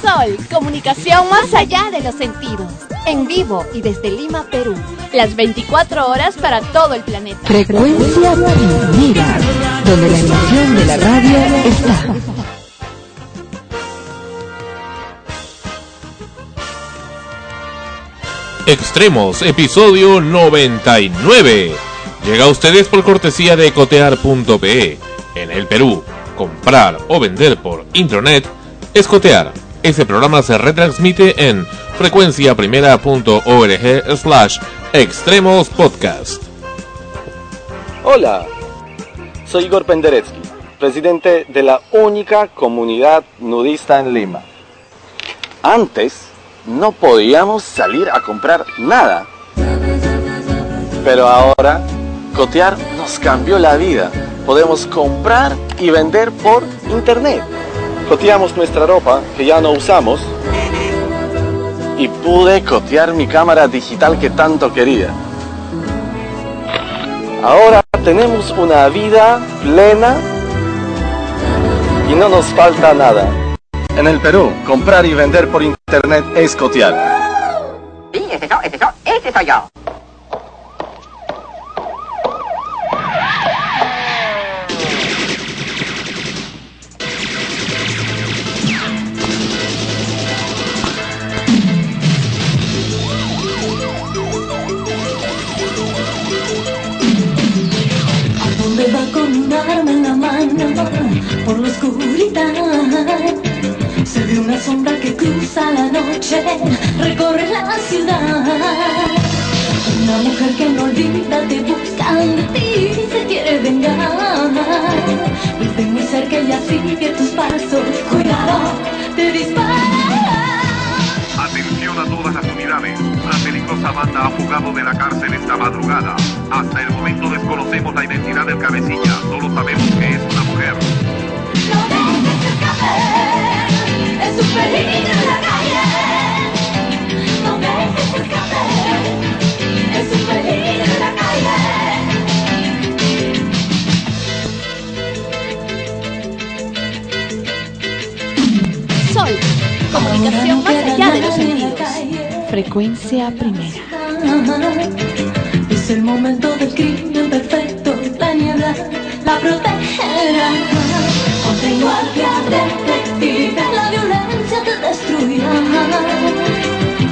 Sol, comunicación más allá de los sentidos. En vivo y desde Lima, Perú. Las 24 horas para todo el planeta. Frecuencia Primera, donde la emisión de la radio está. Extremos, episodio 99. Llega a ustedes por cortesía de cotear.pe. En el Perú, comprar o vender por internet es cotear. Este programa se retransmite en frecuenciaprimera.org slash extremos podcast. Hola, soy Igor Penderecki, presidente de la única comunidad nudista en Lima. Antes no podíamos salir a comprar nada, pero ahora cotear nos cambió la vida. Podemos comprar y vender por internet. Coteamos nuestra ropa que ya no usamos y pude cotear mi cámara digital que tanto quería. Ahora tenemos una vida plena y no nos falta nada. En el Perú, comprar y vender por internet es cotear. Sí, ese soy, ese soy, ese soy yo. En la mano por la oscuridad? Se ve una sombra que cruza la noche, recorre la ciudad. Una mujer que no olvida te busca de ti, se quiere vengar. Vive muy cerca y sigue tus pasos, cuidado, te dispara. Atención a todas las unidades. Una peligrosa banda ha fugado de la cárcel esta madrugada. Hasta el momento desconocemos la identidad del cabecilla. Solo sabemos que es una mujer. No dejes escapar, es un peligro en la calle. No dejes escapar, es un peligro en la calle. Comunicación más allá de los sentidos. Frecuencia Primera. Es el momento del crimen perfecto, la niebla la protegerá. Ponte guardia, detective, la violencia te destruirá.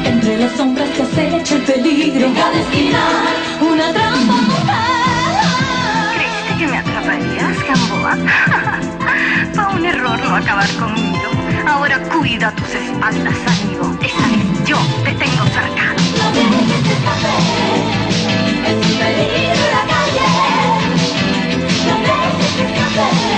Entre las sombras que acecha el peligro, en cada esquina, una trampa. ¿Creíste que me atraparías, Gamboa? Fue un error no acabar conmigo. Ahora cuida tus espaldas, amigo. Esta vez yo te tengo cercano. No dejes escapar, es un peligro la calle. No dejes escapar,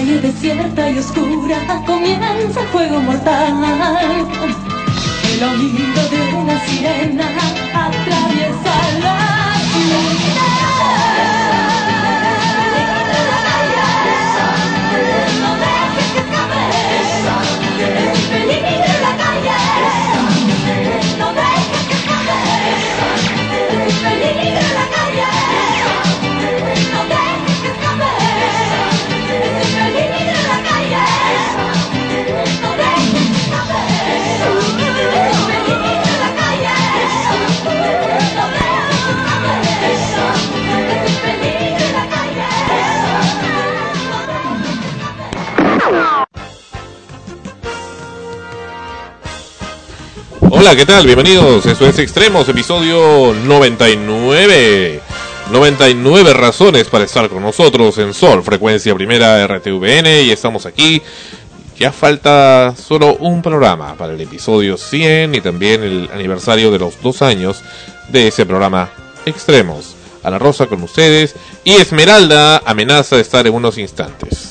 Calle desierta y oscura comienza el juego mortal. El oído de una sirena atraviesa la Hola, ¿qué tal? Bienvenidos. Eso es Extremos, episodio 99. 99 razones para estar con nosotros en Sol, frecuencia primera RTVN y estamos aquí. Ya falta solo un programa para el episodio 100 y también el aniversario de los dos años de ese programa Extremos. A la Rosa con ustedes y Esmeralda amenaza de estar en unos instantes.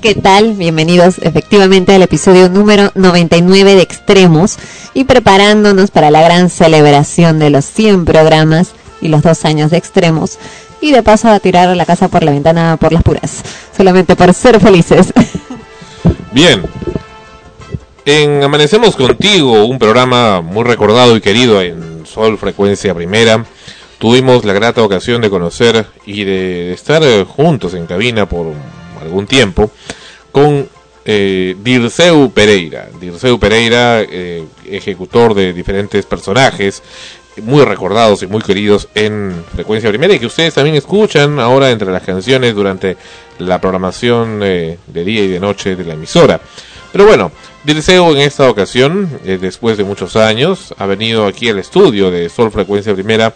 ¿Qué tal? Bienvenidos efectivamente al episodio número 99 de Extremos y preparándonos para la gran celebración de los 100 programas y los dos años de Extremos y de paso a tirar la casa por la ventana por las puras, solamente por ser felices. Bien. En Amanecemos contigo, un programa muy recordado y querido en Sol Frecuencia Primera, tuvimos la grata ocasión de conocer y de estar eh, juntos en cabina por algún tiempo con eh, Dirceu Pereira. Dirceu Pereira, eh, ejecutor de diferentes personajes muy recordados y muy queridos en Frecuencia Primera y que ustedes también escuchan ahora entre las canciones durante la programación eh, de día y de noche de la emisora. Pero bueno, Dirceu en esta ocasión, después de muchos años, ha venido aquí al estudio de Sol Frecuencia Primera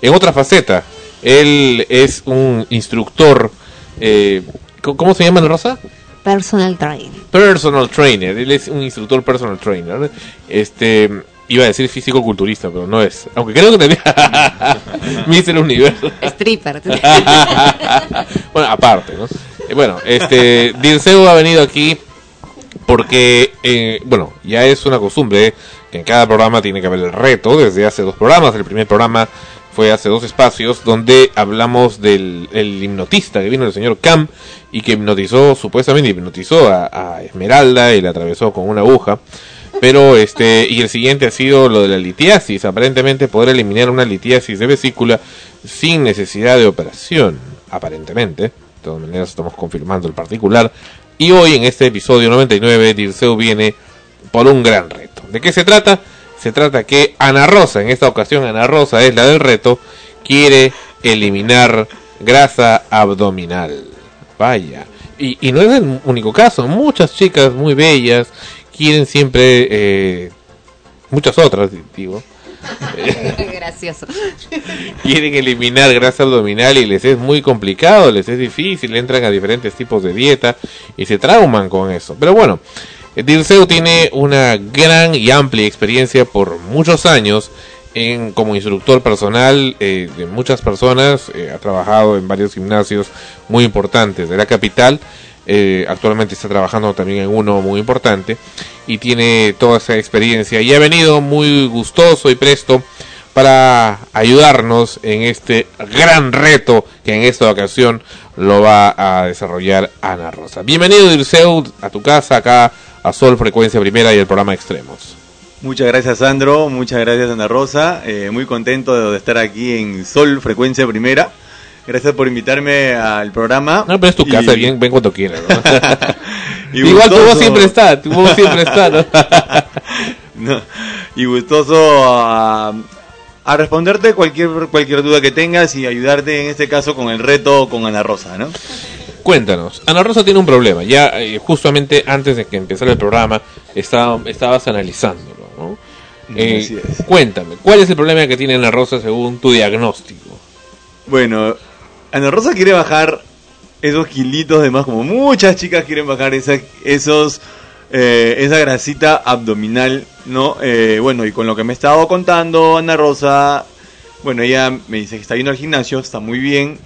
en otra faceta. Él es un instructor, ¿cómo- ¿cómo se llama Rosa? Personal Train. Personal trainer, él es un instructor personal trainer. Este, iba a decir físico culturista, pero no es. Aunque creo que también Mister Universo. Stripper. bueno, aparte, ¿no? Eh, bueno, este Dirceu ha venido aquí porque eh, bueno, ya es una costumbre que en cada programa tiene que haber el reto desde hace dos programas. El primer programa fue hace dos espacios donde hablamos del el hipnotista que vino el señor Cam y que hipnotizó, supuestamente hipnotizó a, a Esmeralda y la atravesó con una aguja. Pero este, y el siguiente ha sido lo de la litiasis, aparentemente poder eliminar una litiasis de vesícula sin necesidad de operación, aparentemente. De todas maneras estamos confirmando el particular. Y hoy en este episodio 99 Dirceu viene por un gran reto. ¿De qué se trata? Se trata que Ana Rosa, en esta ocasión Ana Rosa es la del reto, quiere eliminar grasa abdominal. Vaya. Y, y no es el único caso. Muchas chicas muy bellas quieren siempre, eh, muchas otras, digo, Gracioso. quieren eliminar grasa abdominal y les es muy complicado, les es difícil, entran a diferentes tipos de dieta y se trauman con eso. Pero bueno, eh, Dirceu tiene una gran y amplia experiencia por muchos años en, como instructor personal eh, de muchas personas, eh, ha trabajado en varios gimnasios muy importantes de la capital. eh, actualmente está trabajando también en uno muy importante y tiene toda esa experiencia y ha venido muy gustoso y presto para ayudarnos en este gran reto que en esta ocasión lo va a desarrollar Ana Rosa. Bienvenido Dirceu a tu casa acá a Sol Frecuencia Primera y el programa Extremos. Muchas gracias Sandro, muchas gracias Ana Rosa, eh, muy contento de, estar aquí en Sol Frecuencia Primera. Gracias por invitarme al programa. No, pero es tu Y- casa, bien, ven cuando quieras. ¿no? y Igual tu voz gustoso- siempre está, tu voz siempre está. ¿no? No, y gustoso a, a responderte cualquier cualquier duda que tengas y ayudarte en este caso con el reto con Ana Rosa, ¿no? Cuéntanos, Ana Rosa tiene un problema. Ya eh, justamente antes de que empezara el programa estaba, estabas analizándolo. ¿no? Eh, Así es. Cuéntame, ¿cuál es el problema que tiene Ana Rosa según tu diagnóstico? Bueno, Ana Rosa quiere bajar esos kilitos de más, como muchas chicas quieren bajar esa, esos, eh, esa grasita abdominal, ¿no? Eh, bueno, y con lo que me estaba contando Ana Rosa, bueno, ella me dice que está yendo al gimnasio, está muy bien,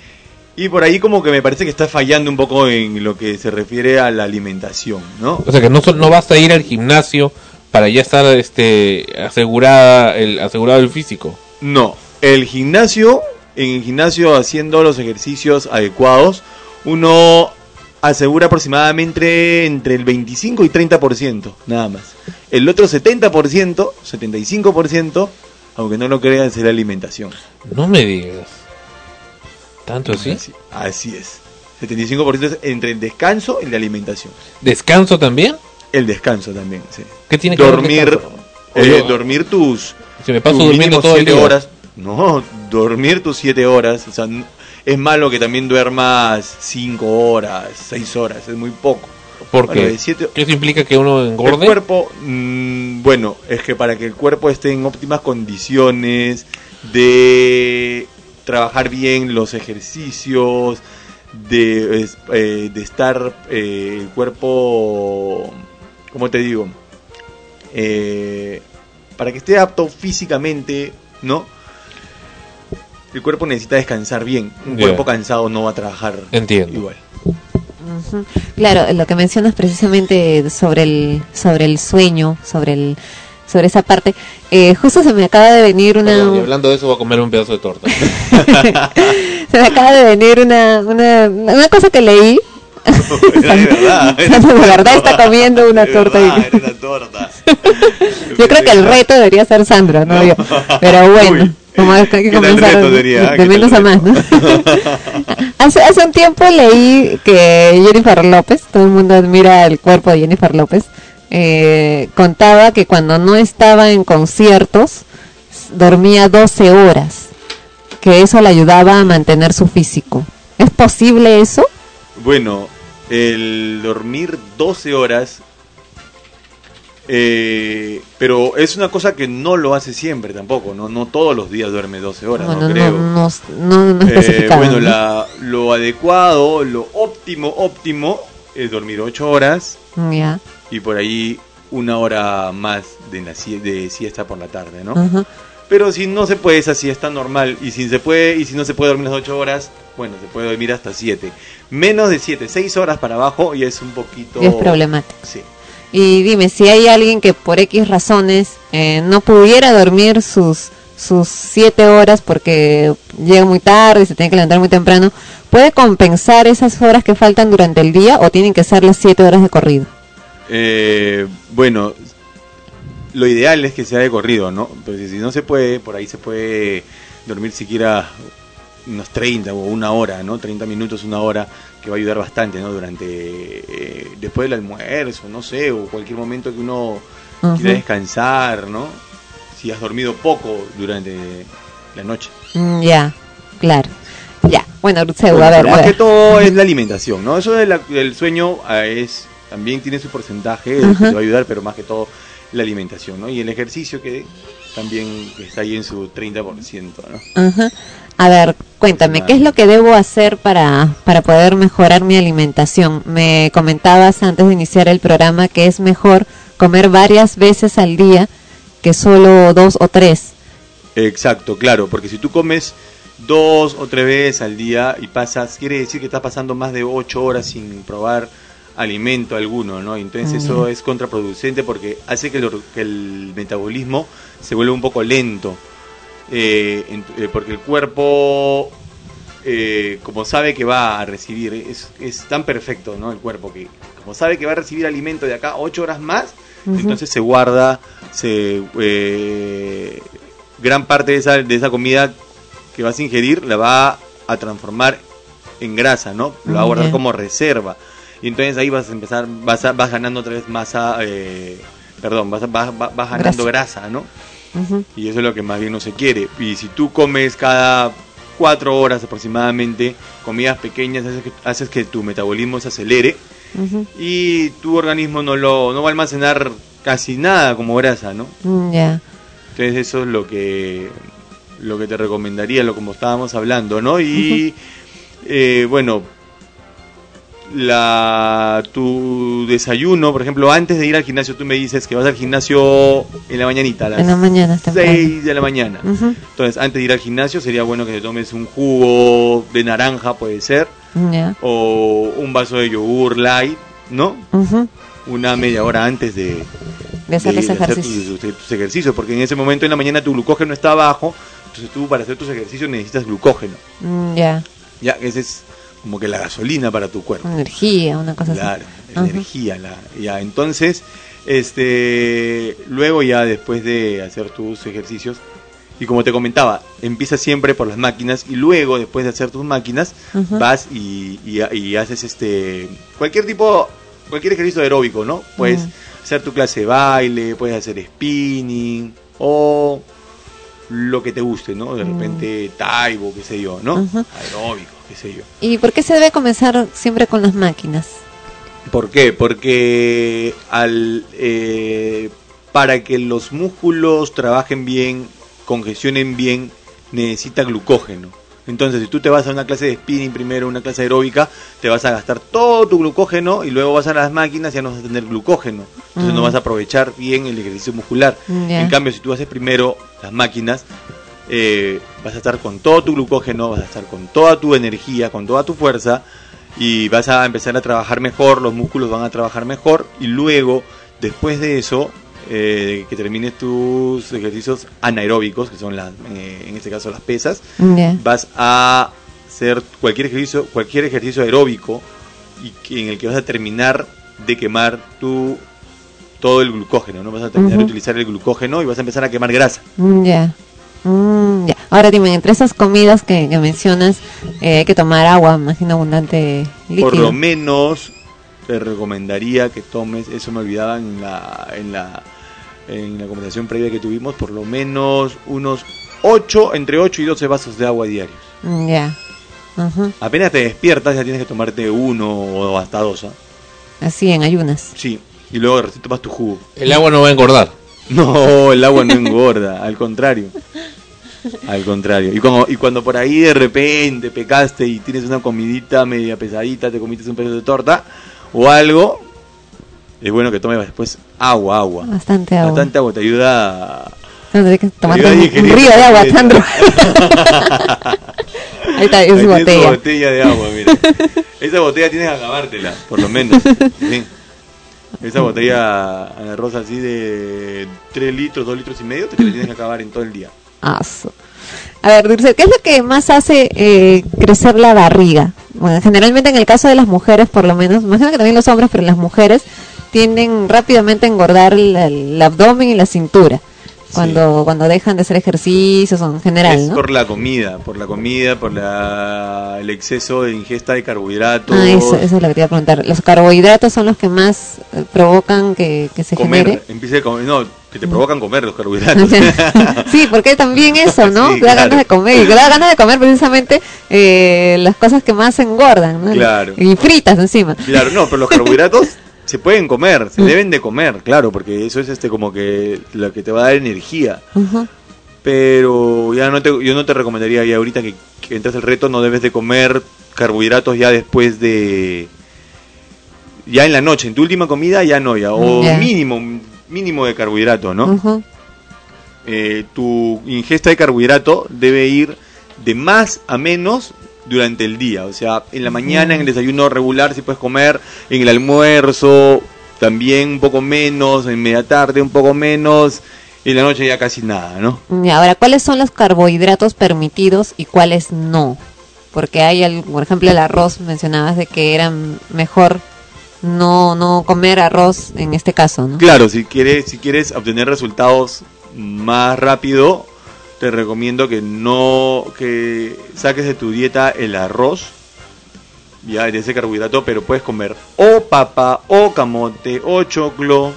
y por ahí como que me parece que está fallando un poco en lo que se refiere a la alimentación, ¿no? O sea que no, no basta ir al gimnasio para ya estar este, asegurada el, asegurado el físico. No, el gimnasio, en el gimnasio haciendo los ejercicios adecuados, uno asegura aproximadamente entre el 25 y 30%, nada más. El otro 70%, 75%, aunque no lo crean, es la alimentación. No me digas. ¿Tanto así? Así, así es. 75% es entre el descanso y la alimentación. ¿Descanso también? El descanso también, sí. ¿Qué tiene que ver el dormir, eh, dormir tus, Si me paso tus durmiendo todo el día. horas. No, dormir tus 7 horas. O sea, es malo que también duermas 5 horas, 6 horas. Es muy poco. ¿Por Bueno, siete- ¿Eso implica que uno El engorde? cuerpo, mm, bueno, es que para que el cuerpo esté en óptimas condiciones de trabajar bien los ejercicios, de, eh, de estar eh, el cuerpo, ¿cómo te digo? Eh, para que esté apto físicamente, ¿no? El cuerpo necesita descansar bien. Un cuerpo cansado no va a trabajar Entiendo. igual. Claro, lo que mencionas precisamente sobre el sobre el sueño, sobre el sobre esa parte, eh, justo se me acaba de venir una Perdón, y hablando de eso, voy a comer un pedazo de torta. se me acaba de venir una una, una cosa que leí. Era de verdad. era de verdad está comiendo una torta. verdad, y- era una torta. Yo creo que el reto debería ser Sandro, ¿no? Yo. Pero bueno, Uy, como hay que ¿qué tal comenzar de, menos a más? ¿no? hace, hace un tiempo leí que Jennifer López, todo el mundo admira el cuerpo de Jennifer López, eh, contaba que cuando no estaba en conciertos dormía 12 horas, que eso le ayudaba a mantener su físico. ¿Es posible eso? Bueno, el dormir 12 horas, eh, pero es una cosa que no lo hace siempre tampoco, ¿no? No todos los días duerme 12 horas, bueno, no creo. no, no, no Eh, bueno, ¿no? la, lo adecuado, lo óptimo, óptimo es dormir 8 horas Ya. Y por ahí una hora más de, la de siesta por la tarde, ¿no? Pero si no se puede esa siesta normal y si se puede y si no se puede dormir las 8 horas, bueno, se puede dormir hasta 7. Menos de 7, 6 horas para abajo y es un poquito es problemático. Sí. Y dime, si hay alguien que por X razones eh, no pudiera dormir sus sus siete horas porque llega muy tarde y se tiene que levantar muy temprano, ¿puede compensar esas horas que faltan durante el día o tienen que ser las siete horas de corrido? Eh, bueno, lo ideal es que sea de corrido, ¿no? Pero si, no se puede, por ahí se puede dormir siquiera unos 30 o una hora, ¿no? 30 minutos, una hora, que va a ayudar bastante, ¿no? Durante, eh, después del almuerzo, no sé, o cualquier momento que uno quiera descansar, ¿no? Si has dormido poco durante la noche. Mm, ya, claro. Ya, bueno, Rutseu, Bueno, a ver, pero a más ver. que todo es la alimentación, ¿no? Eso del sueño ah, es también tiene su porcentaje que Ajá. te va a ayudar, pero más que todo la alimentación, ¿no? Y el ejercicio que también está ahí en su 30%, ¿no? Ajá. A ver, cuéntame, ¿qué es lo que debo hacer para, para poder mejorar mi alimentación? Me comentabas antes de iniciar el programa que es mejor comer varias veces al día que solo dos o tres. Exacto, claro, porque si tú comes dos o tres veces al día y pasas, quiere decir que estás pasando más de ocho horas sin probar alimento alguno, ¿no? Entonces eso es contraproducente porque hace que el, que el metabolismo se vuelva un poco lento, Eh, eh, porque el cuerpo, eh, como sabe que va a recibir, es, es tan perfecto, ¿no? El cuerpo que como sabe que va a recibir alimento de acá ocho horas más, entonces se guarda, se gran parte de esa, de esa comida que vas a ingerir la va a transformar en grasa, ¿no? Lo va a guardar como reserva. Y entonces ahí vas a empezar, vas, a- vas ganando otra vez masa, eh, perdón, vas, a- vas, vas- vas ganando grasa, ¿no? Ujú. Y eso es lo que más bien no se quiere. Y si tú comes cada cuatro horas aproximadamente comidas pequeñas, haces que, haces que tu metabolismo se acelere Ujú. y tu organismo no lo no va a almacenar casi nada como grasa, ¿no? Mm, Ya. Entonces eso es lo que lo que te recomendaría, lo como estábamos hablando, ¿no? Y eh, bueno, la tu desayuno, por ejemplo, antes de ir al gimnasio, tú me dices que vas al gimnasio en la mañanita, a las En la mañana temprano. 6 de la mañana. Entonces, antes de ir al gimnasio sería bueno que te tomes un jugo de naranja, puede ser, o un vaso de yogur light, ¿no? Una media hora antes de, De hacer tus, ejercicios. tus- tus ejercicios, porque en ese momento en la mañana tu glucógeno está bajo, entonces tú para hacer tus ejercicios necesitas glucógeno. Mm, Ya. Ya, ese es como que la gasolina para tu cuerpo. Energía, una cosa Claro, así. Ajá. energía, la, ya, entonces, este, luego ya después de hacer tus ejercicios, y como te comentaba, empieza siempre por las máquinas y luego después de hacer tus máquinas, vas y, y- y haces este, cualquier tipo, cualquier ejercicio aeróbico, ¿no? Puedes hacer tu clase de baile, puedes hacer spinning o lo que te guste, ¿no? De Mm. repente taibo, qué sé yo, ¿no? Aeróbico, qué sé yo. ¿Y por qué se debe comenzar siempre con las máquinas? ¿Por qué? Porque al, eh, para que los músculos trabajen bien, congestionen bien, necesita glucógeno. Entonces, si tú te vas a una clase de spinning primero, una clase aeróbica, te vas a gastar todo tu glucógeno y luego vas a las máquinas y ya no vas a tener glucógeno. Entonces no Mm. vas a aprovechar bien el ejercicio muscular. En cambio, si tú haces primero las máquinas, eh, vas a estar con todo tu glucógeno, vas a estar con toda tu energía, con toda tu fuerza y vas a empezar a trabajar mejor, los músculos van a trabajar mejor y luego, después de eso, eh, que termines tus ejercicios anaeróbicos, que son las, eh, en este caso las pesas, vas a hacer cualquier ejercicio, cualquier ejercicio aeróbico y que- en el que vas a terminar de quemar tu todo el glucógeno, ¿no? Vas a terminar de Ujú. utilizar el glucógeno y vas a empezar a quemar grasa. Ya. Mm, ya. Ahora dime, entre esas comidas que, que mencionas, eh, hay que tomar agua, imagino abundante líquido. Por lo menos te recomendaría que tomes, eso me olvidaba en la en la en la conversación previa que tuvimos, por lo menos unos 8, entre 8 y 12 vasos de agua diarios. Mm, Ya. Apenas te despiertas ya tienes que tomarte uno o hasta dos. ¿ah? Así, en ayunas. Sí, y luego recién tomas tu jugo. El agua no va a engordar. No, el agua no engorda, al contrario. Al contrario. Y cuando, y cuando por ahí de repente pecaste y tienes una comidita media pesadita, te comiste un pedazo de torta o algo, es bueno que tomes después agua, agua. Bastante agua. Bastante agua te ayuda a... Tendré que tomar ayuda a un, un río de agua. Sandro. Ahí está, es su botella de agua, mira. Esa botella tienes que acabártela, por lo menos. Sí. Esa botella rosa así de 3 litros, 2 litros y medio, te la tienes que acabar en todo el día. Su- A ver, Dulce, ¿qué es lo que más hace eh, crecer la barriga? Generalmente en el caso de las mujeres, por lo menos, imagino que también los hombres, pero las mujeres tienden rápidamente a engordar el abdomen y la cintura cuando cuando dejan de hacer ejercicios en general, es ¿no? por la comida, por la comida, por la, el exceso de ingesta de carbohidratos. Ah, eso, eso es lo que te iba a preguntar. Los carbohidratos son los que más eh, provocan que, que se comer, genere. empiece a comer, no, que te provocan comer los carbohidratos. sí, porque también eso, ¿no? Sí, da claro. ganas de comer. Da ganas de comer precisamente eh, las cosas que más engordan, ¿no? Claro. Y fritas encima. Claro, no, pero los carbohidratos se pueden comer, Mm. se deben de comer, claro, porque eso es este como que lo que te va a dar energía. Ujú. Pero ya no te, yo no te recomendaría ya ahorita que, que entras el reto, no debes de comer carbohidratos ya después de... Ya en la noche, en tu última comida ya no, ya. O Ya. mínimo, mínimo de carbohidrato, ¿no? Eh, tu ingesta de carbohidrato debe ir de más a menos durante el día. O sea, en la mañana, en el desayuno regular, si puedes comer, en el almuerzo también un poco menos, en media tarde un poco menos, y en la noche ya casi nada, ¿no? Y ahora, ¿cuáles son los carbohidratos permitidos y cuáles no? Porque hay, al- por ejemplo, el arroz, mencionabas de que era mejor no no comer arroz en este caso, ¿no? Claro, si quieres, si quieres obtener resultados más rápido, te recomiendo que no que saques de tu dieta el arroz, ya de ese carbohidrato, pero puedes comer o papa, o camote, o choclo,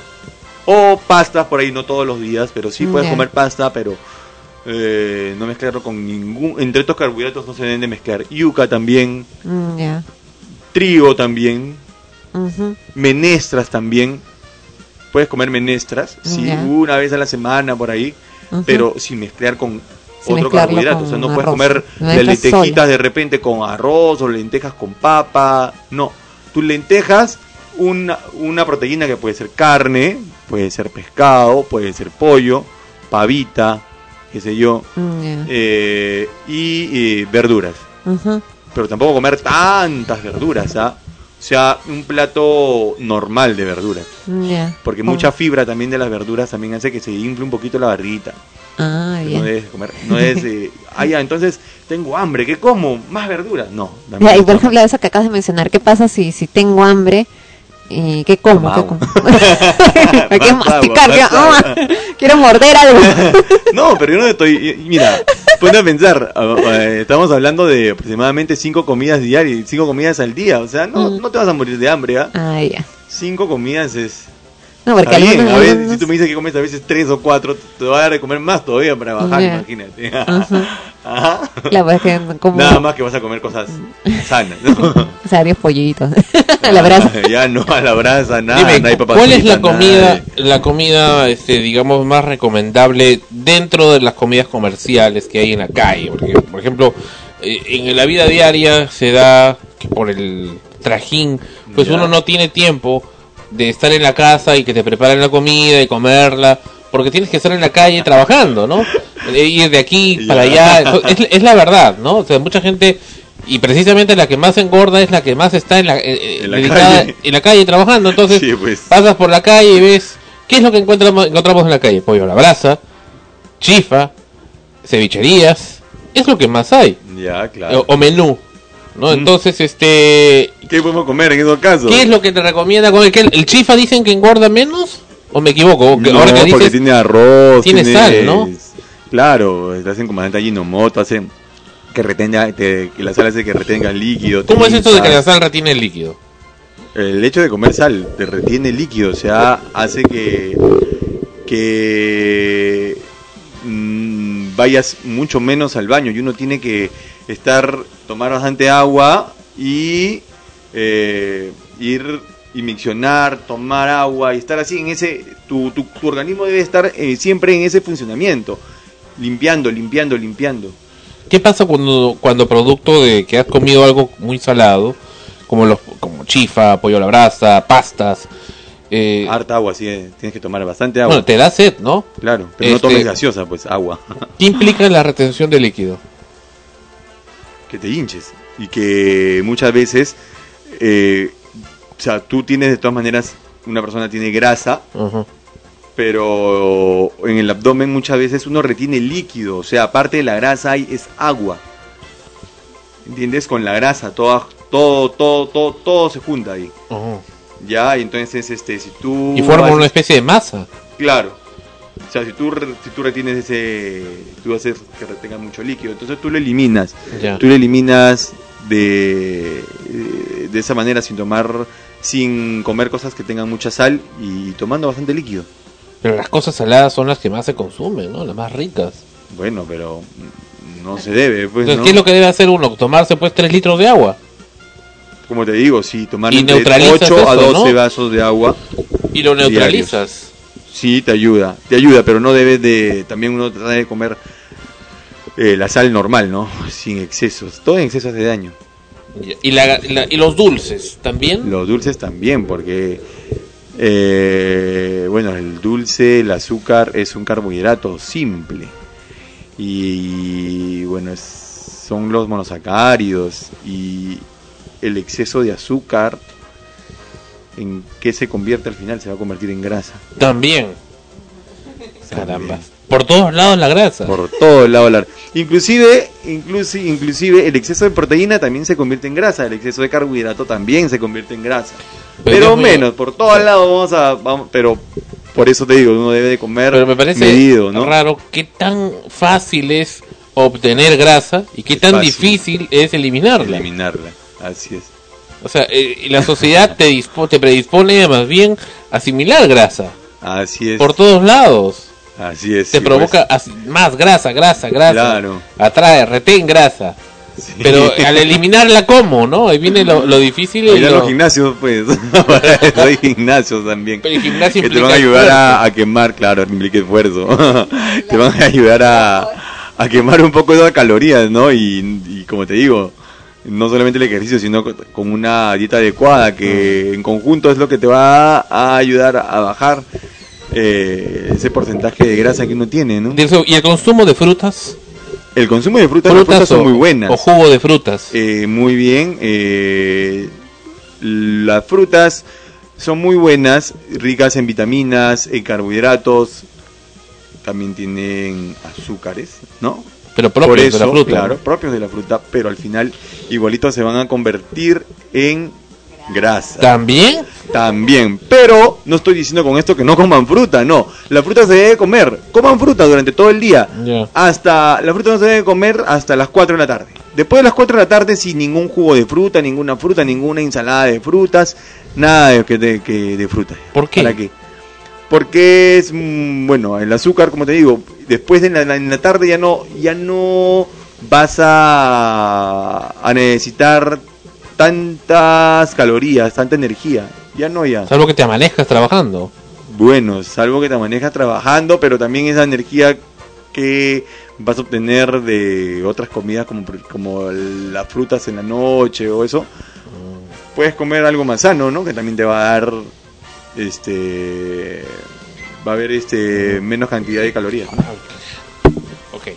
o pastas por ahí, no todos los días, pero sí puedes comer pasta, pero eh, no mezclarlo con ningún. Entre estos carbohidratos no se deben de mezclar. Yuca también, Mm, ya. trigo también, menestras también. Puedes comer menestras, sí, Ya. una vez a la semana por ahí, Pero sin mezclar con Sin otro carbohidrato. O sea, no puedes comer las lentejitas sola. de repente con arroz o lentejas con papa. No, tus lentejas, una, una proteína que puede ser carne, puede ser pescado, puede ser pollo, pavita, qué sé yo, Mm, eh, y eh, verduras pero tampoco comer tantas verduras, ¿ah? Sea, un plato normal de verduras. Mm. Porque Oh. mucha fibra también de las verduras también hace que se infle un poquito la barriguita. Ah, No debes comer, no es, eh, ah, ya, entonces tengo hambre, ¿qué como? ¿Más verduras? No. Ya, y por ejemplo, eso que acabas de mencionar, ¿qué pasa si, si tengo hambre? ¿Y qué como? ¿Qué como? Hay que masticar, ah, quiero morder algo. No, pero yo no estoy. Mira, ponte a pensar. Estamos hablando de aproximadamente cinco comidas diarias, cinco comidas al día. O sea, no, Mm. no te vas a morir de hambre, ¿ah? Ah, ya. Cinco comidas es. No, porque Está bien, algunos- a veces, si tú me dices que comes a veces tres o cuatro, te va a dar de comer más todavía para bajar, Ya. imagínate. Ajá. Ajá. Claro, es que como... Nada más que vas a comer cosas sanas. ¿no? O sea, 10 pollitos. a la brasa. ya no a la brasa, nada. Dime, no hay papas ¿cuál es la nada comida, de- la comida, este, digamos, más recomendable dentro de las comidas comerciales que hay en la calle? Porque, por ejemplo, eh, en la vida diaria se da que por el trajín, pues Ya. uno no tiene tiempo de estar en la casa y que te preparen la comida y comerla, porque tienes que estar en la calle trabajando, ¿no? Eh, Ir de aquí para allá, es, es la verdad, ¿no? O sea, mucha gente y precisamente la que más engorda es la que más está en la, eh, eh, En la dedicada calle. en la calle trabajando. Entonces, Sí, pues. pasas por la calle y ves qué es lo que encontramos, encontramos en la calle: pollo a la brasa, chifa, cevicherías. Es lo que más hay. Ya, claro. O, o menú. ¿No? Mm. Entonces, este. ¿Qué podemos comer en esos casos? ¿Qué es lo que te recomienda comer? ¿Qué, ¿El chifa dicen que engorda menos? ¿O me equivoco? Que- No, ahora que porque tiene arroz. tiene sal, ¿no? Claro, te hacen comandante Ajinomoto, hacen que retenga, te- que la sal hace que retenga líquido. ¿Cómo es esto de que la sal retiene el líquido? El hecho de comer sal te retiene líquido, o sea, hace que, que mm, vayas mucho menos al baño y uno tiene que estar, tomar bastante agua y eh, ir y miccionar, tomar agua y estar así en ese, tu, tu, tu organismo debe estar eh, siempre en ese funcionamiento, limpiando, limpiando, limpiando. ¿Qué pasa cuando, cuando producto de que has comido algo muy salado, como los como chifa, pollo a la brasa, pastas, eh, Harta agua, sí, eh, tienes que tomar bastante agua. bueno, te da sed, ¿no? Claro, pero no Este- tomes gaseosa, pues agua. ¿Qué implica la retención de líquido? Que te hinches y que muchas veces, eh, o sea, tú tienes de todas maneras, una persona tiene grasa, pero en el abdomen muchas veces uno retiene líquido, o sea, aparte de la grasa hay es agua. ¿Entiendes? Con la grasa, toda, todo, todo, todo, todo se junta ahí. Ujú. Ya, y entonces, este, si tú... Y forma una especie de masa. Claro. O sea, si tú, si tú retienes ese... Tú haces que retenga mucho líquido. Entonces tú lo eliminas. Ya. Tú lo eliminas de, de esa manera sin tomar... Sin comer cosas que tengan mucha sal y tomando bastante líquido. Pero las cosas saladas son las que más se consumen, ¿no? Las más ricas. Bueno, pero no se debe, pues, Entonces, ¿no? ¿qué es lo que debe hacer uno? Tomarse pues 3 litros de agua. Como te digo, sí, tomar entre neutralizas 8 a eso, 12 ¿no? vasos de agua. Y lo Diarios. Sí, te ayuda, te ayuda, pero no debes de... También uno trata de comer eh, la sal normal, ¿no? Sin excesos. Todo en exceso hace daño. Y, la- la- y los dulces también. Los dulces también, porque, eh, bueno, el dulce, el azúcar es un carbohidrato simple. Y, bueno, es- son los monosacáridos y el exceso de azúcar, ¿en qué se convierte al final? Se va a convertir en grasa. También. Caramba. Por todos lados la grasa. Por todo el lado. la- Inclusive, inclusive, inclusive el exceso de proteína también se convierte en grasa, el exceso de carbohidrato también se convierte en grasa. Pero menos, por todos lados vamos a, vamos, pero por eso te digo, uno debe de comer Pero me parece medido, ¿no? raro qué tan fácil es obtener grasa y qué tan fácil. difícil es eliminarla. Eliminarla, así es. O sea, eh, la sociedad te, dispo- te predispone más bien a asimilar grasa Así es. por todos lados. Así es. Te sí, provoca as- más grasa, grasa, grasa. Claro. Atrae, retén grasa. pues. Sí. Pero al eliminarla, ¿cómo? ¿No? Ahí viene lo, lo difícil y lo- los gimnasios, pues. Hay gimnasios también. Pero el gimnasio que te van a ayudar a, quemar, claro, implica esfuerzo. te van a ayudar a, a quemar un poco de calorías, ¿no? Y, y como te digo, no solamente el ejercicio, sino con- una dieta adecuada, que en conjunto es lo que te va a ayudar a bajar eh, ese porcentaje de grasa que uno tiene, ¿no? ¿Y el consumo de frutas? El consumo de frutas, frutas son o- muy buenas. O jugo de frutas. Eh, muy bien. eh, las frutas son muy buenas, ricas en vitaminas, en carbohidratos. También tienen azúcares, ¿no? Pero propios Por eso, de la fruta. claro, propios de la fruta, pero al final igualitos se van a convertir en grasa. ¿También? También, pero no estoy diciendo con esto que no coman fruta, no. La fruta se debe comer. Coman fruta durante todo el día. Hasta la fruta no se debe comer hasta las 4 de la tarde. Después de las 4 de la tarde sin ningún jugo de fruta, ninguna fruta, ninguna ensalada de frutas, nada de, que de, que de fruta. ¿Por qué? ¿Para qué? Porque es mm, bueno, el azúcar, como te digo, después de la, en la tarde ya no ya no vas a, a necesitar tantas calorías, tanta energía. Ya no, ya. Salvo que te amanezcas trabajando. Bueno, salvo que te manejas trabajando, pero también esa energía que vas a obtener de otras comidas como, como las frutas en la noche o eso. Puedes comer algo más sano, ¿no? Que también te va a dar este va a haber este menos cantidad de calorías. Ok.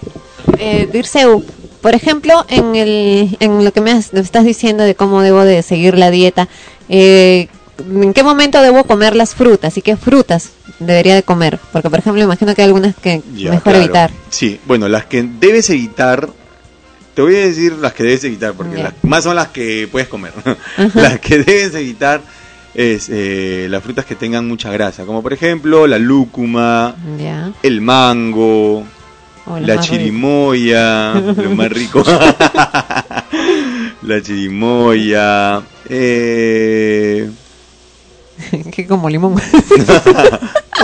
Eh, Dirceu, por ejemplo, en, el, en lo que me, has- me estás diciendo de cómo debo de seguir la dieta, eh, ¿en qué momento debo comer las frutas y qué frutas debería de comer? Porque, por ejemplo, imagino que hay algunas que Ya, mejor claro. evitar. Sí, bueno, las que debes evitar, te voy a decir las que debes evitar, porque las más son las que puedes comer. las que debes evitar es eh, las frutas que tengan mucha grasa, como por ejemplo la lúcuma, el mango, la rico. chirimoya, lo más rico. la chirimoya, eh... que como limón.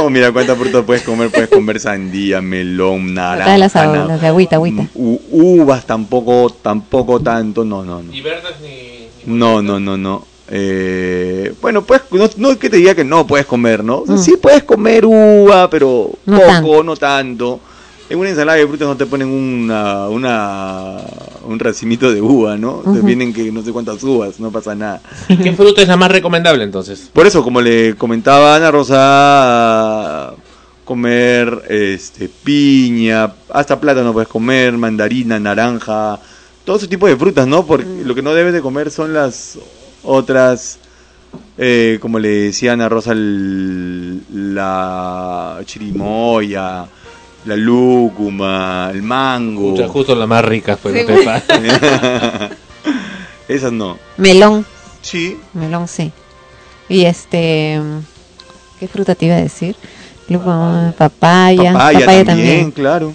Oh, mira cuántas frutas puedes comer. Puedes comer sandía, melón, naranja. Todas las, na- las de agüita, agüita. u- uvas tampoco, tampoco tanto. No, no, no. Ni verdes ni... No, no, no, no. Eh, bueno, pues no, no es que te diga que no puedes comer, ¿no? O sea, Mm. Sí puedes comer uva, pero No poco, tanto. no tanto. En una ensalada de frutas no te ponen una, una un racimito de uva, ¿no? Te vienen que no sé cuántas uvas, no pasa nada. ¿Qué fruta es la más recomendable entonces? Por eso, como le comentaba Ana Rosa, comer este piña, hasta plátano puedes comer, mandarina, naranja, todo ese tipo de frutas, ¿no? Porque lo que no debes de comer son las otras, eh, como le decía Ana Rosa, el- la chirimoya, la lúcuma, el mango. Pucha, justo las más ricas, pues Sí, no te. Esas no. Melón. Sí. Melón, sí. Y este... ¿Qué fruta te iba a decir? Papaya. Papaya, también, claro.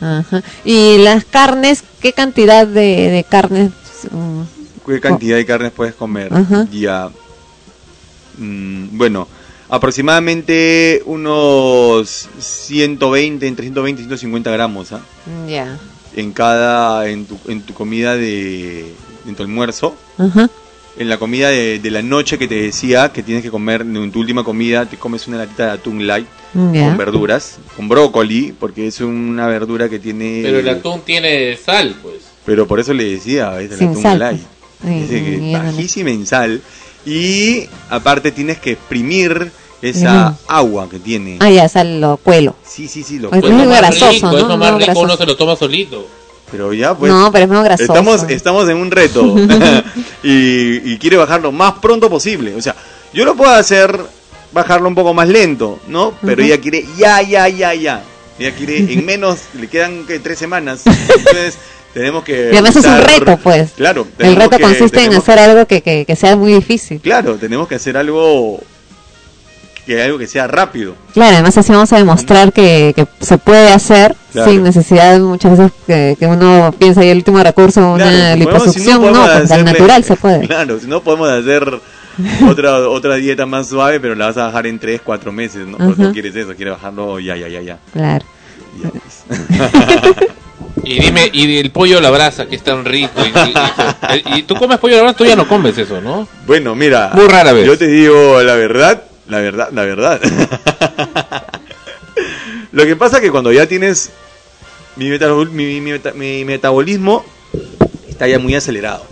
Ajá. Y las carnes, ¿qué cantidad de, de carnes? mm, ¿Qué cantidad de carnes puedes comer? Ajá. Ya. Mm, bueno, aproximadamente unos 120, entre 120 y 150 gramos ¿ah? Ya. en cada, en tu, en tu comida de, en tu almuerzo. En la comida de, de la noche que te decía que tienes que comer, en tu última comida te comes una latita de atún light Ya. con verduras, con brócoli, porque es una verdura que tiene... Pero el atún tiene sal, pues. Pero por eso le decía, es el Sin atún sal, light. Ay, Dice que ay, ya no- bajísima en sal. Y aparte tienes que exprimir esa agua que tiene. Ah, ya, sal, lo cuelo. Sí, sí, sí, lo cuelo. es muy más grasoso, rico, ¿no? Es más uno se lo toma solito. Pero ya, pues. no, pero es muy grasoso. Estamos, estamos en un reto. y, y quiere bajarlo más pronto posible. O sea, yo lo puedo hacer bajarlo un poco más lento, ¿no? Pero ella quiere ya, ya, ya, ya. Ella quiere en menos, le quedan que tres semanas. Entonces, tenemos que. Y además es un reto, pues. Claro. El reto que- consiste en hacer algo que, que, que sea muy difícil. Claro, tenemos que hacer algo que algo que sea rápido. Claro, además así vamos a demostrar que, que se puede hacer Claro. sin necesidad muchas veces que, uno piensa y el último recurso, una Claro, si liposucción, no, podemos pues hacerle- natural se puede. Claro, si no podemos hacer otra otra dieta más suave, pero la vas a bajar en 3, 4 meses, ¿no? No quieres eso, quieres bajarlo ya, ya, ya, ya. Claro. Ya, pues. Y dime, y el pollo a la brasa, que es tan rico. Y, y- y- y tú comes pollo a la brasa, tú ya no comes eso, ¿no? Bueno, mira, Muy rara vez. yo te digo la verdad, la verdad, la verdad. Lo que pasa es que cuando ya tienes mi, metabol- mi- mi meta- mi metabolismo está ya muy acelerado.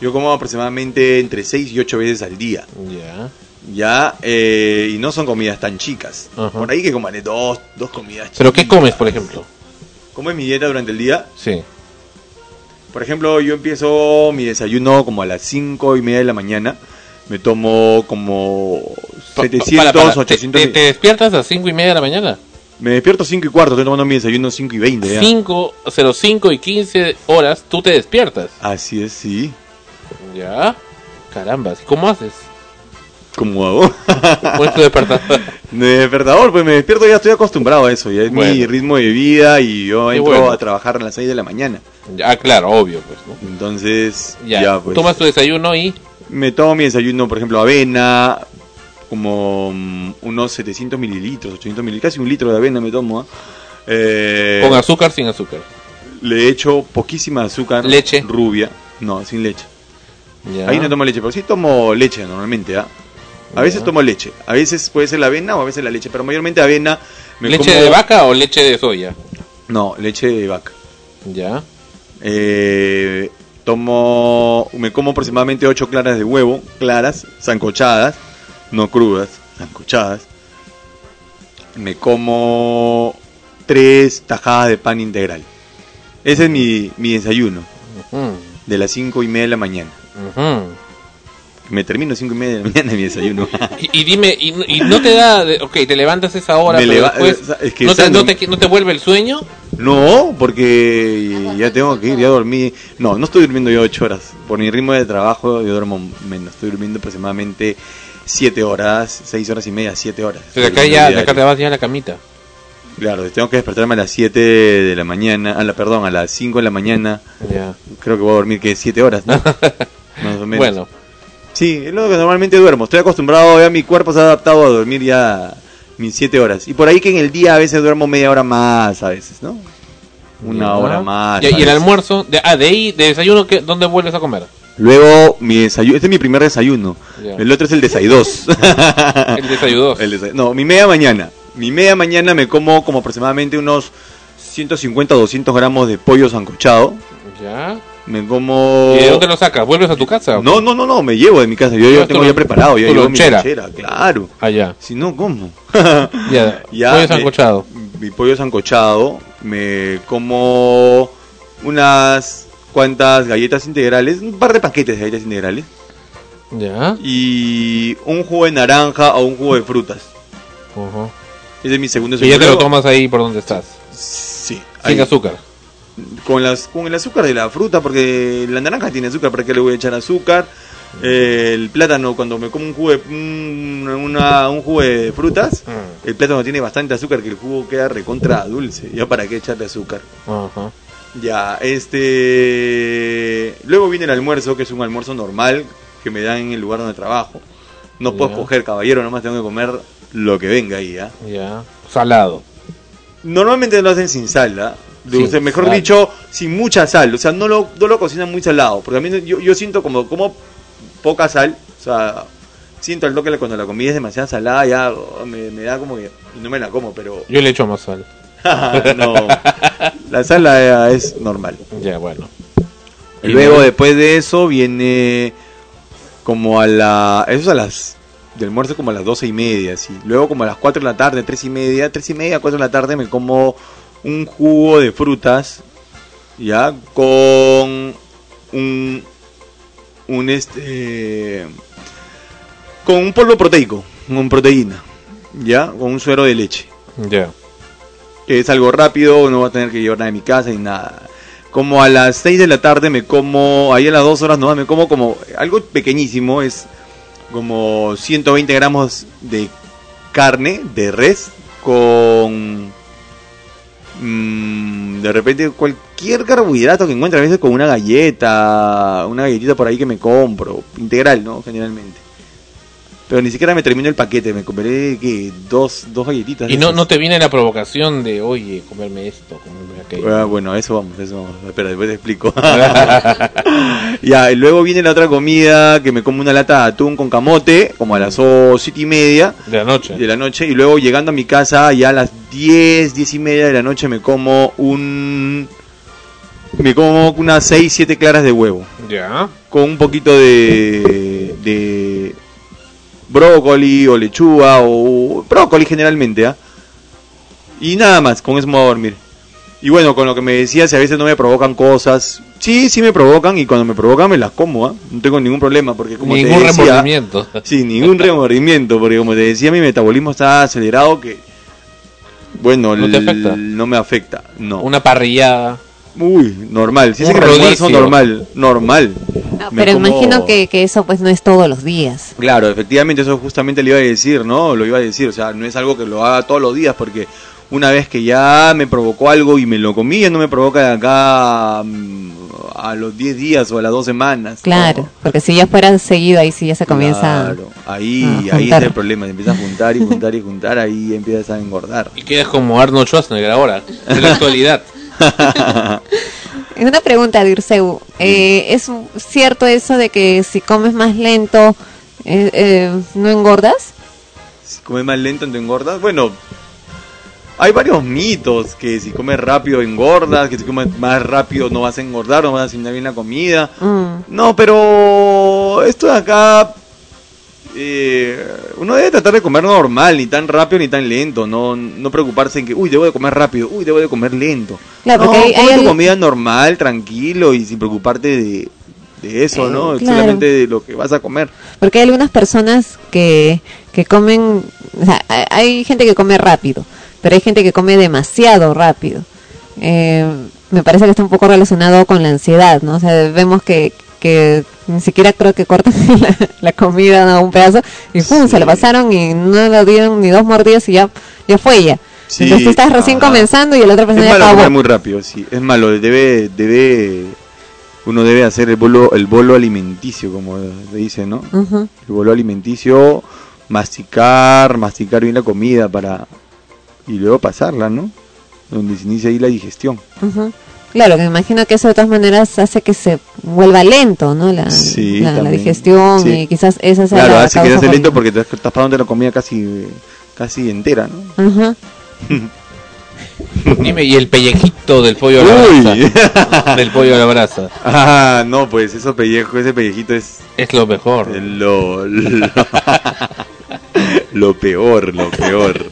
Yo como aproximadamente entre 6 y 8 veces al día. Ya. Ya, eh, y no son comidas tan chicas. Por ahí que comeré dos, dos comidas ¿Pero qué comes, por ejemplo? ¿Cómo es mi dieta durante el día? Sí. Por ejemplo, yo empiezo mi desayuno como a las 5 y media de la mañana. Me tomo como Pa- 700, para, para, ¿te- 800. ¿Te, te despiertas a las 5 y media de la mañana? Me despierto 5 y cuarto, estoy tomando mi desayuno 5 y 20 ya. 5, 05 y 15 horas, tú te despiertas. Así es, sí. Ya. Caramba, ¿y ¿cómo haces? ¿Cómo hago? Tu despertador. De despertador, pues me despierto, ya estoy acostumbrado a eso. Ya es mi ritmo de vida y yo entro bueno. a trabajar a las 6 de la mañana. Ya, claro, obvio, pues, ¿no? Entonces, Ya, ya, pues. tomas tu desayuno y... Me tomo mi desayuno, por ejemplo, avena, como mm, unos 700 mililitros, 800 mililitros, casi un litro de avena me tomo. ¿ah? Eh, ¿Con azúcar sin azúcar? le echo poquísima azúcar. Leche. Rubia. No, sin leche. Ya. Ahí no tomo leche, pero sí tomo leche normalmente, ¿ah? A veces tomo leche. A veces puede ser la avena o a veces la leche, pero mayormente avena. me ¿Leche como- de vaca o leche de soya? No, leche de vaca. Ya. Eh, tomo, me como aproximadamente 8 claras de huevo, claras, zancochadas, no crudas, zancochadas. Me como 3 tajadas de pan integral. Ese es mi, mi desayuno, de las 5 y media de la mañana. Me termino 5 y media de la mañana mi desayuno. Y, y dime, y, no- y no te da, ok, te levantas esa hora, Me pero leva- después, es que ¿no, te, sano. no, te, ¿no te vuelve el sueño? No, porque ya tengo que ir, ya dormí. No, no estoy durmiendo yo 8 horas. Por mi ritmo de trabajo yo duermo menos. Estoy durmiendo aproximadamente 7 horas, 6 horas y media, 7 horas. O sea, de acá, ya, de acá te vas ya a la camita. Claro, tengo que despertarme a las 7 de la mañana, a la, perdón, a las 5 de la mañana. Creo que voy a dormir que 7 horas, ¿no? Más o menos. Bueno, Sí, es lo que normalmente duermo. Estoy acostumbrado, ya mi cuerpo se ha adaptado a dormir ya mis 7 horas. Y por ahí que en el día a veces duermo media hora más, a veces, ¿no? Una hora más. Y el almuerzo, de, ah, de ahí, de desayuno, ¿qué, ¿dónde vuelves a comer? Luego mi desayuno, este es mi primer desayuno. El otro es el desayunos. El desayuno. El desa- no, mi media mañana. Mi media mañana me como como aproximadamente unos 150 200 gramos de pollo sancochado. Ya. Me como... ¿Y de dónde lo sacas? ¿Vuelves a tu casa? No, no, no, no, me llevo de mi casa. Yo ya Ah, tengo ya preparado, ya llevo mi lonchera. lonchera, claro. Ah, ya. Si no, ¿cómo? Ya, Ya, pollo sancochado. mi pollo sancochado, me como unas cuantas galletas integrales, un par de paquetes de galletas integrales Ya. y un jugo de naranja o un jugo de frutas. Ujú. Ese es mi segundo Y ya te lo tomas ahí por donde estás. Sí. Sin ahí. azúcar. Con, las, con el azúcar de la fruta, porque la naranja tiene azúcar, ¿para qué le voy a echar azúcar? Eh, el plátano, cuando me como un jugo de, un, una- un jugo de frutas, Mm. el plátano tiene bastante azúcar, que el jugo queda recontra dulce. ¿Ya para qué echarle azúcar? Ya, este... Luego viene el almuerzo, que es un almuerzo normal que me dan en el lugar donde trabajo. No puedo escoger caballero, nomás tengo que comer lo que venga ahí, ¿ya? Ya. Salado. Normalmente lo hacen sin sal, ¿ah? Sea, mejor dicho, sin mucha sal. O sea, no lo, no lo cocinan muy salado. Porque a mí yo, yo siento como, como poca sal. O sea, siento el toque cuando la comida es demasiado salada, ya oh, me, me da como que... Y no me la como, pero... Yo le echo más sal. no. La sal la- es normal. Ya, bueno. Y luego después de eso viene como a la... Eso es a las... De almuerzo como a las doce y media, sí. Luego como a las 4 de la tarde, tres y media, tres y media, 4 de la tarde me como un jugo de frutas, ya, con un... Un este... Con un polvo proteico, con proteína, ya, con un suero de leche Ya. que es algo rápido, no voy a tener que llevar nada de mi casa y nada. Como a las 6 de la tarde me como, ahí a las 2 horas no, me como como algo pequeñísimo, es como 120 gramos de carne de res con de repente cualquier carbohidrato que encuentre, a veces con una galleta, una galletita por ahí que me compro, integral, ¿no? Generalmente. Pero ni siquiera me termino el paquete, me comeré que dos, dos galletitas. Y no, esas. no te viene la provocación de, oye, comerme esto, comerme aquello. Ah, bueno, eso vamos, eso vamos. Espera, después te explico. ya, y luego viene la otra comida que me como una lata de atún con camote, como a las siete y media De la noche. de la noche. Y luego llegando a mi casa, ya a las 10, 10 y media de la noche, me como un. Me como unas 6, 7 claras de huevo. Ya. Con un poquito de. de brócoli o lechuga o brócoli generalmente, ¿ah? Y nada más, con eso me voy a dormir. Y bueno, con lo que me decías, si a veces no me provocan cosas, sí, sí me provocan y cuando me provocan me las como, ¿ah? No tengo ningún problema porque como Ningún te decía, remordimiento. Sí, ningún remordimiento, porque como te decía, mi metabolismo está acelerado que bueno, ¿No te afecta? no me afecta, no. Una parrillada. Uy, normal, si es el almuerzo normal, normal. No, Me pero como- imagino que, que eso pues no es todos los días. Claro, efectivamente eso justamente le iba a decir, ¿no? Lo iba a decir, o sea, no es algo que lo haga todos los días porque una vez que ya me provocó algo y me lo comí, ya no me provoca de acá mm, a los 10 días o a las dos semanas. ¿no? Claro, porque si ya fuera seguido ahí sí ya se comienza Claro, ahí, a ahí está el problema, se empieza a juntar y juntar y juntar, ahí empiezas a engordar. Y quedas como Arnold Schwarzenegger ahora, en la actualidad. Una pregunta, Dirceu. Eh, ¿Es cierto eso de que si comes más lento eh, eh, no engordas? Si comes más lento, te engordas. Bueno, hay varios mitos que si comes rápido engordas, que si comes más rápido no vas a engordar, no vas a asimilar bien la comida. Mm. No, pero esto de acá eh, uno debe tratar de comer normal, ni tan rápido ni tan lento, no, no preocuparse en que, uy, debo de comer rápido, uy, debo de comer lento. Claro, no, hay- hay tu comida normal, tranquilo y sin preocuparte de, de eso, Eh, ¿no? claro. Solamente de lo que vas a comer. Porque hay algunas personas que, que comen, o sea, hay- hay gente que come rápido, pero hay gente que come demasiado rápido. Eh, me parece que está un poco relacionado con la ansiedad, ¿no? O sea, vemos que, que ni siquiera creo que cortan la, la comida a un pedazo y ¡pum! se lo pasaron y no lo dieron ni dos mordidas y ya, ya fue. Sí, Entonces tú estás recién ajá. comenzando y el otra Es persona ya malo acabó. muy rápido, sí, es malo, debe, debe, uno debe hacer el bolo, el bolo alimenticio, como le dice, ¿no? El bolo alimenticio, masticar, masticar bien la comida para y luego pasarla, ¿no? Donde se inicia ahí la digestión. Ujú. Claro, que me imagino que eso de todas maneras hace que se vuelva lento, ¿no? La, Sí, la, digestión Sí. y quizás esa sea Claro, la hace que se lento por- porque te estás pasando la comida casi casi entera, ¿no? Ajá. Dime, y el pellejito del pollo a la Uy. brasa. del pollo a la brasa. Ah, no, pues eso pellejo, ese pellejito es Es lo mejor. lo lo, lo peor, lo peor.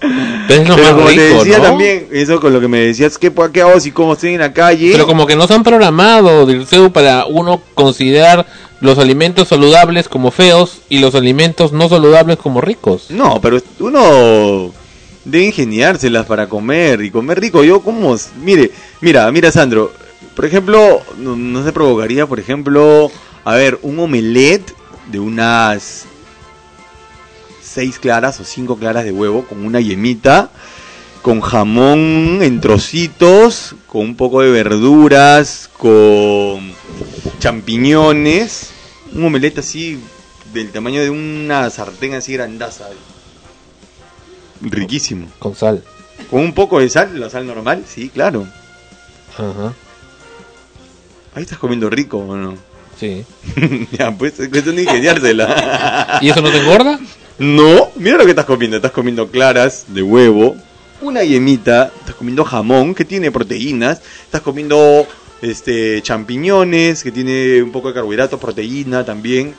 Pero es lo Pero más como te rico, decía ¿no? también, eso con lo que me decías, ¿qué, qué hago si como estoy en la calle? Pero como que nos han programado, Dirceu, para uno considerar los alimentos saludables como feos y los alimentos no saludables como ricos. No, pero uno debe ingeniárselas para comer y comer rico. Yo como, mire, mira, mira Sandro, por ejemplo, no, no se provocaría, por ejemplo, a ver, un omelette de unas seis claras o cinco claras de huevo con una yemita, con jamón en trocitos, con un poco de verduras, con champiñones, un omelette así del tamaño de una sartén así grandaza. Riquísimo. Con sal. Con un poco de sal, la sal normal, sí, claro. Ajá. Ahí estás comiendo rico, ¿o no? Sí. ya, pues es cuestión de ingeniársela. ¿Y eso no te engorda? No, mira lo que estás comiendo. Estás comiendo claras de huevo, una yemita, estás comiendo jamón que tiene proteínas, estás comiendo este champiñones que tiene un poco de carbohidratos, proteína también.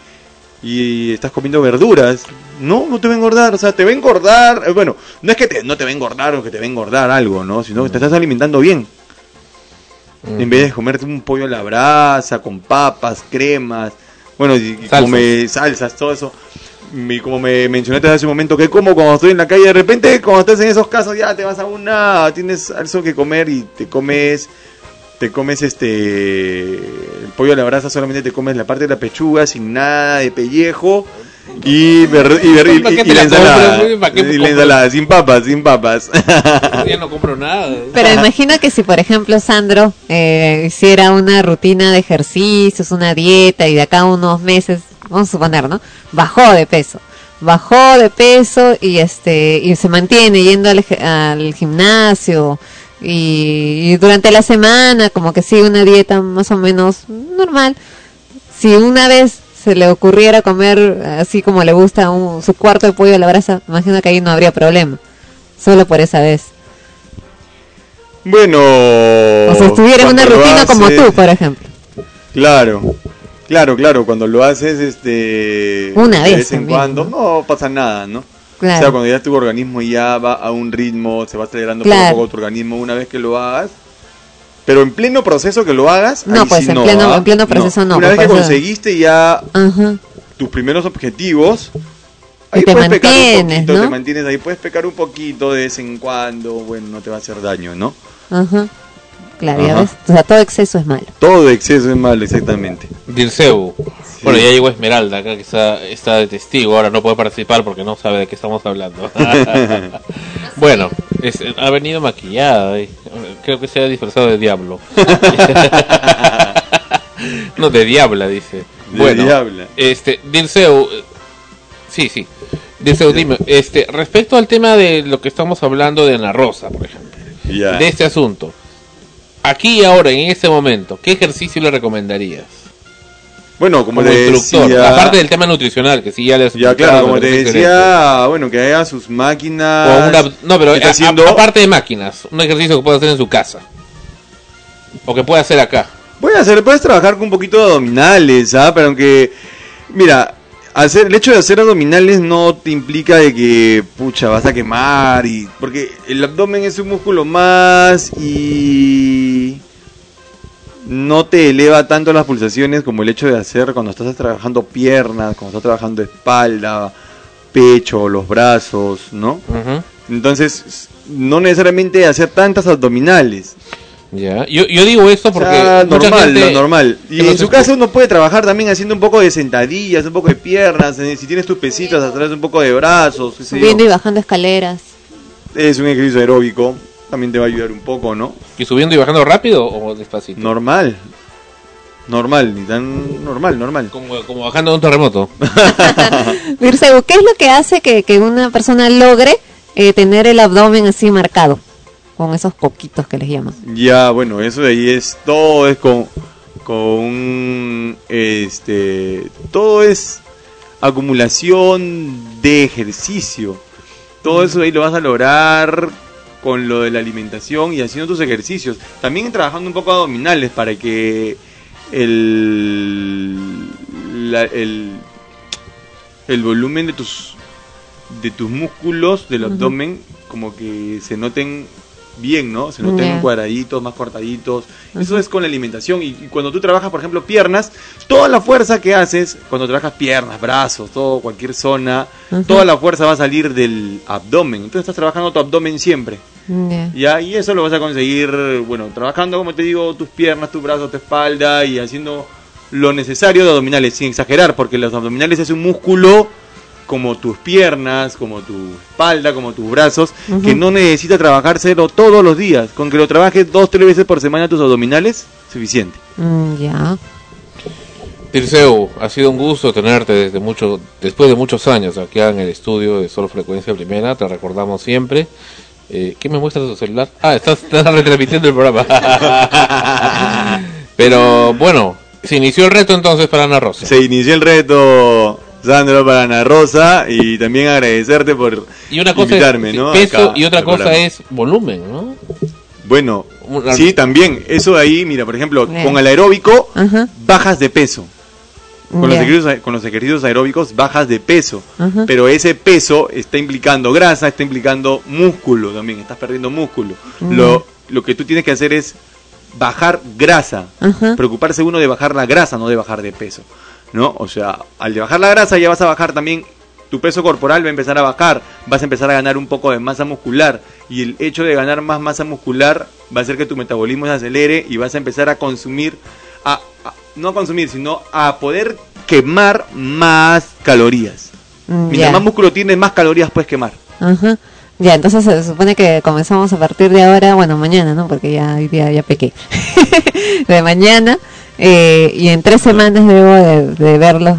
Y estás comiendo verduras. No, no te va a engordar. O sea, te va a engordar. eh, Bueno, no es que te, no te va a engordar o que te va a engordar algo, ¿no? Sino que te estás alimentando bien. En vez de comerte un pollo a la brasa, con papas, cremas, bueno, y, y Salsas. come salsas, todo eso. Y como me mencionaste hace un momento, que como cuando estoy en la calle, de repente, cuando estás en esos casos, ya te vas a una, tienes algo que comer y te comes, te comes este, el pollo a la brasa, solamente te comes la parte de la pechuga, sin nada de pellejo. Y, ver- y, ver- y- ¿Para qué y la la ensalada, y la ensalada, sin papas, sin papas. Ya no compro nada. Pero imagino que si, por ejemplo, Sandro eh, hiciera una rutina de ejercicios, una dieta y de acá a unos meses, vamos a suponer, ¿no? Bajó de peso. Bajó de peso y este y se mantiene yendo al, al gimnasio y, y durante la semana como que sigue una dieta más o menos normal. Si una vez se le ocurriera comer así como le gusta un- su cuarto de pollo a la brasa, imagino que ahí no habría problema. Solo por esa vez. Bueno. O sea, estuviera en una rutina como tú, por ejemplo. Claro, claro, claro, cuando lo haces este Una de vez vez en cuando, no pasa nada, ¿no? Claro. O sea, cuando ya tu organismo ya va a un ritmo, se va acelerando Claro. poco a poco tu organismo una vez que lo hagas. Pero en pleno proceso que lo hagas, No, ahí pues, sí en no, pleno- ¿ah? en pleno proceso no, Una pues, vez que conseguiste ya Ajá. tus primeros objetivos, ahí te puedes pecar un poquito, ¿no? te mantienes ahí, puedes pecar un poquito de vez en cuando, bueno, no te va a hacer daño, ¿no? Ajá. Claro, ya Ajá. ves. O sea, todo exceso es malo. Todo exceso es malo, exactamente. Dirceu. Bueno, ya llegó Esmeralda acá que está, está de testigo. Ahora no puede participar porque no sabe de qué estamos hablando. bueno, es- ha venido maquillada. y creo que se ha disfrazado de diablo. no, de diabla, dice. De bueno, diabla. este, Dirceu. eh, Sí, sí. Dirceu, dime, este, respecto al tema de lo que estamos hablando de Ana Rosa, por ejemplo. De este asunto. Aquí y ahora, en este momento, ¿qué ejercicio le recomendarías? Bueno, como, Como te instructor, decía, aparte del tema nutricional, que sí ya les ya claro, como te decía, bueno, que haya sus máquinas. O una- no, pero está a- haciendo- aparte de máquinas, un ejercicio que puede hacer en su casa. O que puede hacer acá. Puedes hacer, puedes trabajar con un poquito de abdominales, ¿ah? Pero aunque, mira, hacer, el hecho de hacer abdominales no te implica de que, pucha, vas a quemar y, porque el abdomen es un músculo más y no te eleva tanto las pulsaciones como el hecho de hacer cuando estás trabajando piernas, cuando estás trabajando espalda, pecho, los brazos, ¿no? Entonces, no necesariamente hacer tantas abdominales. Ya. Yo, yo digo esto porque. O sea, mucha normal, gente lo normal. Y en su caso uno puede trabajar también haciendo un poco de sentadillas, un poco de piernas, eh, si tienes tus pesitos atrás un poco de brazos, qué sé yo. Subiendo y bajando escaleras. es un ejercicio aeróbico, también te va a ayudar un poco, ¿no? ¿Y subiendo y bajando rápido o despacito? Normal. Normal, ni tan normal, normal. Como, como bajando de un terremoto. Virceu, ¿qué es lo que hace que, que una persona logre eh, tener el abdomen así marcado? Con esos coquitos que les llaman. Ya, bueno, eso de ahí es todo es con con este todo es acumulación de ejercicio. Todo eso de ahí lo vas a lograr con lo de la alimentación y haciendo tus ejercicios. También trabajando un poco abdominales para que el la- el el volumen de tus de tus músculos del abdomen como que se noten bien, ¿no? Se noten Ya. cuadraditos, más cortaditos. Eso es con la alimentación. Y, y cuando tú trabajas, por ejemplo, piernas, toda la fuerza que haces, cuando trabajas piernas, brazos, todo, cualquier zona, toda la fuerza va a salir del abdomen. Entonces estás trabajando tu abdomen siempre. Ya, y eso lo vas a conseguir, bueno, trabajando, como te digo, tus piernas, tus brazos, tu espalda y haciendo lo necesario de abdominales, sin exagerar, porque los abdominales es un músculo como tus piernas, como tu espalda, como tus brazos, que no necesita trabajárselo todos los días. Con que lo trabajes dos, tres veces por semana tus abdominales, suficiente. Mm, ya. Tirceu, ha sido un gusto tenerte desde mucho, después de muchos años aquí en el estudio de Solo Frecuencia Primera, te recordamos siempre. Eh, ¿Qué me muestras tu celular? Ah, estás, estás retransmitiendo el programa. Pero bueno, se inició el reto entonces para Ana Rosa. Se inició el reto, Sandro, para Ana Rosa y también agradecerte por Y una cosa invitarme, es ¿no? peso Acá y otra cosa programa. es volumen, ¿no? Bueno, sí, también. Eso de ahí, mira, por ejemplo, Bien. con el aeróbico bajas de peso. Con los, ejercicios, con los ejercicios aeróbicos bajas de peso. Pero ese peso está implicando grasa, está implicando músculo también. Estás perdiendo músculo. Mm. Lo, lo que tú tienes que hacer es bajar grasa. Ajá. Preocuparse uno de bajar la grasa, no de bajar de peso. ¿No? O sea, al bajar la grasa ya vas a bajar también tu peso corporal va a empezar a bajar, vas a empezar a ganar un poco de masa muscular y el hecho de ganar más masa muscular va a hacer que tu metabolismo se acelere y vas a empezar a consumir, a, a- no a consumir, sino a poder quemar más calorías. Mm, Mientras más músculo tienes, más calorías puedes quemar. Ajá. Ya, entonces se supone que comenzamos a partir de ahora, bueno, mañana, ¿no? Porque ya hoy día ya pequé. de mañana. Eh, y en tres semanas debo de, de ver los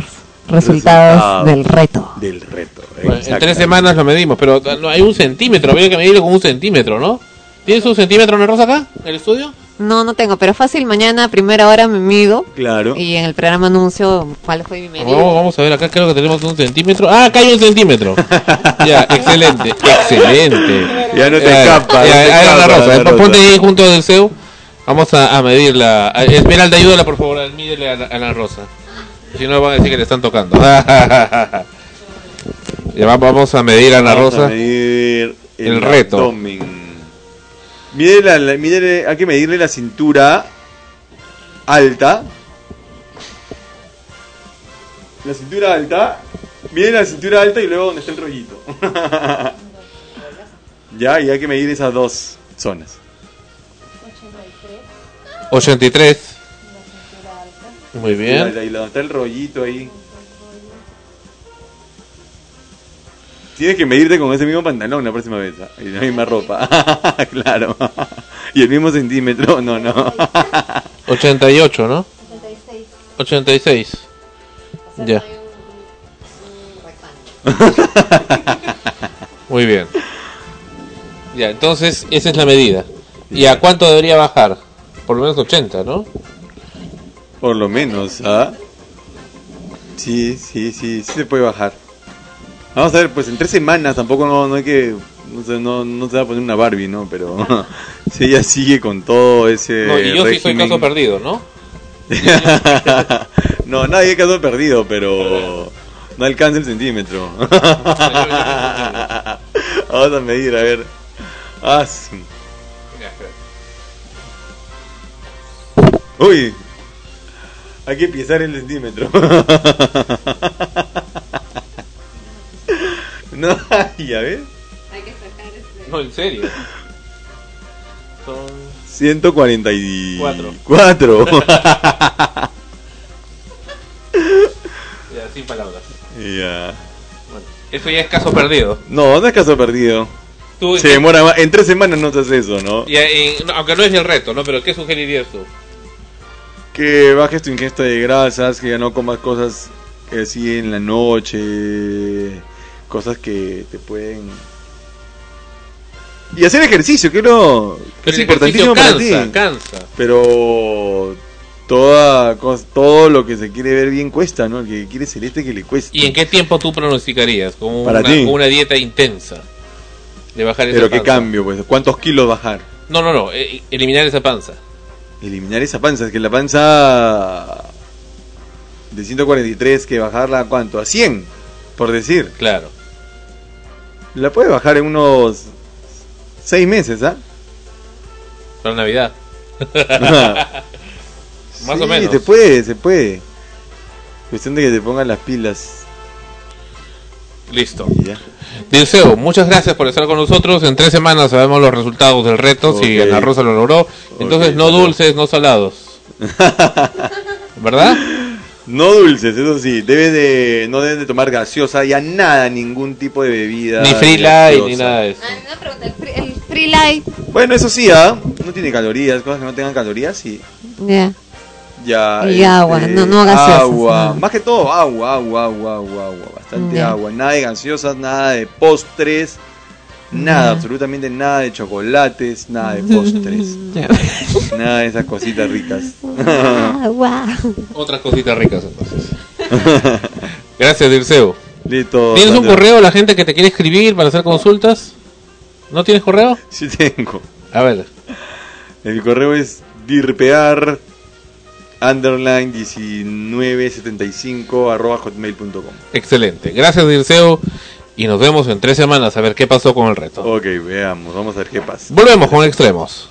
resultados del reto. Del reto. Bueno, en tres semanas lo medimos, pero no hay un centímetro, había que medirlo con un centímetro, ¿no? ¿Tienes un centímetro, Ana Rosa, acá, en el estudio? No, no tengo, pero fácil, mañana a primera hora me mido Claro. y en el programa anuncio cuál fue mi medida. Oh, vamos a ver, acá creo que tenemos un centímetro. Ah, acá hay un centímetro. ya, excelente, excelente. Ya no te Ya, escapa, ya, no te escapa, Rosa, Rosa. ponte ahí junto del CEU. Vamos a, a medirla. Esmeralda, ayúdala por favor, mídele a, a Ana Rosa. Si no, van a decir que le están tocando. ya va- vamos a medir a Ana Vamos a Rosa. medir el reto. Mide la- la- mídele- hay que medirle la cintura alta. La cintura alta. Mide la cintura alta y luego donde está el rollito. ya, y hay que medir esas dos zonas. 83. Muy bien. la- y donde está el rollito ahí. Tienes que medirte con ese mismo pantalón la próxima vez. ¿ah? Y la misma ropa. claro. y el mismo centímetro. No, no. 88, ¿no? 86. Ya. Muy bien. Ya, entonces esa es la medida. ¿Y a cuánto debería bajar? Por lo menos 80, ¿no? Por lo menos, ¿ah? Sí, sí, sí, sí se puede bajar. Vamos a ver, pues en tres semanas tampoco no, no hay que... No se, no, no se va a poner una Barbie, ¿no? Pero si ella sigue con todo ese No, y yo sí soy régimen- caso perdido, ¿no? no, nadie caso perdido, pero no alcanza el centímetro. Vamos a medir, a ver. Ah, Uy, hay que pisar el centímetro. no, ya ves. No, en serio. Son 144. Cuatro. Cuatro. ya, sin palabras. ya. Bueno, eso ya es caso perdido. No, no es caso perdido. Tú, Se demora más. En tres semanas no te haces eso, ¿no? y, y- no, aunque no es el reto, ¿no? Pero ¿qué sugerirías tú? Que bajes tu ingesta de grasas, que ya no comas cosas así en la noche, cosas que te pueden... Y hacer ejercicio, que no... que es importantísimo para ti. cansa, cansa. Pero toda todo lo que se quiere ver bien cuesta, ¿no? El que quiere celeste que le cuesta. ¿Y en qué tiempo tú pronosticarías? Para una, ti. con una dieta intensa. De bajar esa Pero qué cambio, pues. ¿Cuántos kilos bajar? No, no, no. eh, eliminar esa panza. Eliminar esa panza. Es que la panza de 143 que bajarla a cuánto? A 100, por decir. Claro. La puede bajar en unos 6 meses, ¿ah? Para Navidad. Más Sí, o menos. Se puede, se puede. Cuestión de que te pongan las pilas. Listo. Ya. Dirceo, muchas gracias por estar con nosotros. En tres semanas sabemos los resultados del reto, si Ok. Ana Rosa lo logró. Entonces, no dulces, no salados. ¿Verdad? No dulces, eso sí. Debe de, no deben de tomar gaseosa, ya nada, ningún tipo de bebida. Ni free light, ni nada de eso. una pregunta, el free, el free light. Bueno, eso sí, ¿ah? No tiene calorías, cosas que no tengan calorías, sí. Ya. Ya. Y agua, no- no gaseosas, Agua, no. más que todo agua, agua, agua, agua, agua, bastante agua. Nada de gaseosas, nada de postres, nada, absolutamente nada de chocolates, nada de postres. Nada de esas cositas ricas. Agua. Otras cositas ricas entonces. Gracias, Dirceo. Listo. ¿Tienes un correo la gente que te quiere escribir para hacer consultas? ¿No tienes correo? Sí tengo. A ver. El correo es dirpear underline 1975 arroba hotmail.com. Excelente. Gracias, Dirceo. Y nos vemos en tres semanas a ver qué pasó con el reto. Ok, veamos, vamos a ver qué pasa. Volvemos con extremos.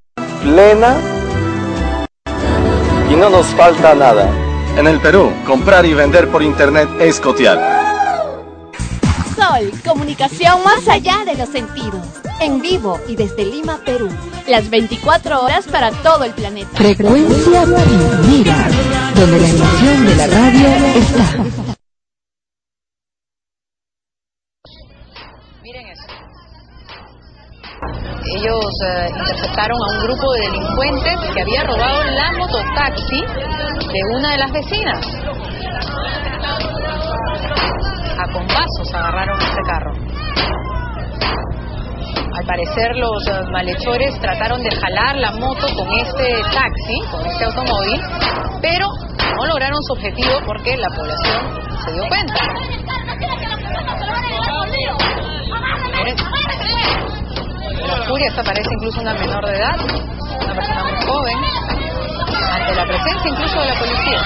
plena y no nos falta nada. En el Perú, comprar y vender por internet es cotear. Sol, comunicación más allá de los sentidos. En vivo y desde Lima, Perú. Las 24 horas para todo el planeta. Frecuencia primera, donde la emoción de la radio está. Eh, interceptaron a un grupo de delincuentes que había robado la mototaxi de una de las vecinas. A combazos agarraron este carro. Al parecer los eh, malhechores trataron de jalar la moto con este taxi, con este automóvil, pero no lograron su objetivo porque la población se dio cuenta. En la furia esta parece incluso una menor de edad, una persona muy joven, ante la presencia incluso de la policía.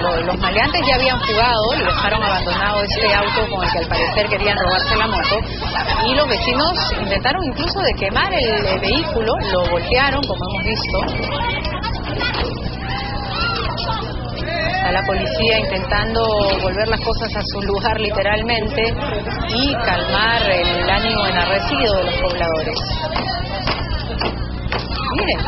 Lo- Los maleantes ya habían fugado y dejaron abandonado este auto con el que al parecer querían robarse la moto y los vecinos intentaron incluso de quemar el, el vehículo, lo voltearon como hemos visto. La policía intentando volver las cosas a su lugar literalmente y calmar el ánimo enarrecido de los pobladores. Miren.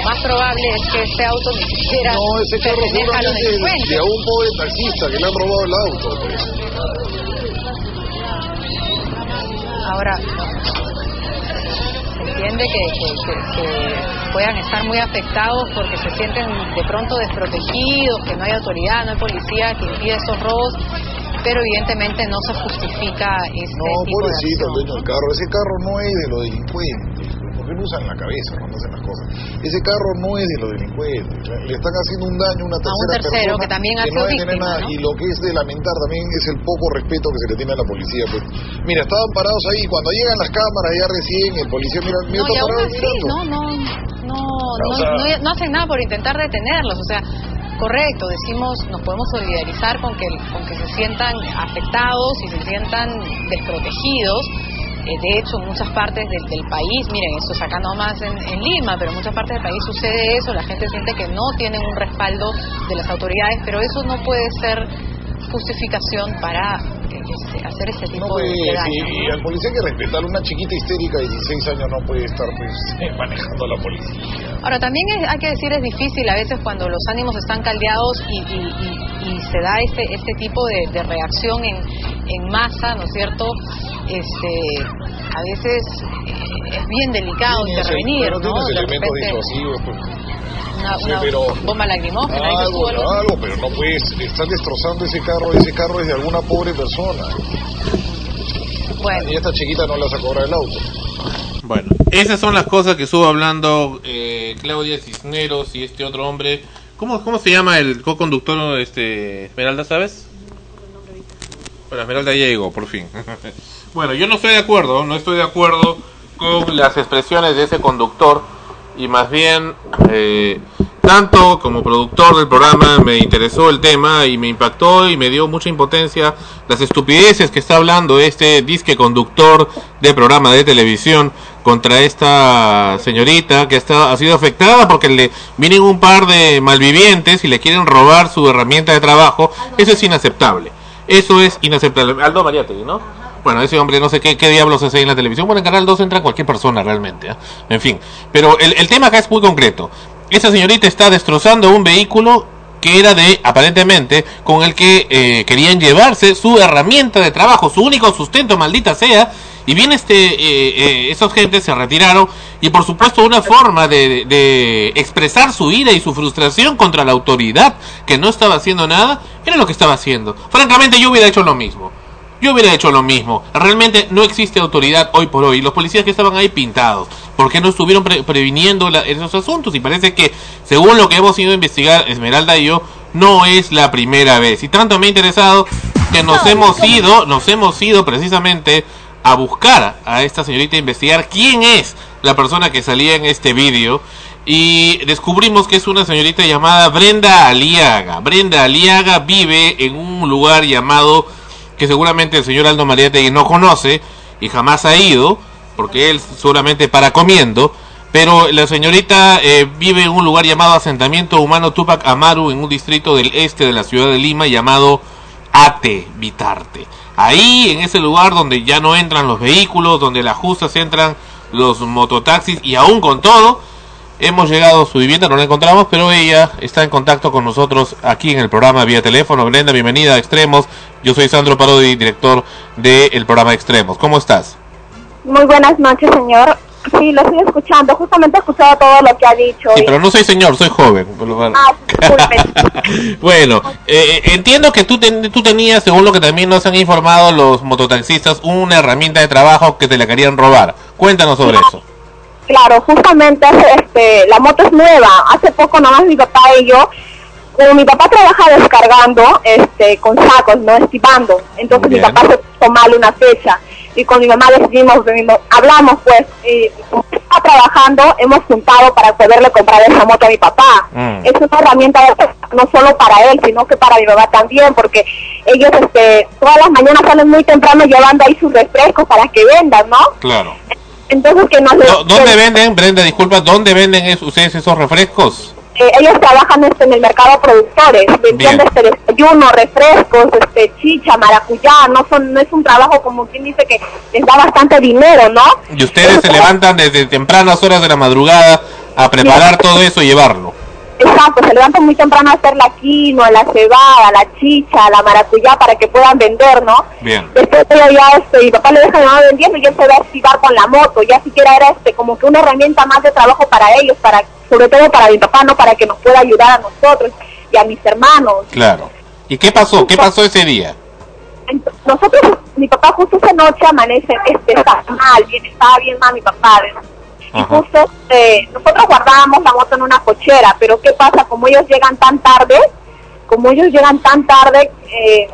Lo más probable es que este auto ni siquiera No, ese carro a los delincuentes. de a un pobre taxista que le han robado el auto. pues. Ahora, se entiende que, que- que- que puedan estar muy afectados porque se sienten de pronto desprotegidos, que no hay autoridad, no hay policía que impide esos robos, pero evidentemente no se justifica este No, tipo de pobrecito el dueño del carro. Ese carro no es de los delincuentes. Porque que no usan la cabeza cuando hacen las cosas. Ese carro no es de los delincuentes, le están haciendo un daño a una A un tercera tercero persona que también ha que no víctima, nada. ¿no? Y lo que es de lamentar también es el poco respeto que se le tiene a la policía. Pues. Mira, estaban parados ahí, cuando llegan las cámaras ya recién, el policía mira, mira No, y está aún parado así, mirando. no, no, no, O no, sea- no- no hacen nada por intentar detenerlos, o sea, correcto, decimos, nos podemos solidarizar con que, con que se sientan afectados y se sientan desprotegidos. Eh, de hecho, en muchas partes del, del país, miren, esto es acá nomás en, en Lima, pero en muchas partes del país sucede eso, la gente siente que no tienen un respaldo de las autoridades, pero eso no puede ser justificación para hacer ese tipo No, de, pues, de daño. y, y al policía hay que respetarlo. Una chiquita histérica de 16 años no puede estar pues, manejando a la policía. Ahora, también es- hay que decir, es difícil a veces cuando los ánimos están caldeados y, y- y- se da este, este tipo de, de reacción en, en masa, ¿no es cierto? Este, a veces eh, es bien delicado intervenir, pero ¿no? tienes De elementos repente, disuasivos. Pues. Una, Sí, una pero- bomba lacrimógena, Algo, algo. algo, pero no puedes, están destrozando ese carro, ese carro es de alguna pobre persona. Bueno. Y esta chiquita no la cobrar el auto. Bueno, esas son las cosas que estuvo hablando eh, Claudia Cisneros y este otro hombre. ¿Cómo, cómo se llama el co-conductor, este, Esmeralda, sabes? Bueno, Esmeralda ya llegó, por fin. bueno, yo no estoy de acuerdo, no estoy de acuerdo con las expresiones de ese conductor y más bien, eh, tanto como productor del programa me interesó el tema y me impactó y me dio mucha impotencia las estupideces que está hablando este disque conductor de programa de televisión contra esta señorita que está, ha sido afectada porque le vienen un par de malvivientes y le quieren robar su herramienta de trabajo. Eso es inaceptable. Eso es inaceptable. Aldo Mariátegui, ¿no? Bueno, ese hombre no sé qué, qué diablos hace en la televisión. Bueno, en Canal 2 entra cualquier persona realmente. ¿ah? En fin. Pero el, el tema acá es muy concreto. Esta señorita está destrozando un vehículo que era de, aparentemente, con el que eh, querían llevarse su herramienta de trabajo, su único sustento, maldita sea. Y bien, este, eh, eh, gentes se retiraron y por supuesto una forma de, de expresar su ira y su frustración contra la autoridad que no estaba haciendo nada, era lo que estaba haciendo. Francamente yo hubiera hecho lo mismo. Yo hubiera hecho lo mismo. Realmente no existe autoridad hoy por hoy. Los policías que estaban ahí pintados. ¿Por qué no estuvieron pre- previniendo la- esos asuntos? Y parece que, según lo que hemos ido a investigar, Esmeralda y yo, no es la primera vez. Y tanto me ha interesado que nos hemos ido, nos hemos ido precisamente a buscar a esta señorita, a investigar quién es la persona que salía en este vídeo. Y descubrimos que es una señorita llamada Brenda Aliaga. Brenda Aliaga vive en un lugar llamado que seguramente el señor Aldo Mariátegui no conoce y jamás ha ido, porque él solamente para comiendo, pero la señorita eh, vive en un lugar llamado Asentamiento Humano Tupac Amaru, en un distrito del este de la ciudad de Lima llamado Ate Vitarte. Ahí, en ese lugar donde ya no entran los vehículos, donde las justas entran los mototaxis y aún con todo, hemos llegado a su vivienda, no la encontramos, pero ella está en contacto con nosotros aquí en el programa vía teléfono. Brenda, bienvenida a Extremos. Yo soy Sandro Parodi, director del programa Extremos. ¿Cómo estás? Muy buenas noches, señor. Sí, lo estoy escuchando. Justamente he escuchado todo lo que ha dicho. Sí, pero no soy señor, soy joven. Ah, bueno, eh, entiendo que tú, ten- tú tenías, según lo que también nos han informado los mototaxistas, una herramienta de trabajo que te la querían robar. Cuéntanos sobre eso. Claro, justamente este, la moto es nueva. Hace poco nomás mi papá y yo, como mi papá trabaja descargando este, con sacos, no estipando, entonces mi papá se mal una fecha y con mi mamá decidimos, venimos- hablamos pues, y como está trabajando, hemos juntado para poderle comprar esa moto a mi papá. Mm. Es una herramienta no solo para él, sino que para mi mamá también, porque ellos este, todas las mañanas salen muy temprano llevando ahí sus refrescos para que vendan, ¿no? Claro. Entonces que nos Do- ¿Dónde venden, Brenda, disculpa, dónde venden es- ustedes esos refrescos? eh, ellos trabajan este, en el mercado productores, vendiendo este desayuno, refrescos, este chicha, maracuyá, no son no es un trabajo como quien dice que les da bastante dinero, ¿no? Y ustedes se levantan desde tempranas horas de la madrugada a preparar todo eso y llevarlo. Exacto, se levantan muy temprano a hacer la quinoa, la cebada, la chicha, la maracuyá para que puedan vender, ¿no? Bien. Después ella ya, este, mi papá le deja a mi mamá vendiendo y él se va a activar con la moto, ya siquiera era este como que una herramienta más de trabajo para ellos, para sobre todo para mi papá, no para que nos pueda ayudar a nosotros y a mis hermanos. Claro. ¿Y qué pasó? ¿Qué pasó ese día? Nosotros, mi papá justo esa noche amanece, este, está mal, bien, estaba bien mal mi papá. ¿Ves? Y justo eh, nosotros guardábamos la moto en una cochera, pero ¿qué pasa? Como ellos llegan tan tarde, como ellos llegan tan tarde, eh,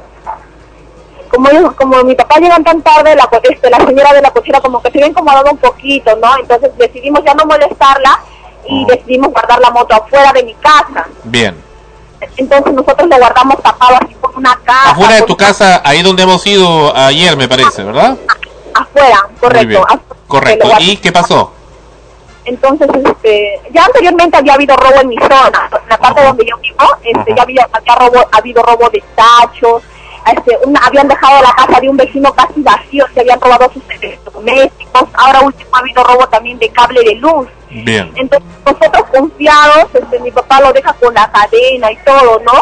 como ellos, como mi papá llegan tan tarde, la, este, la señora de la cochera como que se había incomodado un poquito, ¿no? Entonces decidimos ya no molestarla y decidimos guardar la moto afuera de mi casa. Bien. Entonces nosotros lo guardamos tapado así con una caja. Afuera de tu casa, ahí donde hemos ido ayer, me parece, ¿verdad? Afuera, correcto. Correcto. ¿Y qué pasó? Entonces, este, ya anteriormente había habido robo en mi zona, en la parte donde yo vivo, este, ya había, había robo, ha habido robo de tachos, este, una- habían dejado la casa de un vecino casi vacío, se habían robado sus electrodomésticos, ahora último ha habido robo también de cable de luz. Bien. Entonces, nosotros confiados, este, mi papá lo deja con la cadena y todo, ¿no?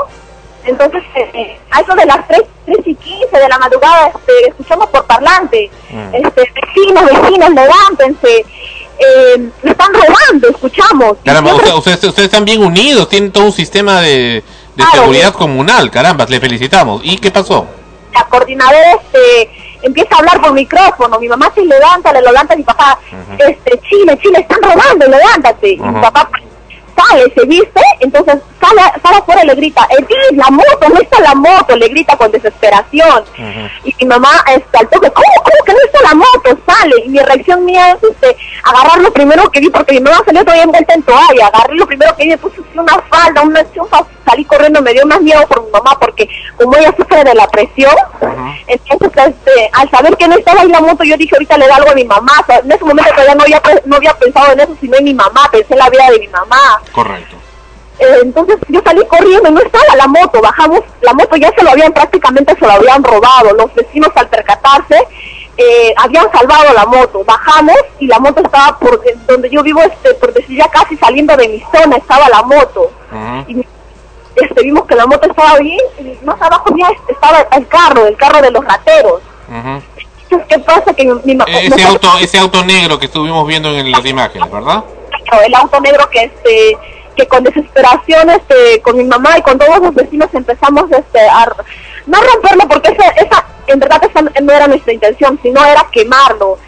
Entonces, eh, a eso de las 3, 3 y 15 de la madrugada, este, escuchamos por parlante, este, vecinos, vecinos, levántense, eh, me están robando, escuchamos. Caramba, ustedes, ustedes están bien unidos, tienen todo un sistema de, de Claro, seguridad bien. comunal, caramba, le felicitamos. ¿Y qué pasó? la coordinadora este, empieza a hablar por micrófono, mi mamá se levanta, le levanta a mi papá, este, Chile, Chile, están robando, levántate. Y mi papá sale, se viste, entonces sale, sale afuera y le grita, Edith, la moto, no está la moto, le grita con desesperación. Y mi mamá este, al toque, ¿cómo, cómo que no está la moto? Sale. Y mi reacción mía es este, agarrar lo primero que vi, porque mi mamá salió todavía envuelta en toalla. Agarré lo primero que vi, me puse una falda, una chumpa, salí corriendo, me dio más miedo por mi mamá, porque como ella sufre de la presión, entonces este, al saber que no estaba ahí la moto, yo dije, ahorita le da algo a mi mamá. O sea, en ese momento todavía no había, no había pensado en eso, sino en mi mamá, pensé en la vida de mi mamá. Correcto. Eh, entonces yo salí corriendo no estaba la moto, bajamos, la moto ya se lo habían prácticamente se lo habían robado, los vecinos al percatarse eh, habían salvado la moto, bajamos y la moto estaba por eh, donde yo vivo, este, por decir ya casi saliendo de mi zona estaba la moto y este, vimos que la moto estaba bien y más abajo ya estaba el carro, el carro de los rateros. Entonces, ¿qué pasa? Que mi, mi Ese auto, ese auto negro que estuvimos viendo en las imágenes, ¿verdad? el auto negro que este que con desesperación este con mi mamá y con todos los vecinos empezamos este a no romperlo porque esa, esa en verdad esa no era nuestra intención sino era quemarlo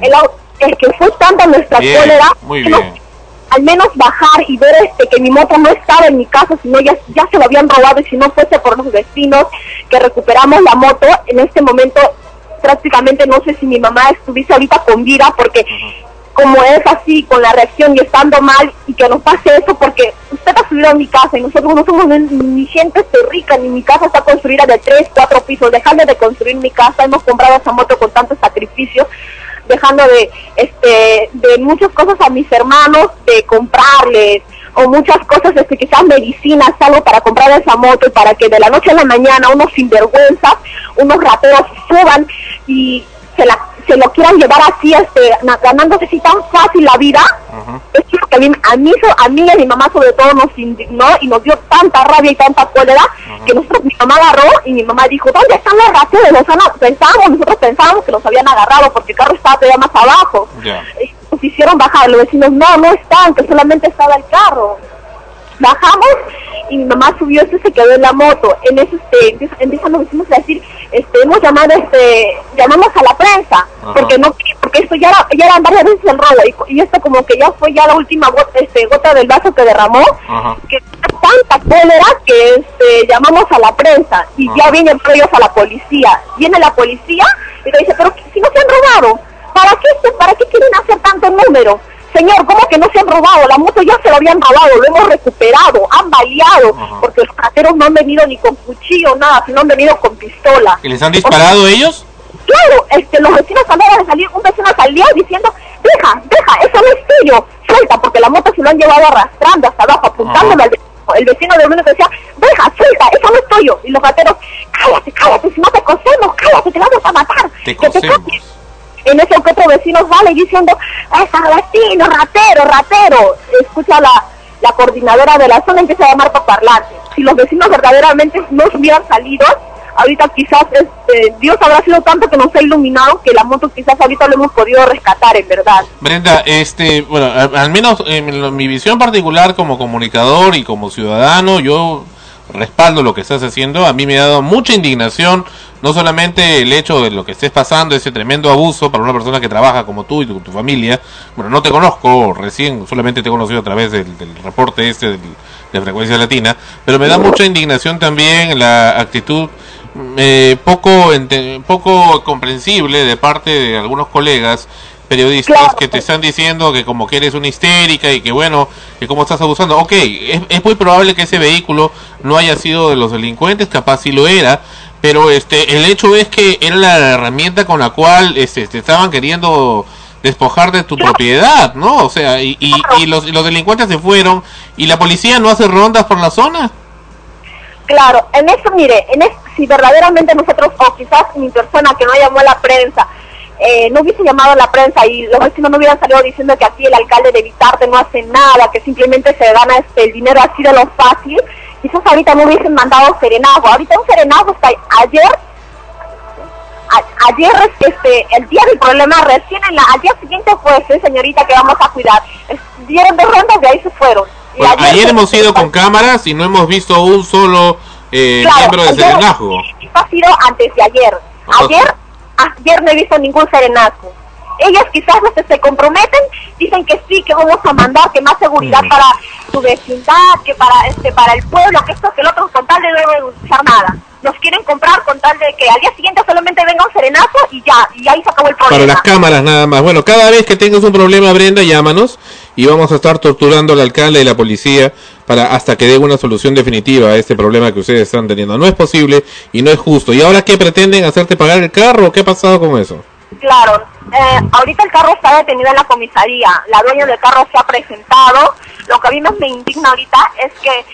el, au- es que fue tanta nuestra Bien, cólera muy que nos- bien. Al menos bajar y ver este que mi moto no estaba en mi casa sino ya ya se lo habían robado y si no fuese por los vecinos que recuperamos la moto en este momento prácticamente no sé si mi mamá estuviese ahorita con vida porque como es así, con la reacción y estando mal, y que nos pase eso, porque usted ha subido a mi casa y nosotros no somos ni, gente este, rica, ni mi casa está construida de tres, cuatro pisos, dejando de construir mi casa, hemos comprado esa moto con tanto sacrificio, dejando de, este, de muchas cosas a mis hermanos, de comprarles, o muchas cosas, este, quizás medicinas, algo para comprar esa moto, y para que de la noche a la mañana unos sinvergüenzas, unos rateros suban y se la se lo quieran llevar así, este, ganándose así tan fácil la vida, es lo que a mí, a mí, a mí y a mi mamá sobre todo nos indignó y nos dio tanta rabia y tanta cólera que nosotros, mi mamá agarró y mi mamá dijo, ¿dónde están los rateros? Los pensábamos, nosotros pensábamos que los habían agarrado porque el carro estaba todavía más abajo. Y nos hicieron bajar, los vecinos, no, no están, que solamente estaba el carro. Bajamos y mi mamá subió y se quedó en la moto. En eso este, empieza- empiezan los vecinos a decir, este, hemos llamado, este, llamamos a la prensa, Ajá. porque no, porque esto ya era, ya eran varias veces el robo y, y esto como que ya fue ya la última gota, este, gota del vaso que derramó, Ajá. que tanta cólera que este, llamamos a la prensa y ya vienen ellos a la policía. Viene la policía y le dice, pero si no se han robado, ¿para qué, ¿para qué quieren hacer tanto número? Señor, ¿cómo que no se han robado? La moto ya se lo habían robado, lo hemos recuperado, han baleado, porque los rateros no han venido ni con cuchillo, nada, sino han venido con pistola. ¿Y les han disparado ellos? Claro, este, los vecinos acaban de salir, un vecino salió diciendo, deja, deja, eso no es tuyo, suelta, porque la moto se lo han llevado arrastrando hasta abajo, apuntándole al vecino. El vecino de uno decía, deja, suelta, eso no es tuyo. Y los rateros, cállate, cállate, si no te cosemos, cállate, te vamos a matar. Te que te cosemos. calles". En eso que otro vecino sale diciendo, esa vecino, ratero, ratero. Escucha la, la coordinadora de la zona empieza a llamar por parlante. Si los vecinos verdaderamente no hubieran salido, ahorita quizás este, Dios habrá sido tanto que nos ha iluminado que la moto quizás ahorita lo hemos podido rescatar en verdad. Brenda, este, bueno, a- al menos en mi visión particular como comunicador y como ciudadano, yo respaldo lo que estás haciendo. A mí me ha dado mucha indignación no solamente el hecho de lo que estés pasando, ese tremendo abuso para una persona que trabaja como tú y tu, tu familia, bueno, no te conozco recién, solamente te he conocido a través del, del reporte este del- de Frecuencia Latina, pero me da mucha indignación también la actitud eh, poco poco comprensible de parte de algunos colegas periodistas que te están diciendo que como que eres una histérica y que bueno, que cómo estás abusando. Ok, es, es muy probable que ese vehículo no haya sido de los delincuentes, capaz sí lo era, pero este el hecho es que era la herramienta con la cual este, te estaban queriendo despojar de tu propiedad, ¿no? O sea, y, y, y los, y los delincuentes se fueron y la policía no hace rondas por la zona. Claro, en eso, mire, en es- si verdaderamente nosotros, o quizás mi persona que no llamó a la prensa, eh, no hubiese llamado a la prensa y los vecinos no hubieran salido diciendo que aquí el alcalde de Vitarte no hace nada, que simplemente se gana este, el dinero así de lo fácil, quizás ahorita no hubiesen mandado serenazgo. Ahorita un serenazgo está ayer, a- ayer este, el día del problema recién en la, al día siguiente fue, sí, señorita, que vamos a cuidar. Dieron dos rondas y ahí se fueron. Y Bueno, ayer se- hemos ido con cámaras y no hemos visto un solo eh, Claro, miembro de ayer- Serenazgo. Ha sido antes de ayer. Ayer, ayer no he visto ningún serenazgo. Ellas quizás no se, se comprometen, dicen que sí, que vamos a mandar, que más seguridad Mm. para su vecindad, que para este para el pueblo, que esto, que el otro, con tal de no denunciar nada. Nos quieren comprar con tal de que al día siguiente solamente venga un serenazo y ya, y ahí se acabó el Para problema. las cámaras nada más. Bueno, cada vez que tengas un problema, Brenda, llámanos y vamos a estar torturando al alcalde y la policía para hasta que dé una solución definitiva a este problema que ustedes están teniendo. No es posible y no es justo. ¿Y ahora qué pretenden hacerte pagar el carro? ¿Qué ha pasado con eso? Claro, eh, ahorita el carro está detenido en la comisaría, la dueña del carro se ha presentado, lo que a mí más me indigna ahorita es que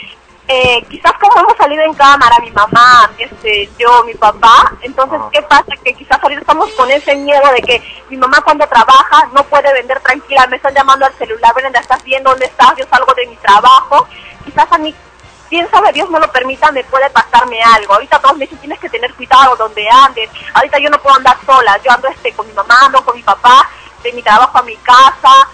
eh, quizás como hemos salido en cámara, mi mamá, este, yo, mi papá, entonces, ¿qué pasa? Que quizás ahorita estamos con ese miedo de que mi mamá cuando trabaja no puede vender tranquila, me están llamando al celular, Brenda, ¿estás bien? ¿Dónde estás? Yo salgo de mi trabajo, quizás a mí quién sabe, Dios no lo permita, me puede pasarme algo. Ahorita todos me dicen, tienes que tener cuidado donde andes. Ahorita yo no puedo andar sola, yo ando este con mi mamá, ando con mi papá, de mi trabajo a mi casa.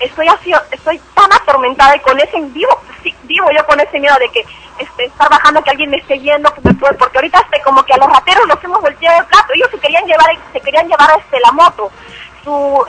Estoy así, estoy tan atormentada y con ese vivo, sí, vivo yo con ese miedo de que este, estar bajando, que alguien me esté viendo, que me puede, porque ahorita este, como que a los rateros los hemos volteado el plato. Ellos se querían llevar, se querían llevar este la moto. Su,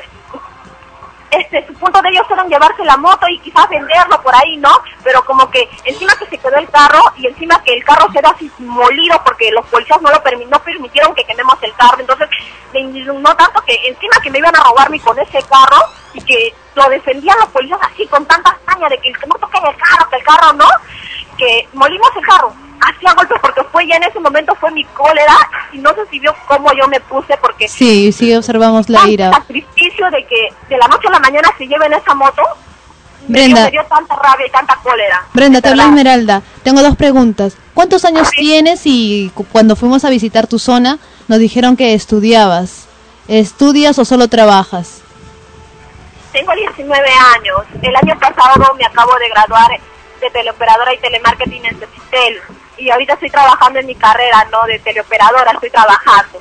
este, su punto de ellos era llevarse la moto y quizás venderlo por ahí, ¿no? Pero como que encima que se quedó el carro y encima que el carro da así molido porque los policías no lo permi- no permitieron que quememos el carro, entonces me indignó tanto que encima que me iban a robarme con ese carro y que lo defendían los policías así con tanta hazaña de que no toquen el carro, que el carro no, que molimos el carro, hacía golpes porque fue ya en ese momento fue mi cólera y no sé si vio cómo yo me puse porque Sí, sí, observamos la ira. sacrificio de que de la noche a la mañana se lleven esa moto me dio, Brenda. me dio tanta rabia y tanta cólera. Brenda, te habla. Esmeralda. Tengo dos preguntas. ¿Cuántos años tienes y cu- cuando fuimos a visitar tu zona nos dijeron que estudiabas? ¿Estudias o solo trabajas? Tengo 19 años. El año pasado me acabo de graduar de teleoperadora y telemarketing en Cefitel. Y ahorita estoy trabajando en mi carrera, ¿no? De teleoperadora, estoy trabajando.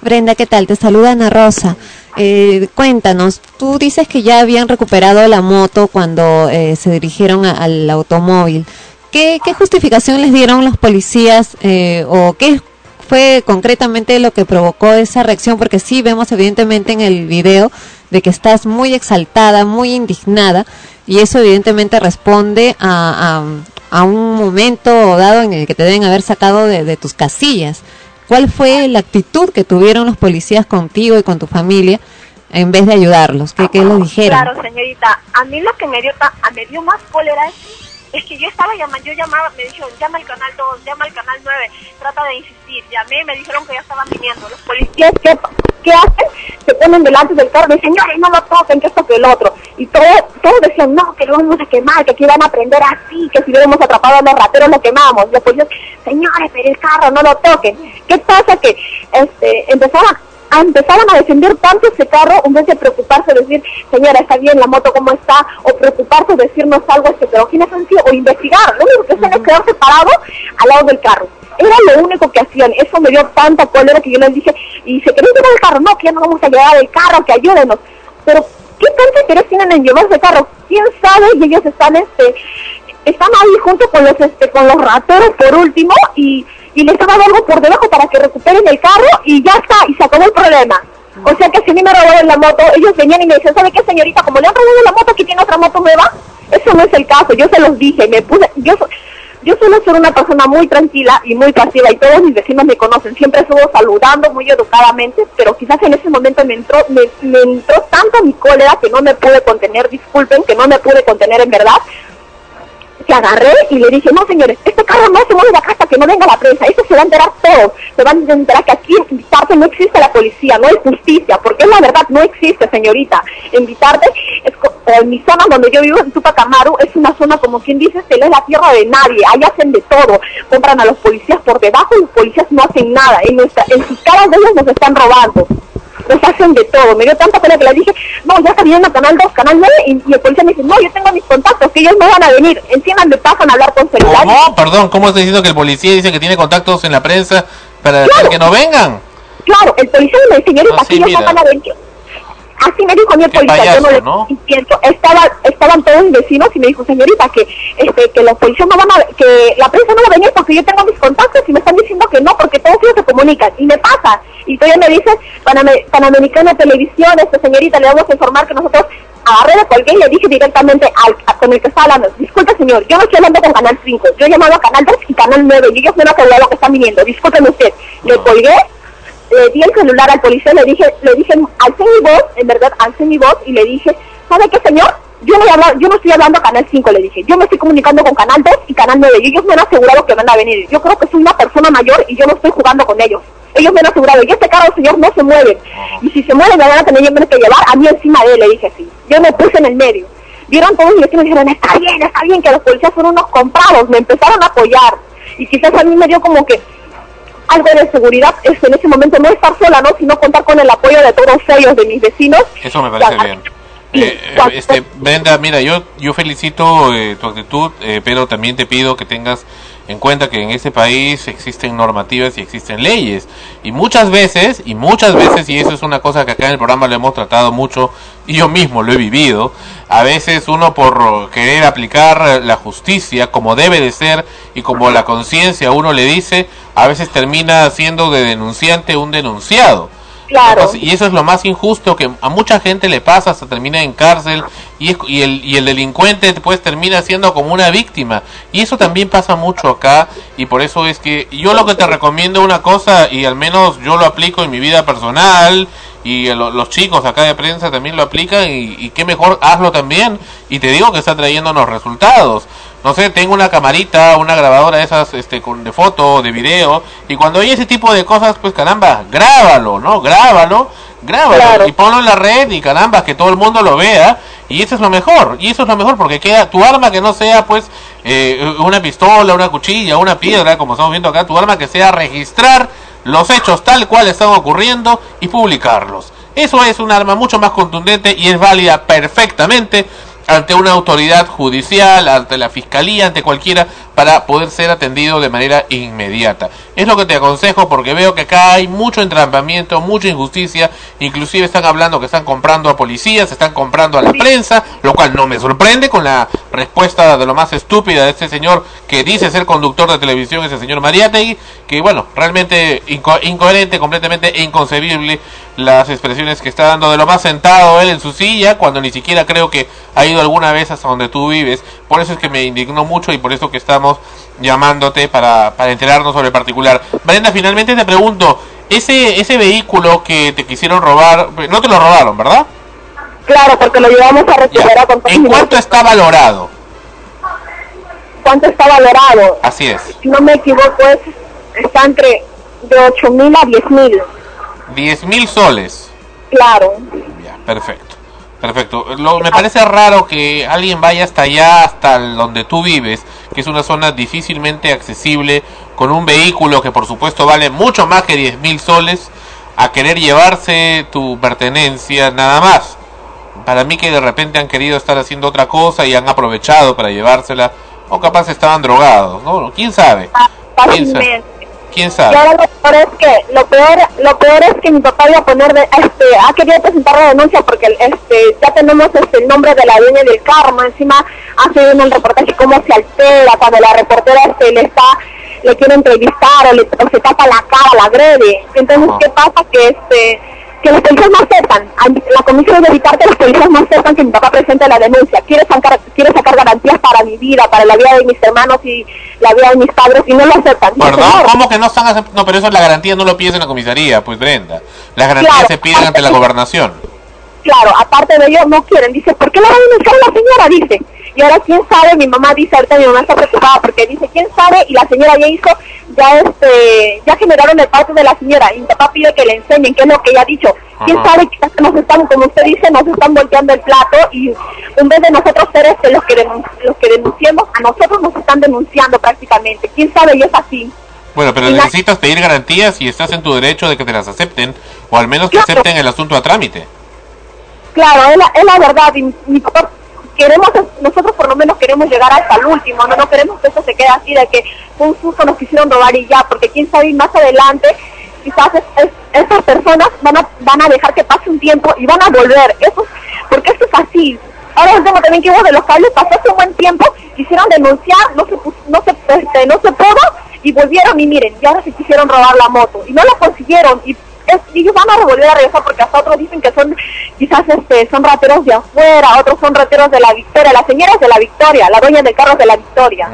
Brenda, ¿qué tal? Te saluda Ana Rosa. Eh, cuéntanos, tú dices que ya habían recuperado la moto cuando eh, se dirigieron a- al automóvil. ¿Qué, qué justificación les dieron los policías eh, o qué fue concretamente lo que provocó esa reacción? Porque sí vemos evidentemente en el video de que estás muy exaltada, muy indignada y eso evidentemente responde a, a- a un momento dado en el que te deben haber sacado de, tus casillas. ¿Cuál fue la actitud que tuvieron los policías contigo y con tu familia en vez de ayudarlos? ¿Qué, qué les dijeron? Claro, señorita. A mí lo que me dio, me dio más cólera es, es que yo estaba llamando, yo llamaba, me dijeron, llama al canal 2, llama al canal 9, trata de insistir. Llamé, me dijeron que ya estaban viniendo. Los policías, ¿qué, qué hacen? Se ponen delante del carro y dicen, señores, no lo toquen, que esto que el otro. Y todos, todos decían, no, que lo vamos a quemar, que aquí van a prender así, que si hubiéramos atrapado a los rateros lo quemamos. Los policías, señores, pero el carro no lo toquen. ¿Qué pasa? Que este, empezaban a- empezaban a defender tanto ese carro en vez de preocuparse de decir, señora, está bien la moto cómo está, o preocuparse de decirnos algo, este, pero ¿quiénes han sido? O investigar, lo único que hacían es quedarse parados al lado del carro. Era lo único que hacían, eso me dio tanta cólera que yo les dije, y se querían llevar el carro, no, que ya no vamos a llevar el carro, que ayúdenos. Pero, ¿qué tanto interés tienen en llevarse el carro? ¿Quién sabe? Y ellos están, este, están ahí junto con los, este, con los rateros por último, y, y ha dado algo por debajo para que recuperen el carro y ya está, y se acabó el problema. O sea que si a me robaron la moto, ellos venían y me decían, ¿sabe qué señorita? Como le han robado la moto, aquí tiene otra moto nueva. Eso no es el caso, yo se los dije, me puse, yo, yo suelo ser una persona muy tranquila y muy pasiva y todos mis vecinos me conocen, siempre estuvo saludando muy educadamente, pero quizás en ese momento me entró, me, me entró tanto mi cólera que no me pude contener, disculpen, que no me pude contener en verdad, que agarré y le dije, no señores, este carro no se mueve de acá hasta que no venga la prensa, eso se va a enterar todo, se van a enterar que aquí en Vitarte no existe la policía, no hay justicia, porque es la verdad, no existe señorita, en Vitarte, en mi zona donde yo vivo, en Tupac Amaru, es una zona como quien dice, se es la tierra de nadie, ahí hacen de todo, compran a los policías por debajo y los policías no hacen nada, en, nuestra, en sus caras de ellos nos están robando nos hacen de todo. Me dio tanta pena que le dije, no, ya está viniendo Canal 2, Canal 9, y, y el policía me dice, no, yo tengo mis contactos, que ellos no van a venir. Encima me pasan a hablar con celular. ¿Cómo? Perdón, ¿cómo está diciendo que el policía dice que tiene contactos en la prensa para decir que no vengan? Claro, el policía me dice, señorita, No, que sí, ellos no van a venir. Así me dijo Qué policía, yo no payaso, le ¿no? entiendo. Estaba, estaban todos mis vecinos y me dijo, señorita, que este que los policías no van a, que la prensa no va a venir porque yo tengo mis contactos y me están diciendo que no, porque todos ellos se comunican. Y me pasa. Y todavía me dice, Paname- Panamericana Televisión, este señorita, le vamos a informar que nosotros agarré de colgué y le dije directamente al, a- con el que estaba hablando, disculpe señor, yo no estoy hablando con Canal 5, yo he llamado a Canal 2 y Canal 9 y ellos me han asegurado que están viniendo, discúlpeme usted. Le colgué, le di el celular al policía, le dije, le dije, alcé mi voz, en verdad, alcé mi voz y le dije, ¿sabe qué señor? Yo no, yo no estoy hablando a Canal 5, le dije, yo me estoy comunicando con Canal 2 y Canal 9 y ellos me han asegurado que van a venir. Yo creo que soy una persona mayor y yo no estoy jugando con ellos. Ellos me han asegurado, y este carro, señor, no se mueve. Y si se mueve, me van a tener yo que llevar a mí encima de él, le dije así. Yo me puse en el medio. Vieron todos mis vecinos y dijeron, está bien, está bien, que los policías son unos comprados. Me empezaron a apoyar. Y quizás a mí me dio como que algo de seguridad es en ese momento no estar sola, ¿no? Sino contar con el apoyo de todos ellos, de mis vecinos. Eso me parece bien. Eh, eh, este, Brenda, mira, yo, yo felicito eh, tu actitud, eh, pero también te pido que tengas en cuenta que en este país existen normativas y existen leyes. Y muchas veces, y muchas veces, y eso es una cosa que acá en el programa lo hemos tratado mucho, y yo mismo lo he vivido, a veces uno por querer aplicar la justicia como debe de ser y como la conciencia uno le dice, a veces termina siendo de denunciante un denunciado. Y eso es lo más injusto que a mucha gente le pasa, hasta termina en cárcel y, es- y, el, y el delincuente pues termina siendo como una víctima. Y eso también pasa mucho acá y por eso es que yo lo que te recomiendo una cosa y al menos yo lo aplico en mi vida personal y lo- los chicos acá de prensa también lo aplican y, y qué mejor hazlo también y te digo que está trayéndonos resultados. No sé, tengo una camarita, una grabadora de esas este, con, de foto, de video, y cuando hay ese tipo de cosas, pues caramba, grábalo, ¿no? Grábalo, grábalo y ponlo en la red y caramba, que todo el mundo lo vea, y eso es lo mejor, y eso es lo mejor, porque queda tu arma que no sea pues eh, una pistola, una cuchilla, una piedra, como estamos viendo acá, tu arma que sea registrar los hechos tal cual están ocurriendo y publicarlos. Eso es un arma mucho más contundente y es válida perfectamente ante una autoridad judicial, ante la fiscalía, ante cualquiera, para poder ser atendido de manera inmediata. Es lo que te aconsejo porque veo que acá hay mucho entrampamiento, mucha injusticia, inclusive están hablando que están comprando a policías, están comprando a la prensa, lo cual no me sorprende con la respuesta de lo más estúpida de este señor que dice ser conductor de televisión, ese señor Mariátegui, que bueno, realmente inco- incoherente, completamente inconcebible las expresiones que está dando de lo más sentado él en su silla, cuando ni siquiera creo que ha ido alguna vez hasta donde tú vives. Por eso es que me indignó mucho y por eso que estamos llamándote para, para enterarnos sobre el particular. Brenda, finalmente te pregunto, ese, ese vehículo que te quisieron robar, no te lo robaron, ¿verdad? Claro, porque lo llevamos a recuperar con ¿En cuánto está valorado? ¿Cuánto está valorado? Así es, Si no me equivoco, es, está entre de 8 mil a 10 mil. 10 mil soles. Claro. Perfecto. Perfecto. Lo, me parece raro que alguien vaya hasta allá, hasta donde tú vives, que es una zona difícilmente accesible, con un vehículo que por supuesto vale mucho más que 10 mil soles, a querer llevarse tu pertenencia nada más. Para mí que de repente han querido estar haciendo otra cosa y han aprovechado para llevársela, o capaz estaban drogados, ¿no? ¿Quién sabe? ¿Quién sabe? Fácilmente. ¿Quién Y ahora lo peor es que lo peor, lo peor es que mi papá iba a poner, de, este, ha querido presentar la denuncia porque este, ya tenemos este, el nombre de la dueña del carro, encima hace en el reportaje cómo se altera cuando la reportera este, le está le quiere entrevistar o, le, o se tapa la cara, la agrede. Entonces, ¿qué pasa? Que este que los policías no aceptan. La comisión de evitar que los policías no aceptan que mi papá presente la denuncia. Quiere sacar, quiere sacar garantías para mi vida, para la vida de mis hermanos y la vida de mis padres y no lo aceptan. Perdón, "No, ¿cómo que no están aceptando? No, pero eso la garantía no lo pides en la comisaría, pues Brenda. Las garantías Claro, se piden ante la gobernación. Claro, aparte de ello no quieren. Dice, ¿por qué la va a denunciar la señora? Dice. Y ahora, ¿quién sabe? Mi mamá dice, ahorita mi mamá está preocupada porque dice, ¿quién sabe? Y la señora ya hizo, ya este, ya generaron el parte de la señora. Y mi papá pide que le enseñen qué es lo que ella ha dicho. ¿Quién Ajá. sabe? Quizás nos están, como usted dice, nos están volteando el plato y en vez de nosotros ser este, los, que los que denunciemos, a nosotros nos están denunciando prácticamente. ¿Quién sabe? Y es así. Bueno, pero Y la- necesitas pedir garantías y estás en tu derecho de que te las acepten, o al menos que Claro. acepten el asunto a trámite. Claro, es la, es la verdad. Y mi papá, queremos, nosotros por lo menos queremos llegar hasta el último. No, no queremos que esto se quede así de que un susto, nos quisieron robar y ya. Porque quién sabe, más adelante, quizás es- es- estas personas van a, van a dejar que pase un tiempo y van a volver. Eso, es- porque esto es así. Ahora el tema también que hubo de los cables pasó hace un buen tiempo, quisieron denunciar, no se, no se, este, no se pudo y volvieron y miren, y ahora se quisieron robar la moto y no la consiguieron y es- y ellos van a volver a regresar porque hasta otros dicen que son quizás este son rateros de afuera, otros son rateros de la Victoria, la señora es de la Victoria, la dueña del carro de la Victoria.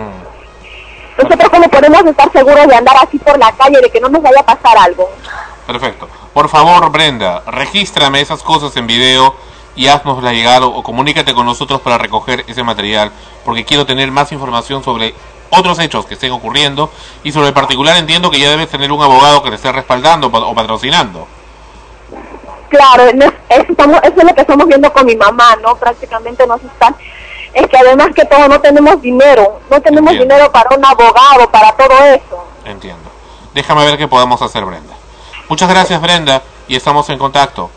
Nosotros cómo podemos estar seguros de andar así por la calle, de que no nos vaya a pasar algo. Perfecto. Por favor, Brenda, regístrame esas cosas en video y haznosla llegar o, o comunícate con nosotros para recoger ese material, porque quiero tener más información sobre otros hechos que estén ocurriendo y sobre el particular entiendo que ya debes tener un abogado que te esté respaldando pa- o patrocinando. Claro, eso, estamos, eso es lo que estamos viendo con mi mamá, ¿no? Prácticamente nos están... Es que además que todo no tenemos dinero, no tenemos Entiendo. dinero para un abogado, para todo eso. Entiendo. Déjame ver qué podemos hacer, Brenda. Muchas gracias, Brenda, y estamos en contacto.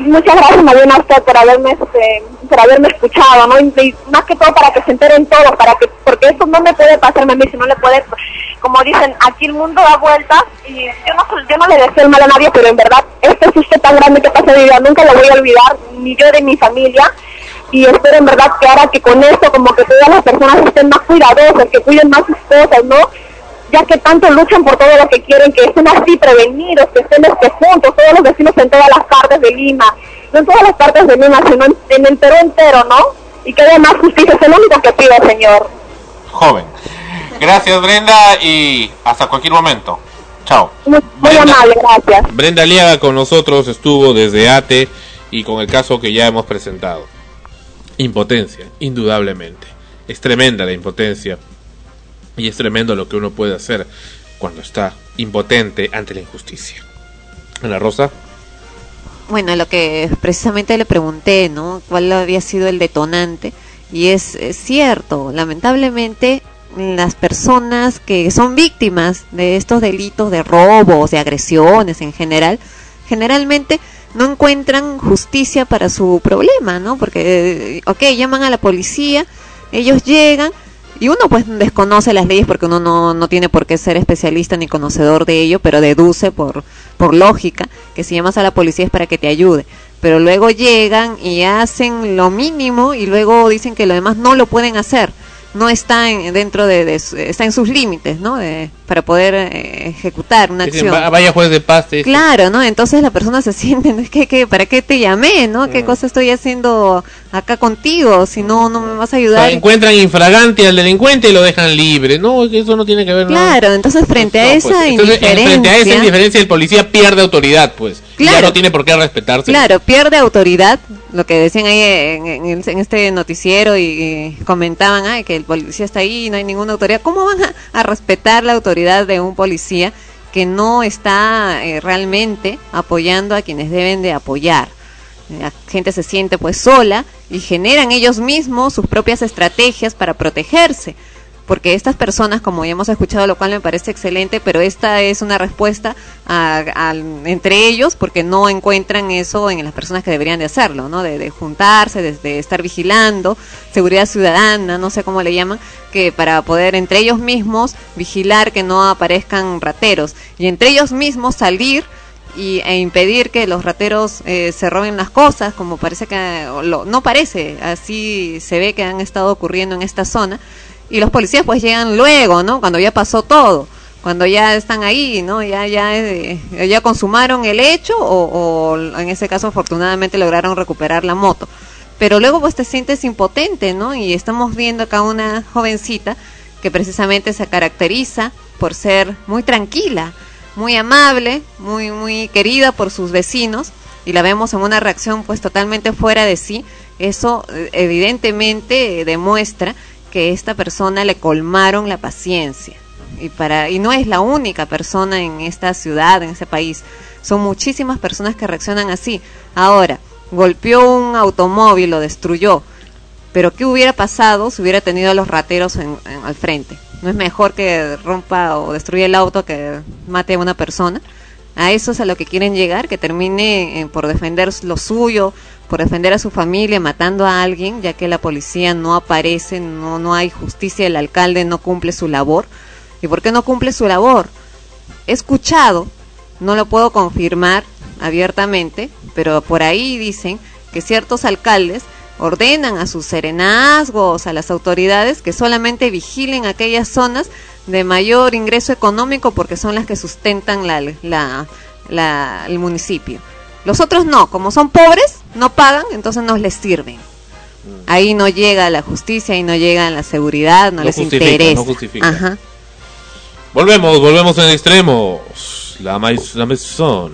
Muchas gracias, Mariana, a usted por haberme, este, por haberme escuchado, ¿no? Y, más que todo para que se enteren todos, para que, porque eso no me puede pasarme a mí, si no le puede, como dicen, aquí el mundo da vueltas y yo no, yo no le deseo el mal a nadie, pero en verdad, este susto tan grande que pasé de vida, nunca lo voy a olvidar, ni yo de mi familia, y espero en verdad que ahora que con esto, como que todas las personas estén más cuidadosas, que cuiden más sus cosas, ¿no? Ya que tanto luchan por todo lo que quieren, que estén así prevenidos, que estén este, juntos, todos los vecinos en todas las partes de Lima, no en todas las partes de Lima, sino en, en el Perú entero, ¿no? Y que haya más justicia, es lo único que pido, señor. Joven. Gracias, Brenda, y hasta cualquier momento. Chao. Muy, muy amable, gracias. Brenda Aliaga con nosotros estuvo desde ATE y con el caso que ya hemos presentado. Impotencia, indudablemente. Es tremenda la impotencia y es tremendo lo que uno puede hacer cuando está impotente ante la injusticia. Ana Rosa, Bueno, lo que precisamente le pregunté, ¿no? ¿Cuál había sido el detonante? Y es, cierto, lamentablemente las personas que son víctimas de estos delitos de robos, de agresiones en general, generalmente no encuentran justicia para su problema, ¿no? Porque, ok, llaman a la policía, ellos llegan y uno pues desconoce las leyes porque uno no, no tiene por qué ser especialista ni conocedor de ello, pero deduce por, por lógica que si llamas a la policía es para que te ayude. Pero luego llegan y hacen lo mínimo y luego dicen que lo demás no lo pueden hacer. No está en, dentro de, está en sus límites, ¿no? De- para poder eh, ejecutar una dicen, acción. "Va- vaya juez de paz. te. Claro, ¿no? Entonces la persona se siente, ¿no? es que, que, ¿para qué te llamé, no? ¿Qué Mm. cosa estoy haciendo acá contigo? Si no, no me vas a O ayudar. sea, encuentran infragante al delincuente y lo dejan libre. No, eso no tiene que ver nada. Claro, entonces frente a esa pues, entonces, en- indiferencia, frente a esa indiferencia, el policía pierde autoridad, pues. Y Ya Claro. no tiene por qué respetarse. claro, pierde autoridad, lo que decían ahí en, en el- en este noticiero y, y comentaban ay, que el policía está ahí y no hay ninguna autoridad. ¿Cómo van a, respetar la autoridad de un policía que no está eh, realmente apoyando a quienes deben de apoyar? La gente se siente pues sola y generan ellos mismos sus propias estrategias para protegerse. Porque estas personas, como ya hemos escuchado, lo cual me parece excelente, pero esta es una respuesta a- al- entre ellos porque no encuentran eso en las personas que deberían de hacerlo. De, de juntarse, de, estar vigilando, seguridad ciudadana, no sé cómo le llaman, que para poder entre ellos mismos vigilar que no aparezcan rateros y entre ellos mismos salir y, e impedir que los rateros eh, se roben las cosas, como parece que, lo- no parece, así se ve que han estado ocurriendo en esta zona, Y los policías pues llegan luego, ¿no? Cuando ya pasó todo, cuando ya están ahí, ¿no? Ya ya eh, consumaron el hecho o, o en ese caso afortunadamente lograron recuperar la moto. Pero luego pues te sientes impotente, ¿no? Y estamos viendo acá una jovencita que precisamente se caracteriza por ser muy tranquila, muy amable, muy muy querida por sus vecinos y la vemos en una reacción pues totalmente fuera de sí, eso eh, evidentemente eh, demuestra que esta persona le colmaron la paciencia. Y para y no es la única persona en esta ciudad, en ese país. Son muchísimas personas que reaccionan así. Ahora, golpeó un automóvil, lo destruyó. Pero ¿qué hubiera pasado si hubiera tenido a los rateros en- al frente? ¿No es mejor que rompa o destruya el auto que mate a una persona? A eso es a lo que quieren llegar, que termine por defender lo suyo, por defender a su familia, matando a alguien, ya que la policía no aparece, no, no hay justicia, el alcalde no cumple su labor. ¿Y por qué no cumple su labor? He escuchado, no lo puedo confirmar abiertamente, pero por ahí dicen que ciertos alcaldes ordenan a sus serenazgos, a las autoridades, que solamente vigilen aquellas zonas de mayor ingreso económico porque son las que sustentan la, el municipio. Los otros no, como son pobres, no pagan, entonces no les sirven. Ahí no llega la justicia, ahí no llega la seguridad, no, No les interesa. no justifica. Ajá. Volvemos, volvemos en extremos. La, mais, la maison.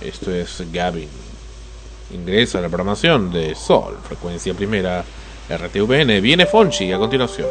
Esto es Gavin. Ingresa a la programación de Sol, frecuencia primera, RTVN. Viene Fonchi a continuación.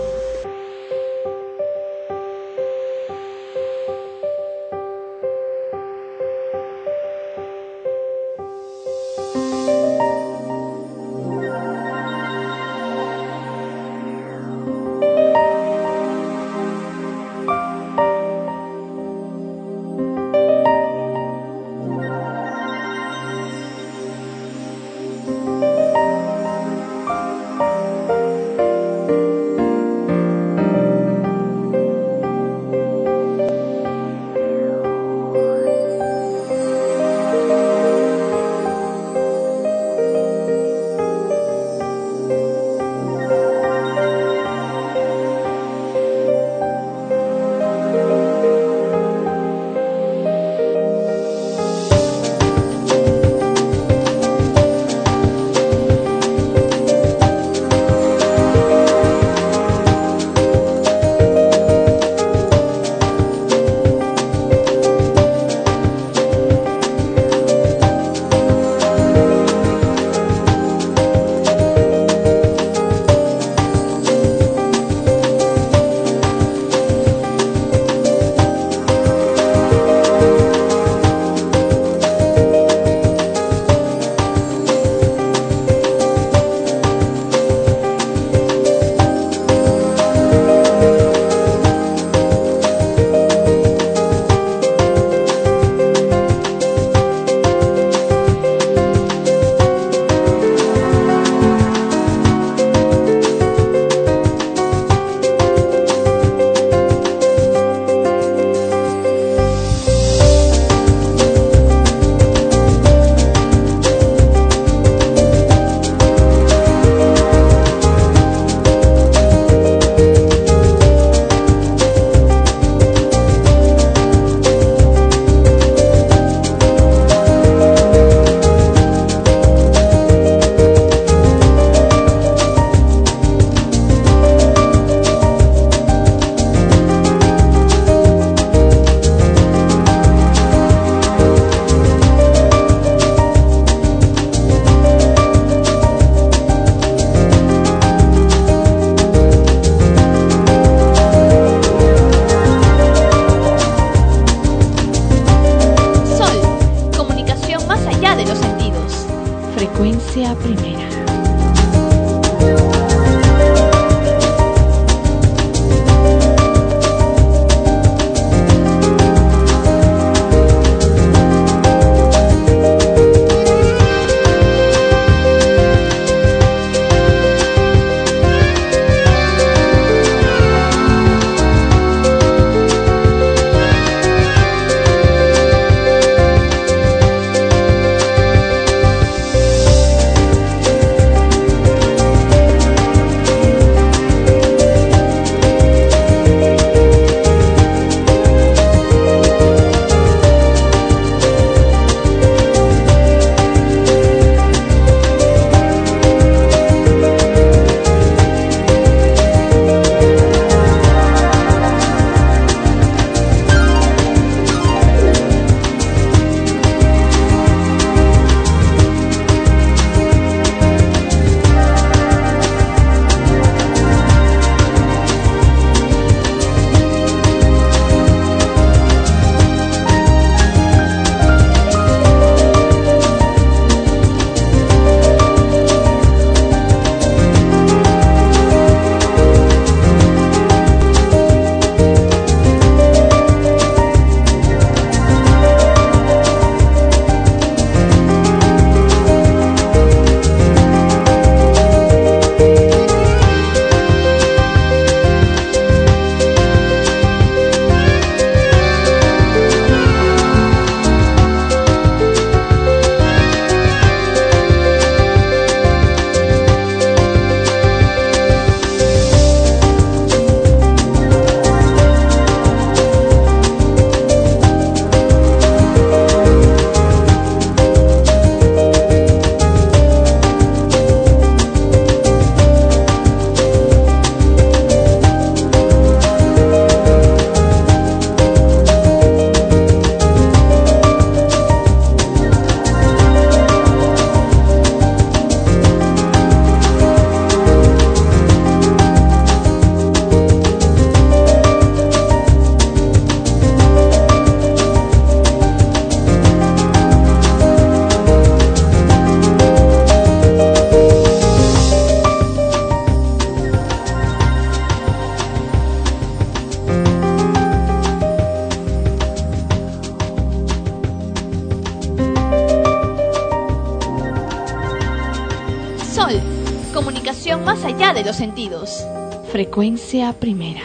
Diversión más allá de los sentidos. Frecuencia primera.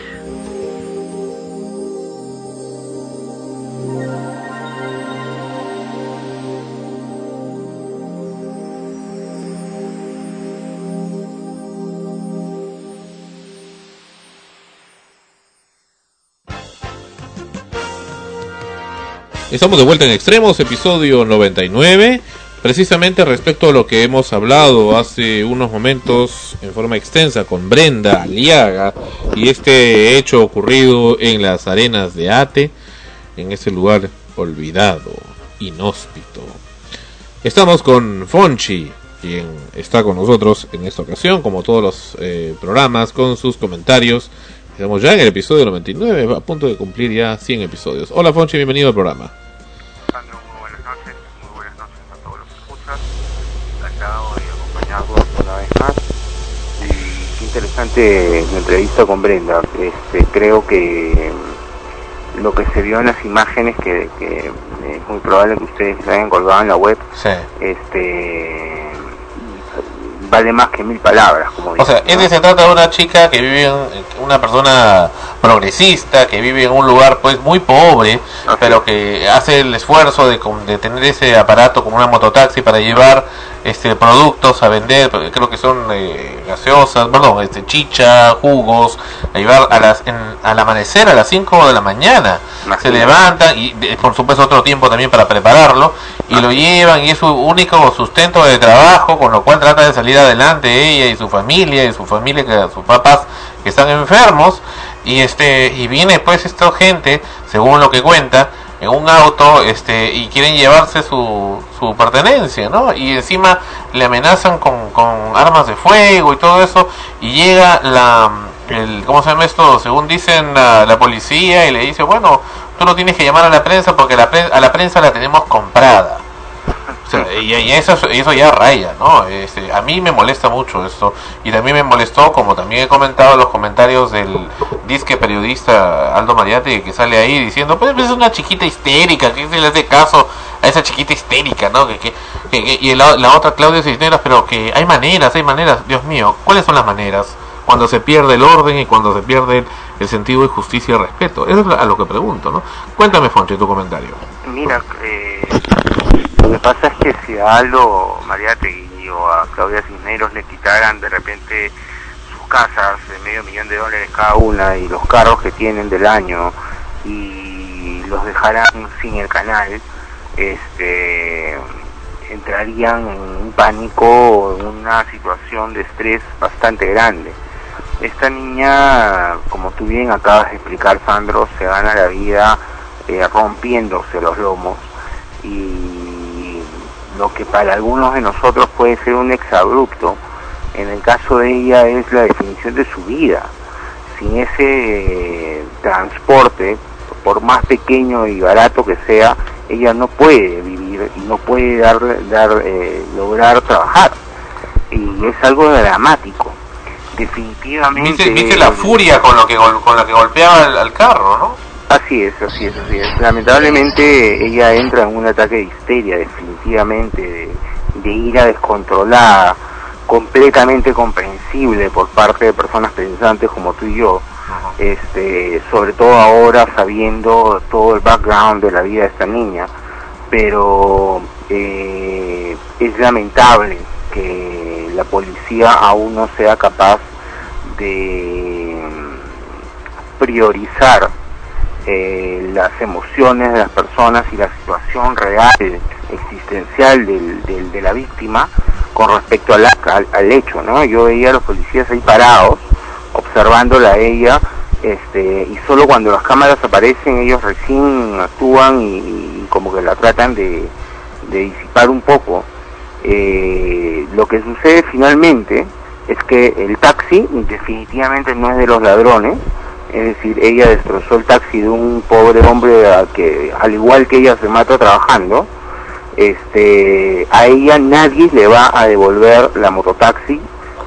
Estamos de vuelta en Extremos, episodio 99. Precisamente respecto a lo que hemos hablado hace unos momentos en forma extensa con Brenda Aliaga y este hecho ocurrido en las arenas de Ate, en ese lugar olvidado, inhóspito. Estamos con Fonchi, quien está con nosotros en esta ocasión, como todos los eh, programas, con sus comentarios. Estamos ya en el episodio 99, a punto de cumplir ya 100 episodios. Hola Fonchi, bienvenido al programa. Interesante la entrevista con Brenda. Este, creo que mm, lo que se vio en las imágenes, que, que es muy probable que ustedes la hayan colgado en la web, este vale más que mil palabras. Como O sea, dicen, ¿no? es se trata de una chica que vive, en, una persona progresista, que vive en un lugar pues muy pobre, pero que hace el esfuerzo de, de tener ese aparato como una mototaxi para llevar este productos a vender, creo que son eh, gaseosas, perdón, este, chicha, jugos, a llevar a las, en- al amanecer a las 5 de la mañana. Se levantan y de- por supuesto otro tiempo también para prepararlo y lo llevan y es su único sustento de trabajo, con lo cual trata de salir adelante ella y su familia y su familia, que sus papás que están enfermos y este y viene pues esta gente, según lo que cuenta, en un auto este y quieren llevarse su, su pertenencia, ¿no? Y encima le amenazan con, con armas de fuego y todo eso y llega la el, ¿cómo se llama esto? Según dicen la, la policía y le dice, bueno, tú no tienes que llamar a la prensa porque la pre- a la prensa la tenemos comprada. O sea, y, y eso, eso ya raya, ¿no? Este, a mí me molesta mucho esto. Y también me molestó, como también he comentado en los comentarios del disque periodista Aldo Mariate, que sale ahí diciendo, pues es una chiquita histérica, que se le hace caso a esa chiquita histérica, ¿no? Que, que, que- que- y la, la otra Claudia Cisneros, pero que hay maneras, hay maneras. Dios mío, ¿cuáles son las maneras? Cuando se pierde el orden y cuando se pierde el sentido de justicia y respeto. Eso es a lo que pregunto, ¿no? Cuéntame, Fonche, tu comentario. Mira, eh, lo que pasa es que si a Aldo Mariategui o a Claudia Cisneros le quitaran de repente sus casas de medio millón de dólares cada una y los carros que tienen del año y los dejaran sin el canal, este entrarían en un pánico o en una situación de estrés bastante grande. Esta niña, como tú bien acabas de explicar, Sandro, se gana la vida eh, rompiéndose los lomos y lo que para algunos de nosotros puede ser un exabrupto, en el caso de ella es la definición de su vida. Sin ese eh, transporte, por más pequeño y barato que sea, ella no puede vivir y no puede dar, dar eh, lograr trabajar. Y es algo dramático. Definitivamente. ¿Viste, viste la furia con, lo que, con la que golpeaba al, al carro, ¿no? Así es, así es, así es. Lamentablemente ella entra en un ataque de histeria, definitivamente, de, de ira descontrolada, completamente comprensible por parte de personas pensantes como tú y yo, este, sobre todo ahora sabiendo todo el background de la vida de esta niña, pero eh, es lamentable que la policía aún no sea capaz de priorizar eh, las emociones de las personas y la situación real, existencial del, del- de la víctima con respecto al, al, hecho, ¿no? Yo veía a los policías ahí parados, observándola a ella, este, y solo cuando las cámaras aparecen ellos recién actúan y, y como que la tratan de, de disipar un poco. Eh, lo que sucede finalmente es que el taxi definitivamente no es de los ladrones, es decir, ella destrozó el taxi de un pobre hombre a que al igual que ella se mata trabajando, este, a ella nadie le va a devolver la mototaxi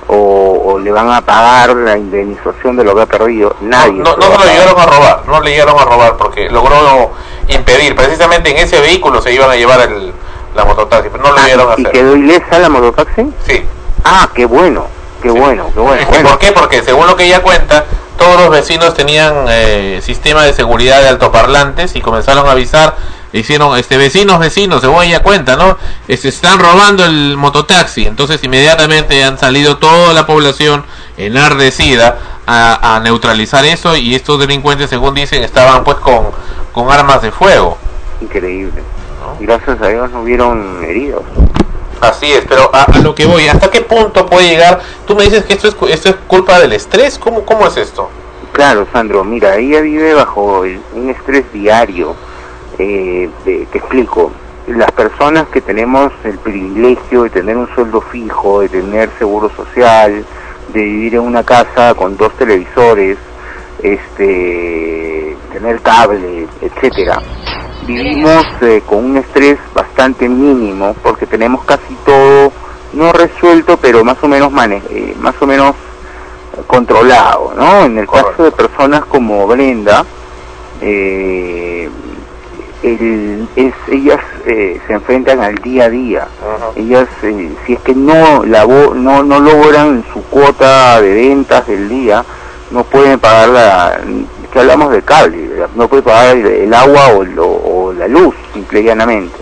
o, o le van a pagar la indemnización de lo que ha perdido, nadie. No, se no lo llegaron a robar, no le llegaron a robar porque logró impedir. Precisamente en ese vehículo se iban a llevar el, la mototaxi, pero no lo llegaron a ¿Y hacer. quedó ilesa la mototaxi? Sí. Ah, qué bueno. Qué bueno, qué bueno. ¿Por qué? Porque según lo que ella cuenta, todos los vecinos tenían eh, sistema de seguridad de altoparlantes y comenzaron a avisar. Hicieron, este, vecinos, vecinos, según ella cuenta, ¿no? Se están robando el mototaxi. Entonces inmediatamente han salido toda la población enardecida a, a neutralizar eso y estos delincuentes, según dicen, estaban pues con, con armas de fuego. Increíble. Gracias a Dios no hubieron heridos. Así es, pero a, lo que voy, ¿hasta qué punto puede llegar? Tú me dices que esto es, esto es culpa del estrés, ¿cómo, cómo es esto? Claro, Sandro, mira, ella vive bajo el- un estrés diario. Eh, de- te explico. Las personas que tenemos el privilegio de tener un sueldo fijo, de tener seguro social, de vivir en una casa con dos televisores, este, tener cable, etcétera, vivimos eh, con un estrés bastante mínimo porque tenemos casi todo no resuelto, pero más o menos mane eh, más o menos controlado, ¿no? En el caso de personas como Brenda, eh, el- es, ellas se enfrentan al día a día. Ellas, si es que no, labo- no, no logran su cuota de ventas del día, no pueden pagar la, que hablamos de cable, no pueden pagar el, agua o, lo- o la luz, simple y llanamente.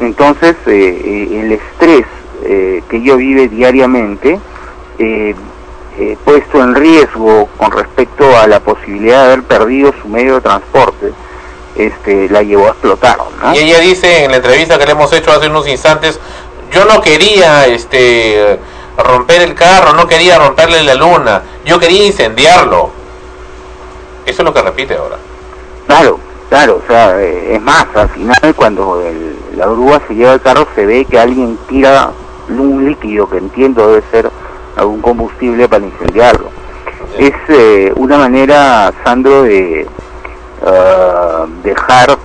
Entonces, eh, eh, el estrés eh, que ella vive diariamente, eh, eh, puesto en riesgo con respecto a la posibilidad de haber perdido su medio de transporte, este, la llevó a explotar. ¿no? Y ella dice en la entrevista que le hemos hecho hace unos instantes, yo no quería este romper el carro, no quería romperle la luna, yo quería incendiarlo. Eso es lo que repite ahora. Claro, claro, o sea, eh, es más, al final cuando el- la grúa se lleva el carro se ve que alguien tira un líquido que entiendo debe ser algún combustible para incendiarlo. Es eh, una manera, Sandro, de ah, dejar, ah,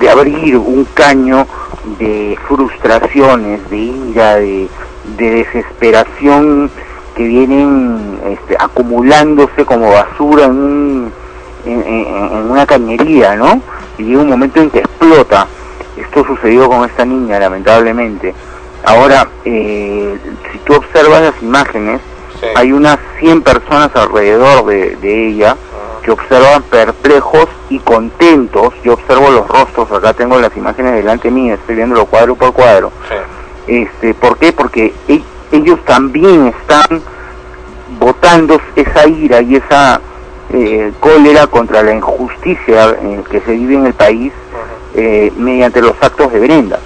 de abrir un caño de frustraciones, de ira, de, de desesperación que vienen este, acumulándose como basura en, un- en, en- en una cañería, ¿no? Y llega un momento en que explota. Esto sucedió con esta niña, lamentablemente. Ahora, eh, si tú observas las imágenes, hay unas 100 personas alrededor de, de ella que observan perplejos y contentos. Yo observo los rostros, acá tengo las imágenes delante mío, estoy viéndolo cuadro por cuadro. Este, ¿Por qué? Porque e- ellos también están votando esa ira y esa eh, cólera contra la injusticia eh, que se vive en el país eh, mediante los actos de Brenda.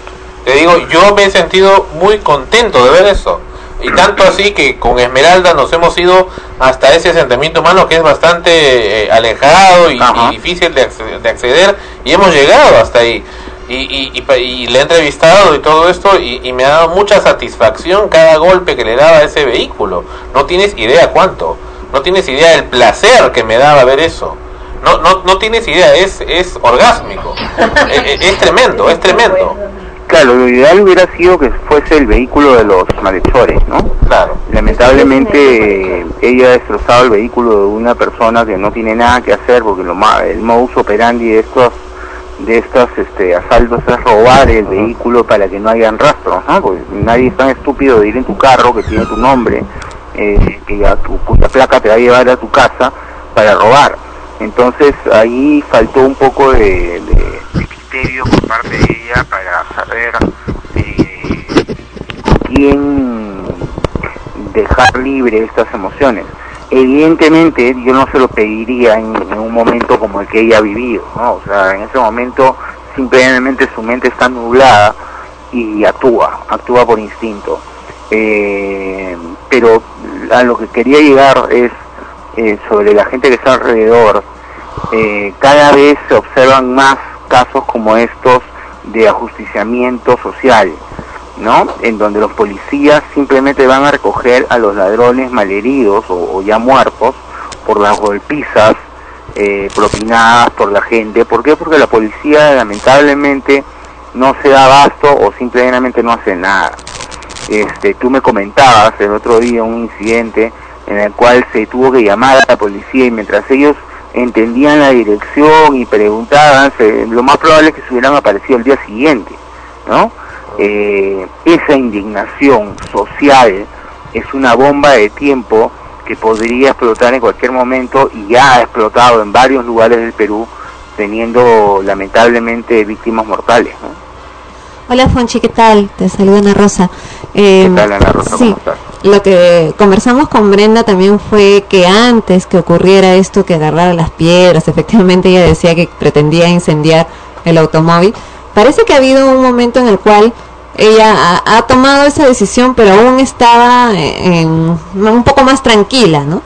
Te digo, yo me he sentido muy contento de ver eso. Y tanto así que con Esmeralda nos hemos ido hasta ese asentamiento humano que es bastante eh, alejado y, y difícil de, acce- de acceder y hemos llegado hasta ahí. Y, y, y pa- y le he entrevistado y todo esto y, y me ha dado mucha satisfacción cada golpe que le daba a ese vehículo. No tienes idea cuánto. No tienes idea del placer que me daba ver eso. No, no, no tienes idea, es, es orgásmico. Eh, es tremendo, es tremendo. Claro, lo ideal hubiera sido que fuese el vehículo de los malhechores, ¿no? Claro. Lamentablemente ella ha destrozado el vehículo de una persona que no tiene nada que hacer porque lo ma- el modus operandi de estos de estos este, asaltos es robar el vehículo para que no hayan rastros, ¿no? Porque nadie es tan estúpido de ir en tu carro que tiene tu nombre, eh, que ya tu, cuya placa te va a llevar a tu casa para robar. Entonces ahí faltó un poco de, de- de criterio por parte de ella para saber eh, quién dejar libre estas emociones. Evidentemente yo no se lo pediría en, un momento como el que ella ha vivido, ¿no? O sea, en ese momento simplemente su mente está nublada y actúa, actúa por instinto. Eh, pero a lo que quería llegar es eh, sobre la gente que está alrededor. Eh, cada vez se observan más casos como estos de ajusticiamiento social, ¿no? En donde los policías simplemente van a recoger a los ladrones malheridos o, ya muertos por las golpizas eh, propinadas por la gente. ¿Por qué? Porque la policía lamentablemente no se da abasto o simplemente no hace nada. Este, tú me comentabas el otro día un incidente en el cual se tuvo que llamar a la policía y mientras ellos entendían la dirección y preguntaban, se- lo más probable es que se hubieran aparecido el día siguiente, ¿no? Eh, esa indignación social es una bomba de tiempo que podría explotar en cualquier momento y ya ha explotado en varios lugares del Perú, teniendo lamentablemente víctimas mortales. ¿no? Hola Fonchi, ¿qué tal? Te saluda Ana Rosa. Eh, ¿Qué tal, Ana Rosa? sí, ¿Cómo estás? lo que conversamos con Brenda también fue que antes que ocurriera esto, que agarrara las piedras, efectivamente ella decía que pretendía incendiar el automóvil, parece que ha habido un momento en el cual ella ha, tomado esa decisión, pero aún estaba en- un poco más tranquila, ¿no?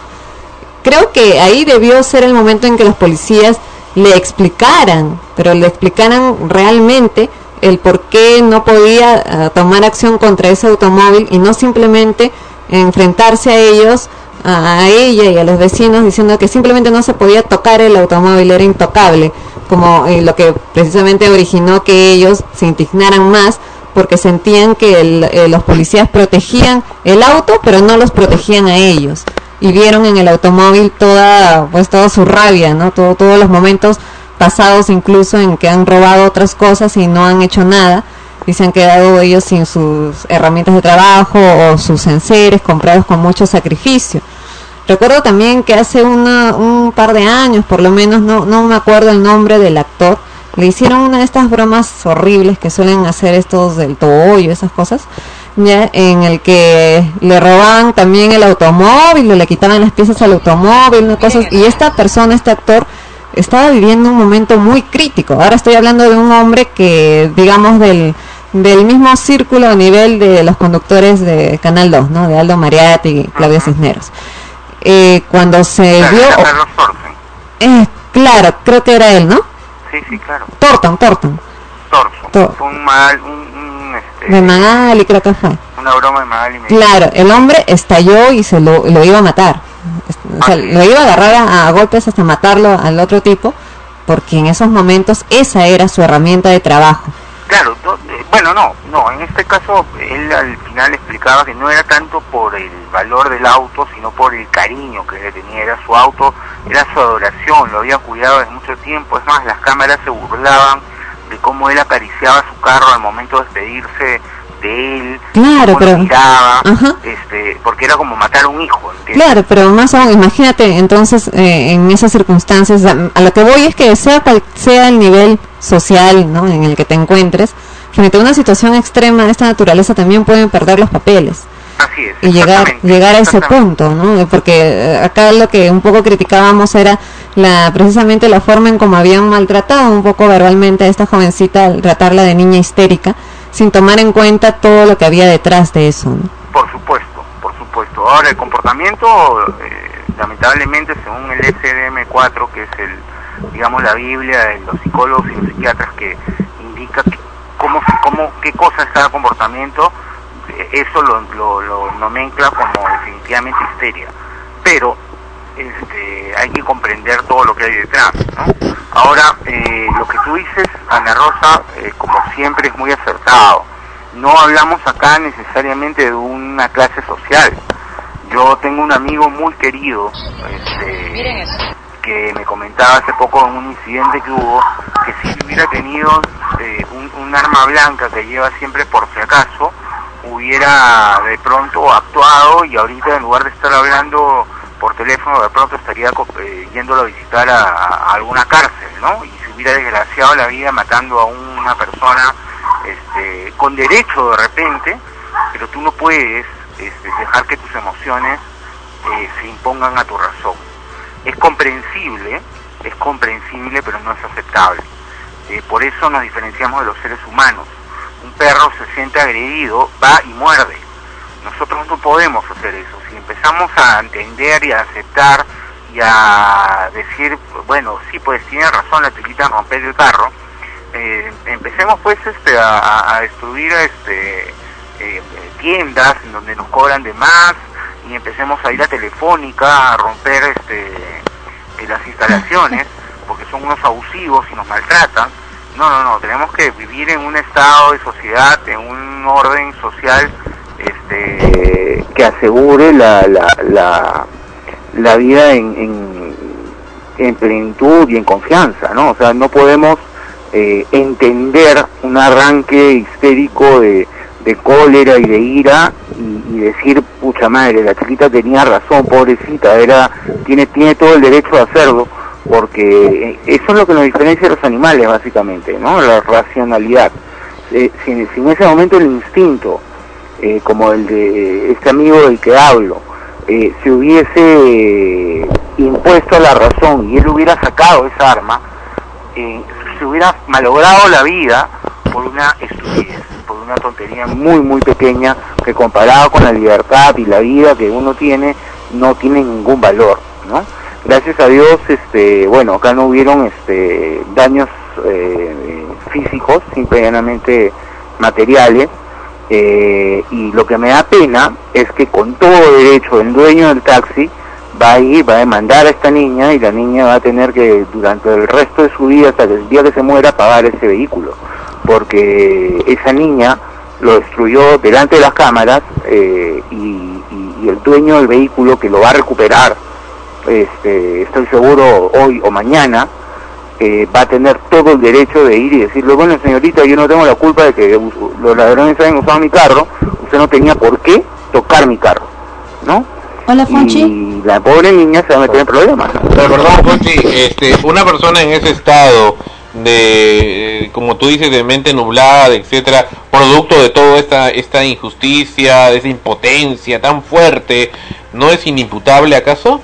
creo que ahí debió ser el momento en que los policías le explicaran, pero le explicaran realmente el por qué no podía ah, tomar acción contra ese automóvil y no simplemente enfrentarse a ellos, a ella y a los vecinos diciendo que simplemente no se podía tocar el automóvil, era intocable, como eh, lo que precisamente originó que ellos se indignaran más porque sentían que el- eh, los policías protegían el auto, pero no los protegían a ellos. Y vieron en el automóvil toda, pues toda su rabia, ¿no? Todo, todos los momentos pasados incluso en que han robado otras cosas y no han hecho nada y se han quedado ellos sin sus herramientas de trabajo o sus enseres comprados con mucho sacrificio. Recuerdo también que hace una, un par de años, por lo menos, no, no me acuerdo el nombre del actor, le hicieron una de estas bromas horribles que suelen hacer estos del tobollo, esas cosas, ya en el que le robaban también el automóvil, le quitaban las piezas al automóvil, ¿no? cosas, y esta persona, este actor, estaba viviendo un momento muy crítico. Ahora estoy hablando de un hombre que, digamos, del, del mismo círculo a nivel de los conductores de Canal 2, ¿no? De Aldo Mariatti y Claudia Cisneros. Eh, cuando se Claro, vio... Carlos Thorsen. Eh, claro, creo que era él, ¿no? Sí, sí, claro. Torton. Torso. Tor- Fue un mal, un, un, este, De Magali creo que fue. una broma de Magali. Claro, el hombre estalló y se lo, lo iba a matar. O sea, lo iba a agarrar a, a golpes hasta matarlo al otro tipo, porque en esos momentos esa era su herramienta de trabajo. Claro, eh, bueno, no, no, en este caso él al final explicaba que no era tanto por el valor del auto, sino por el cariño que le tenía, era su auto, era su adoración, lo había cuidado desde mucho tiempo, es más, las cámaras se burlaban de cómo él acariciaba su carro al momento de despedirse de él, Claro, cómo lo pero- miraba, Ajá. este, porque era como matar a un hijo, ¿entiendes? Claro, pero más aún, imagínate entonces eh, en esas circunstancias, a, a lo que voy es que sea cual sea el nivel social ¿no? en el que te encuentres, frente a una situación extrema de esta naturaleza también pueden perder los papeles. Así es. y llegar llegar a ese punto, ¿no? Porque eh, acá lo que un poco criticábamos era la precisamente la forma en cómo habían maltratado un poco verbalmente a esta jovencita al tratarla de niña histérica, sin tomar en cuenta todo lo que había detrás de eso. Por supuesto, por supuesto. Ahora, el comportamiento, eh, lamentablemente, según el SDM4, que es el, digamos, la Biblia de los psicólogos y los psiquiatras, que indica que cómo, cómo, qué cosa es cada comportamiento, eh, eso lo, lo, lo nomencla como definitivamente histeria. Pero este, hay que comprender todo lo que hay detrás. ¿no? Ahora, eh, lo que tú dices, Ana Rosa, eh, como siempre es muy acertado. No hablamos acá necesariamente de una clase social. Yo tengo un amigo muy querido este, que me comentaba hace poco en un incidente que hubo que si hubiera tenido eh, un, un arma blanca que lleva siempre por si acaso, hubiera de pronto actuado y ahorita en lugar de estar hablando por teléfono de pronto estaría eh, yéndolo a visitar a, a alguna cárcel, ¿no? Y se hubiera desgraciado la vida matando a una persona este, con derecho de repente, pero tú no puedes este, dejar que tus emociones eh, se impongan a tu razón. Es comprensible, es comprensible, pero no es aceptable. Eh, por eso nos diferenciamos de los seres humanos. Un perro se siente agredido, va y muerde. Nosotros no podemos hacer eso. Si empezamos a entender y a aceptar y a decir, bueno, sí, pues tiene razón la chiquita romper el carro, eh, empecemos pues este, a, a- destruir este, eh, tiendas en donde nos cobran de más y empecemos a ir a Telefónica a romper este, eh, las instalaciones porque son unos abusivos y nos maltratan. No, no, no, tenemos que vivir en un estado de sociedad, en un orden social este, que asegure la, la, la, vida en, en, en plenitud y en confianza, ¿no? O sea, no podemos eh, entender un arranque histérico de, de cólera y de ira y, decir, pucha madre, la chiquita tenía razón, pobrecita, era tiene, tiene todo el derecho a hacerlo, porque eh, eso es lo que nos diferencia de los animales, básicamente, ¿no? La racionalidad. Eh, si, en- si en ese momento el instinto, eh, como el de este amigo del que hablo, eh, se hubiese impuesto a la razón y él hubiera sacado esa arma, eh, se hubiera malogrado la vida por una estupidez, por una tontería muy muy pequeña que comparado con la libertad y la vida que uno tiene no tiene ningún valor, ¿no? Gracias a Dios, este, bueno, acá no hubieron este, daños eh, físicos, simple y llanamente materiales, eh, y lo que me da pena es que con todo derecho el dueño del taxi va a ir, va a demandar a esta niña y la niña va a tener que durante el resto de su vida, hasta el día que se muera, pagar ese vehículo. Porque esa niña lo destruyó delante de las cámaras eh, y, y- el dueño del vehículo que lo va a recuperar, este, estoy seguro hoy o mañana, eh, va a tener todo el derecho de ir y decirle, bueno señorita, yo no tengo la culpa de que los ladrones hayan usado mi carro, usted no tenía por qué tocar mi carro, ¿no? Hola, Y la pobre niña se va a meter en problemas. Pero perdón, Fonchi, este, una persona en ese estado de, eh, como tú dices, de mente nublada, etcétera, producto de toda esta, esta injusticia, de esa impotencia tan fuerte, ¿no es inimputable acaso?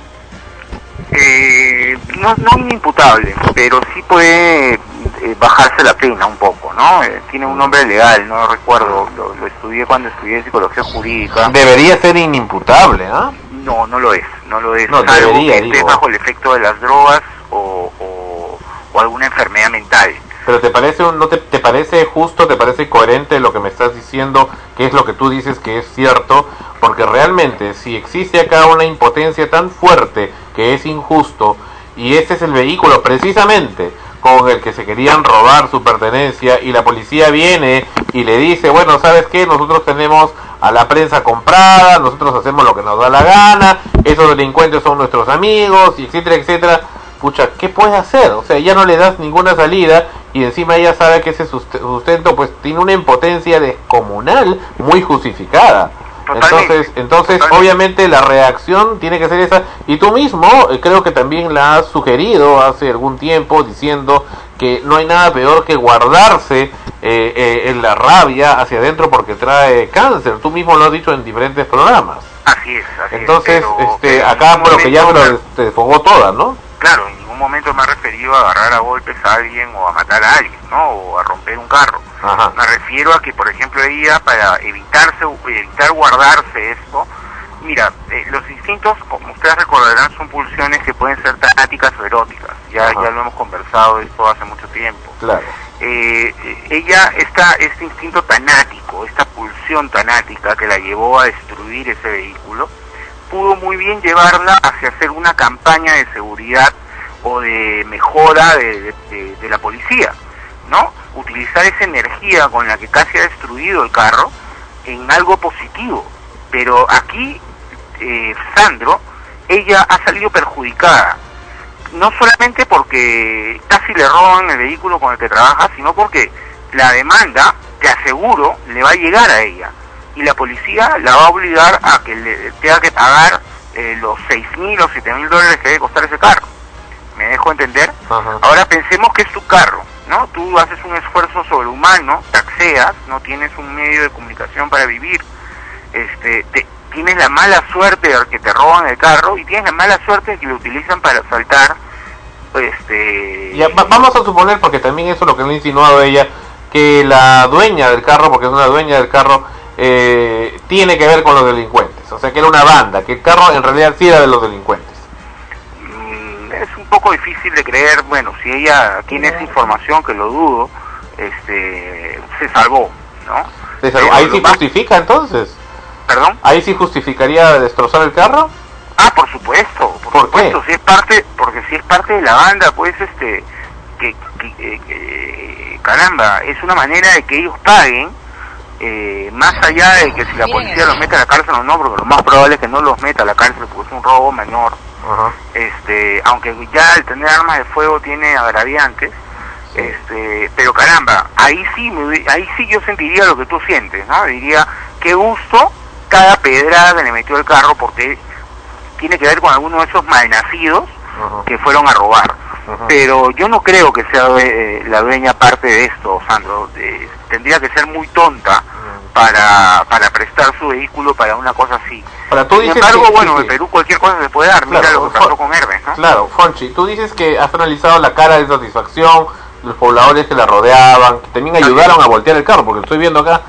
Eh, no, no inimputable, pero sí puede eh, bajarse la pena un poco, ¿no? Eh, tiene un nombre legal, no recuerdo, lo, lo estudié cuando estudié psicología jurídica. Debería ser inimputable, ¿ah? No, no lo es, no lo es. No, salvo debería, que esté bajo el efecto de las drogas o, o, o alguna enfermedad mental. Pero te parece, no te, te parece justo, te parece coherente lo que me estás diciendo, que es lo que tú dices que es cierto, porque realmente si existe acá una impotencia tan fuerte que es injusto y este es el vehículo precisamente con el que se querían robar su pertenencia y la policía viene y le dice, bueno, ¿sabes qué? Nosotros tenemos a la prensa comprada, nosotros hacemos lo que nos da la gana, esos delincuentes son nuestros amigos, etcétera, etcétera. Pucha, ¿qué puede hacer? O sea, ya no le das ninguna salida y encima ella sabe que ese suste- sustento pues tiene una impotencia descomunal muy justificada. Entonces, entonces obviamente la reacción tiene que ser esa y tú mismo eh, creo que también la has sugerido hace algún tiempo diciendo que no hay nada peor que guardarse eh, eh, en la rabia hacia adentro porque trae cáncer. Tú mismo lo has dicho en diferentes programas. Así es, así Entonces, es. este, acá por lo que ya me lo te desfogó toda, ¿no? Claro, momento me he referido a agarrar a golpes a alguien o a matar a alguien, ¿no? O a romper un carro. Ajá. Me refiero a que, por ejemplo, ella, para evitarse, evitar guardarse esto, mira, eh, los instintos, como ustedes recordarán, son pulsiones que pueden ser tanáticas o eróticas. Ya, Ajá. ya lo hemos conversado esto hace mucho tiempo. Claro. Eh, eh, ella, esta, este instinto tanático, esta pulsión tanática que la llevó a destruir ese vehículo, pudo muy bien llevarla hacia hacer una campaña de seguridad o de mejora de, la policía, ¿no? Utilizar esa energía con la que casi ha destruido el carro en algo positivo. Pero aquí, eh, Sandro, ella ha salido perjudicada no solamente porque casi le roban el vehículo con el que trabaja, sino porque la demanda, te aseguro, le va a llegar a ella. Y la policía la va a obligar a que le tenga que pagar eh, los seis mil o siete mil dólares que debe costar ese carro. ¿Me dejo entender? Ahora pensemos que es tu carro, ¿no? Tú haces un esfuerzo sobrehumano, taxeas, no tienes un medio de comunicación para vivir, este, te- tienes la mala suerte de que te roban el carro y tienes la mala suerte de que lo utilizan para asaltar, este... Ya, va- vamos a suponer, porque también eso es lo que le ha insinuado ella, que la dueña del carro, porque es una dueña del carro, eh, tiene que ver con los delincuentes. O sea, que era una banda, que el carro en realidad sí era de los delincuentes. Es un poco difícil de creer, bueno, si ella tiene esa información, que lo dudo, este, se salvó, ¿no? Ahí sí más- justifica entonces. ¿Perdón? Ahí sí justificaría destrozar el carro. Ah, por supuesto, por, ¿Por supuesto, si es parte, porque si es parte de la banda, pues este, que, que- que- que- caramba, es una manera de que ellos paguen, eh, más allá de que si la policía los mete a la cárcel o no, porque lo más probable es que no los meta a la cárcel porque es un robo menor, este, aunque ya el tener armas de fuego tiene agraviantes, Este, pero caramba, ahí sí, me ahí sí yo sentiría lo que tú sientes, ¿no? Diría, qué gusto cada pedrada que le metió el carro porque tiene que ver con alguno de esos malnacidos que fueron a robar. Pero yo no creo que sea eh, la dueña parte de esto, Sandro. Eh, tendría que ser muy tonta para, para prestar su vehículo para una cosa así. Ahora, tú Sin dices embargo, que- bueno, en. Perú cualquier cosa se puede dar. Mira lo que pasó con Hermes, ¿no? Claro, Fonchi, tú dices que has analizado la cara de satisfacción de los pobladores que la rodeaban, que también ayudaron a voltear el carro, porque estoy viendo acá,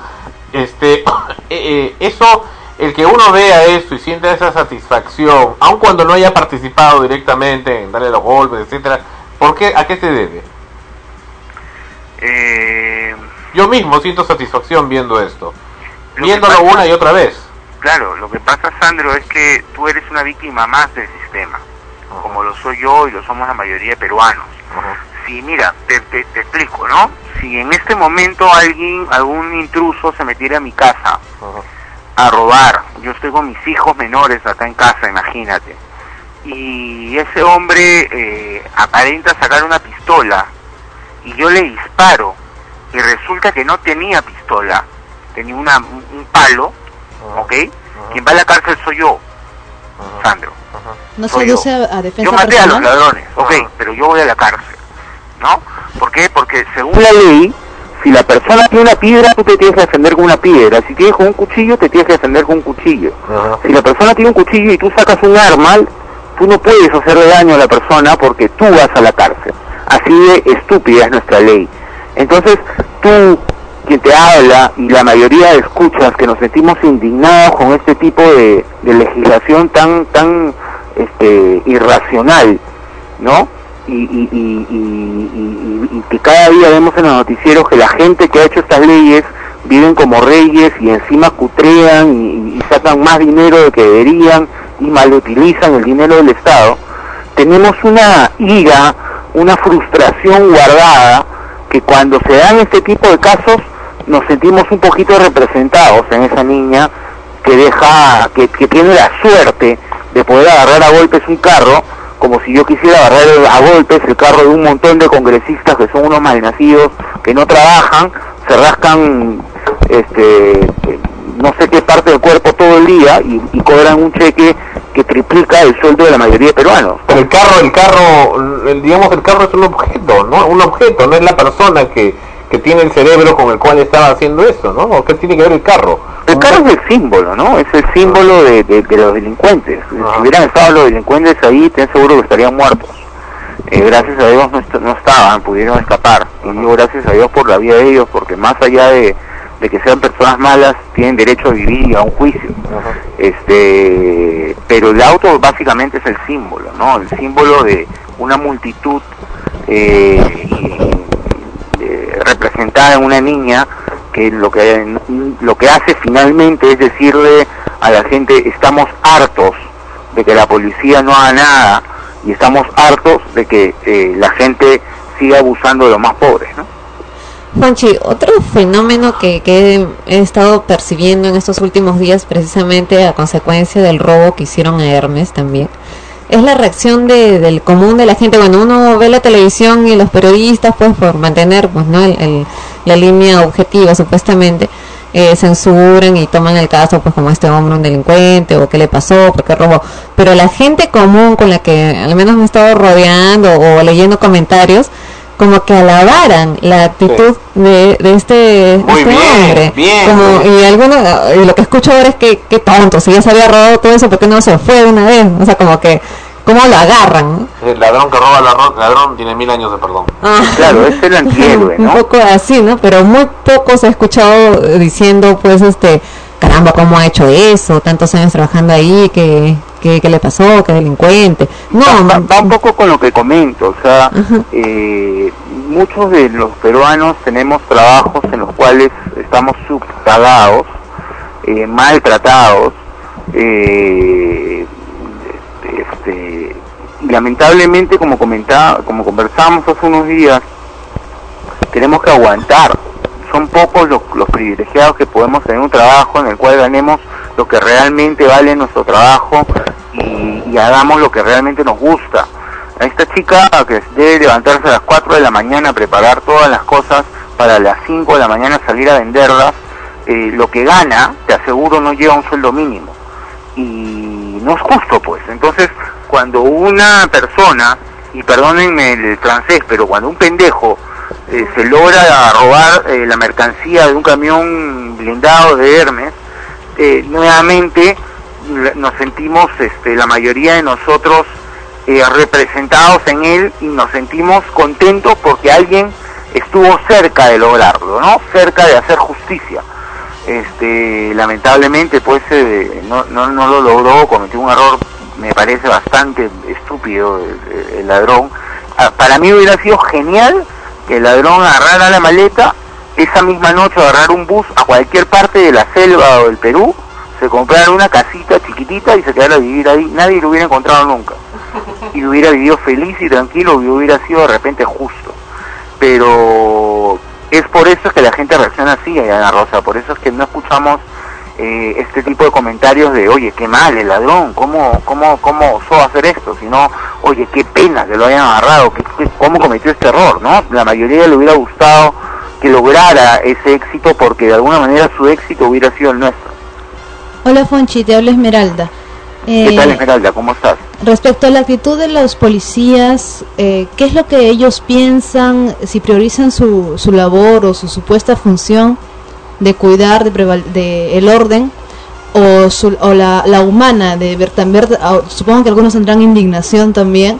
este, eh, eh, eso, el que uno vea esto y sienta esa satisfacción, aun cuando no haya participado directamente en darle los golpes, etcétera, ¿por qué, a qué se debe? Eh, Yo mismo siento satisfacción viendo esto, Lo viéndolo pasa- una y otra vez. Claro, lo que pasa, Sandro, es que tú eres una víctima más del sistema, como lo soy yo y lo somos la mayoría de peruanos. Si, mira, te, te- te explico, ¿no? Si en este momento alguien, algún intruso se metiera a mi casa a robar, yo estoy con mis hijos menores acá en casa, imagínate, y ese hombre eh, aparenta sacar una pistola y yo le disparo y resulta que no tenía pistola, tenía una, un palo, ¿ok? Quien va a la cárcel soy yo, Sandro. No Soy seduce yo. a, a defensa Yo maté a los ladrones, ok, pero yo voy a la cárcel, ¿no? ¿Por qué? Porque según la ley, si la persona tiene una piedra, tú te tienes que defender con una piedra. Si tienes con un cuchillo, te tienes que defender con un cuchillo. Si la persona tiene un cuchillo y tú sacas un arma, tú no puedes hacerle daño a la persona porque tú vas a la cárcel. Así de estúpida es nuestra ley. Entonces, tú, quien te habla, y la mayoría escuchas que nos sentimos indignados con este tipo de, legislación tan, tan este, irracional, ¿no? Y, y, y, que cada día vemos en los noticieros que la gente que ha hecho estas leyes viven como reyes y encima cutrean y sacan más dinero de que deberían y malutilizan el dinero del Estado, tenemos una ira, una frustración guardada que cuando se dan este tipo de casos nos sentimos un poquito representados en esa niña que deja, que, tiene la suerte de poder agarrar a golpes un carro, como si yo quisiera agarrar a golpes el carro de un montón de congresistas que son unos malnacidos, que no trabajan, se rascan este no sé qué parte del cuerpo todo el día y cobran un cheque que triplica el sueldo de la mayoría de peruanos. Pero el carro, el carro, el- digamos, el carro es un objeto, ¿no? Un objeto, no es la persona que, que tiene el cerebro con el cual estaba haciendo eso, ¿no? ¿O ¿Qué tiene que ver el carro? El carro es el símbolo, ¿no? Es el símbolo de, de- de los delincuentes. Si hubieran estado los delincuentes ahí, ten seguro que estarían muertos. Eh, gracias a Dios no, est- no estaban, pudieron escapar. Y digo gracias a Dios por la vida de ellos, porque más allá de, de que sean personas malas, tienen derecho a vivir y a un juicio. Este, pero el auto básicamente es el símbolo, ¿no? El símbolo de una multitud eh, eh, representada en una niña que lo que lo que hace finalmente es decirle a la gente estamos hartos de que la policía no haga nada y estamos hartos de que eh, la gente siga abusando de los más pobres, ¿no? Juanchi, otro fenómeno que, que he estado percibiendo en estos últimos días, precisamente a consecuencia del robo que hicieron a Hermes también, es la reacción de, del común de la gente. Bueno, uno ve la televisión y los periodistas, pues por mantener pues no el, la línea objetiva supuestamente, eh, censuran y toman el caso pues como este hombre un delincuente o qué le pasó, por qué robó. Pero la gente común con la que al menos me he estado rodeando o leyendo comentarios, como que alabaran la actitud de, de este, de Muy este bien, hombre. bien, Como, y algunos, y lo que escucho ahora es que, qué tonto, si ya se había robado todo eso, ¿por qué no se fue de una vez? O sea, como que, ¿cómo lo agarran? El ladrón que roba ladrón, ladrón tiene mil años de perdón. Ah. Claro, es el antihéroe, un ¿no? poco así, ¿no? Pero muy poco se ha escuchado diciendo, pues, este, caramba, ¿cómo ha hecho eso? Tantos años trabajando ahí, ¿qué, qué, qué le pasó? ¿Qué delincuente? No, va, va un poco con lo que comento, o sea, eh, muchos de los peruanos tenemos trabajos en los cuales estamos subpagados, eh, maltratados, eh, este, lamentablemente como comentaba, como conversamos hace unos días, tenemos que aguantar. Son pocos los, los privilegiados que podemos tener un trabajo en el cual ganemos lo que realmente vale nuestro trabajo y, hagamos lo que realmente nos gusta. A esta chica que debe levantarse a las 4 de la mañana, preparar todas las cosas para las 5 de la mañana salir a venderlas, eh, lo que gana, te aseguro, no llega a un sueldo mínimo. Y no es justo, pues. Entonces, cuando una persona, y perdónenme el francés, pero cuando un pendejo eh, se logra robar eh, la mercancía de un camión blindado de Hermes, eh, nuevamente nos sentimos, este, la mayoría de nosotros, eh, representados en él y nos sentimos contentos porque alguien estuvo cerca de lograrlo, ¿no? Cerca de hacer justicia. Este, lamentablemente, pues, eh, no, no, no lo logró, cometió un error, me parece bastante estúpido el, el ladrón. Ah, Para mí hubiera sido genial que el ladrón agarrara la maleta, esa misma noche agarrar un bus a cualquier parte de la selva o del Perú, se comprara una casita chiquitita y se quedara a vivir ahí. Nadie lo hubiera encontrado nunca. Y hubiera vivido feliz y tranquilo y hubiera sido de repente justo. Pero es por eso que la gente reacciona así, Ana Rosa. Por eso es que no escuchamos eh, este tipo de comentarios de, oye, qué mal el ladrón, ¿cómo, cómo, cómo osó hacer esto? Sino, oye, qué pena que lo hayan agarrado, ¿qué, qué- cómo cometió este error, ¿no? La mayoría le hubiera gustado que lograra ese éxito porque de alguna manera su éxito hubiera sido el nuestro. Hola Fonchi, te habla Esmeralda. ¿Qué Eh, tal, Esmeralda? ¿Cómo estás? Respecto a la actitud de los policías, eh, ¿qué es lo que ellos piensan, si priorizan su, su labor o su supuesta función de cuidar de, de el orden o, su- o la, la humana, de ver también, supongo que algunos tendrán indignación también,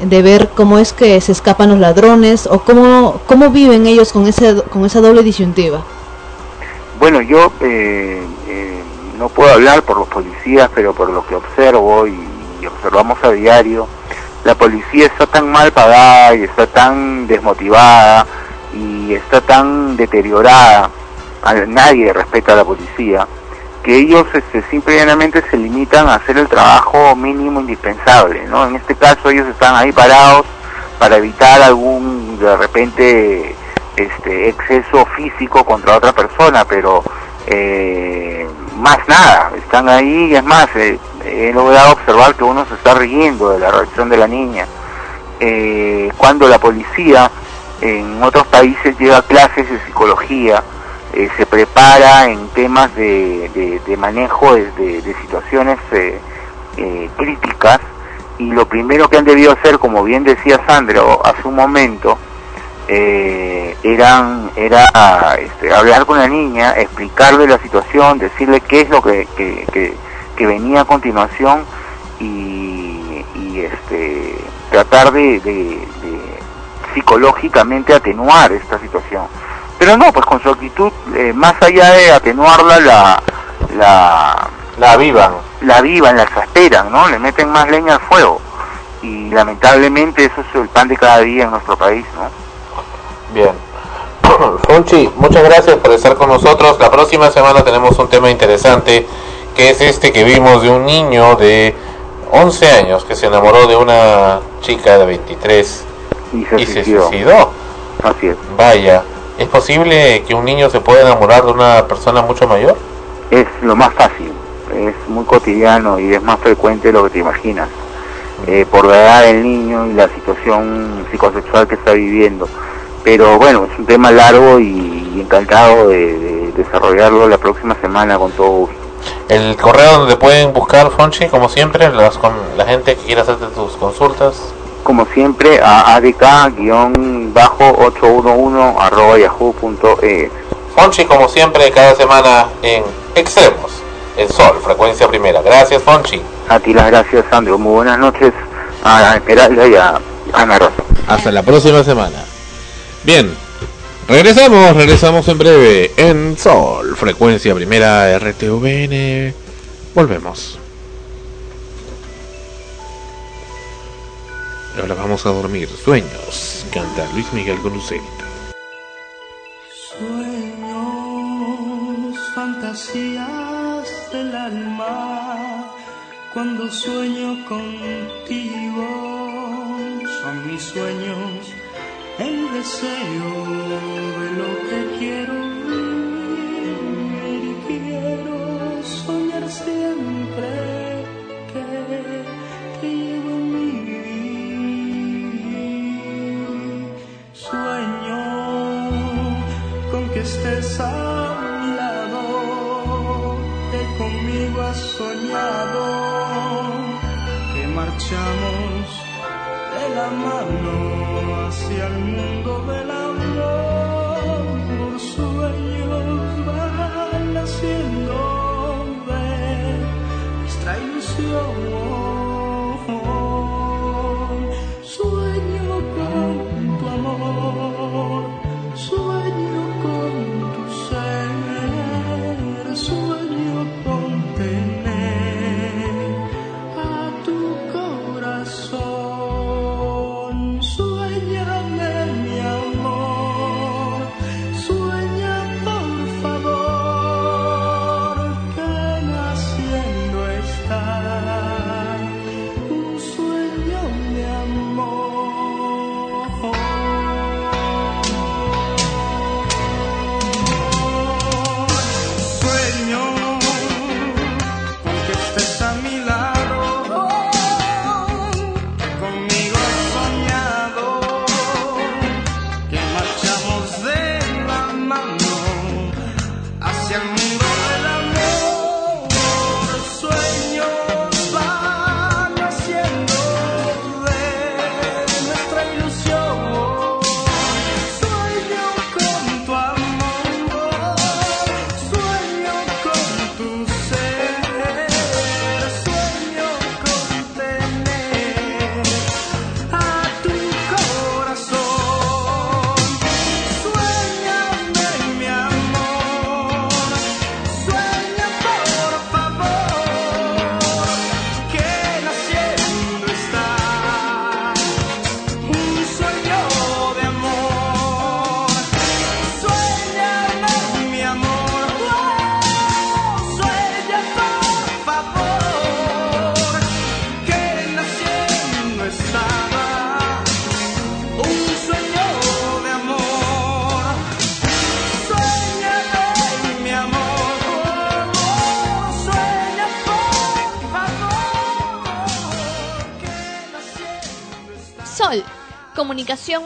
de ver cómo es que se escapan los ladrones o cómo, cómo viven ellos con, ese, con esa doble disyuntiva? Bueno, yo eh, eh, no puedo hablar por los policías, pero por lo que observo y, y observamos a diario, la policía está tan mal pagada y está tan desmotivada y está tan deteriorada, nadie respeta a la policía, que ellos este, simple y llanamente se limitan a hacer el trabajo mínimo indispensable, ¿no? En este caso ellos están ahí parados para evitar algún, de repente, este exceso físico contra otra persona, pero eh, más nada, están ahí y es más, eh, he logrado observar que uno se está riendo de la reacción de la niña. Eh, cuando la policía en otros países lleva clases de psicología, eh, se prepara en temas de, de- manejo de, situaciones eh, eh, críticas y lo primero que han debido hacer, como bien decía Sandro hace un momento, eran, era este, hablar con la niña, explicarle la situación, decirle qué es lo que, que, que- venía a continuación y, y, este, tratar de psicológicamente atenuar esta situación. Pero no, pues con su actitud, eh, más allá de atenuarla, la, la, La avivan. la avivan, la exasperan, ¿no? Le meten más leña al fuego. Y lamentablemente eso es el pan de cada día en nuestro país, ¿no? Bien. Fonchi, muchas gracias por estar con nosotros. La próxima semana tenemos un tema interesante, que es este que vimos de un niño de 11 años que se enamoró de una chica de 23 y se, suicidó. suicidó. Así es. Vaya, ¿es posible que un niño se pueda enamorar de una persona mucho mayor? Es lo más fácil, es muy cotidiano y es más frecuente de lo que te imaginas. Eh, por la edad del niño y la situación psicosexual que está viviendo. Pero bueno, es un tema largo y, y encantado de, de desarrollarlo la próxima semana con todo gusto. El correo donde pueden buscar Fonchi, como siempre, las, con la gente que quiera hacerte tus consultas. Como siempre, a adk-811 arroba yahoo.es. Fonchi, como siempre, cada semana en Extremos, el Sol, frecuencia primera. Gracias, Fonchi. A ti las gracias, Sandro. Muy buenas noches a Esmeralda y a Ana Rosa. Hasta la próxima semana. Bien, regresamos, regresamos en breve en Sol, frecuencia primera RTVN. Volvemos. Ahora vamos a dormir. Sueños, canta Luis Miguel con Lucerito. Sueños, fantasías del alma, cuando sueño contigo, son mis sueños, el deseo de lo que quiero vivir y quiero soñar siempre estés a mi lado, que conmigo has soñado, que marchamos de la mano hacia el mundo del amor. Sueños van naciendo de nuestra ilusión.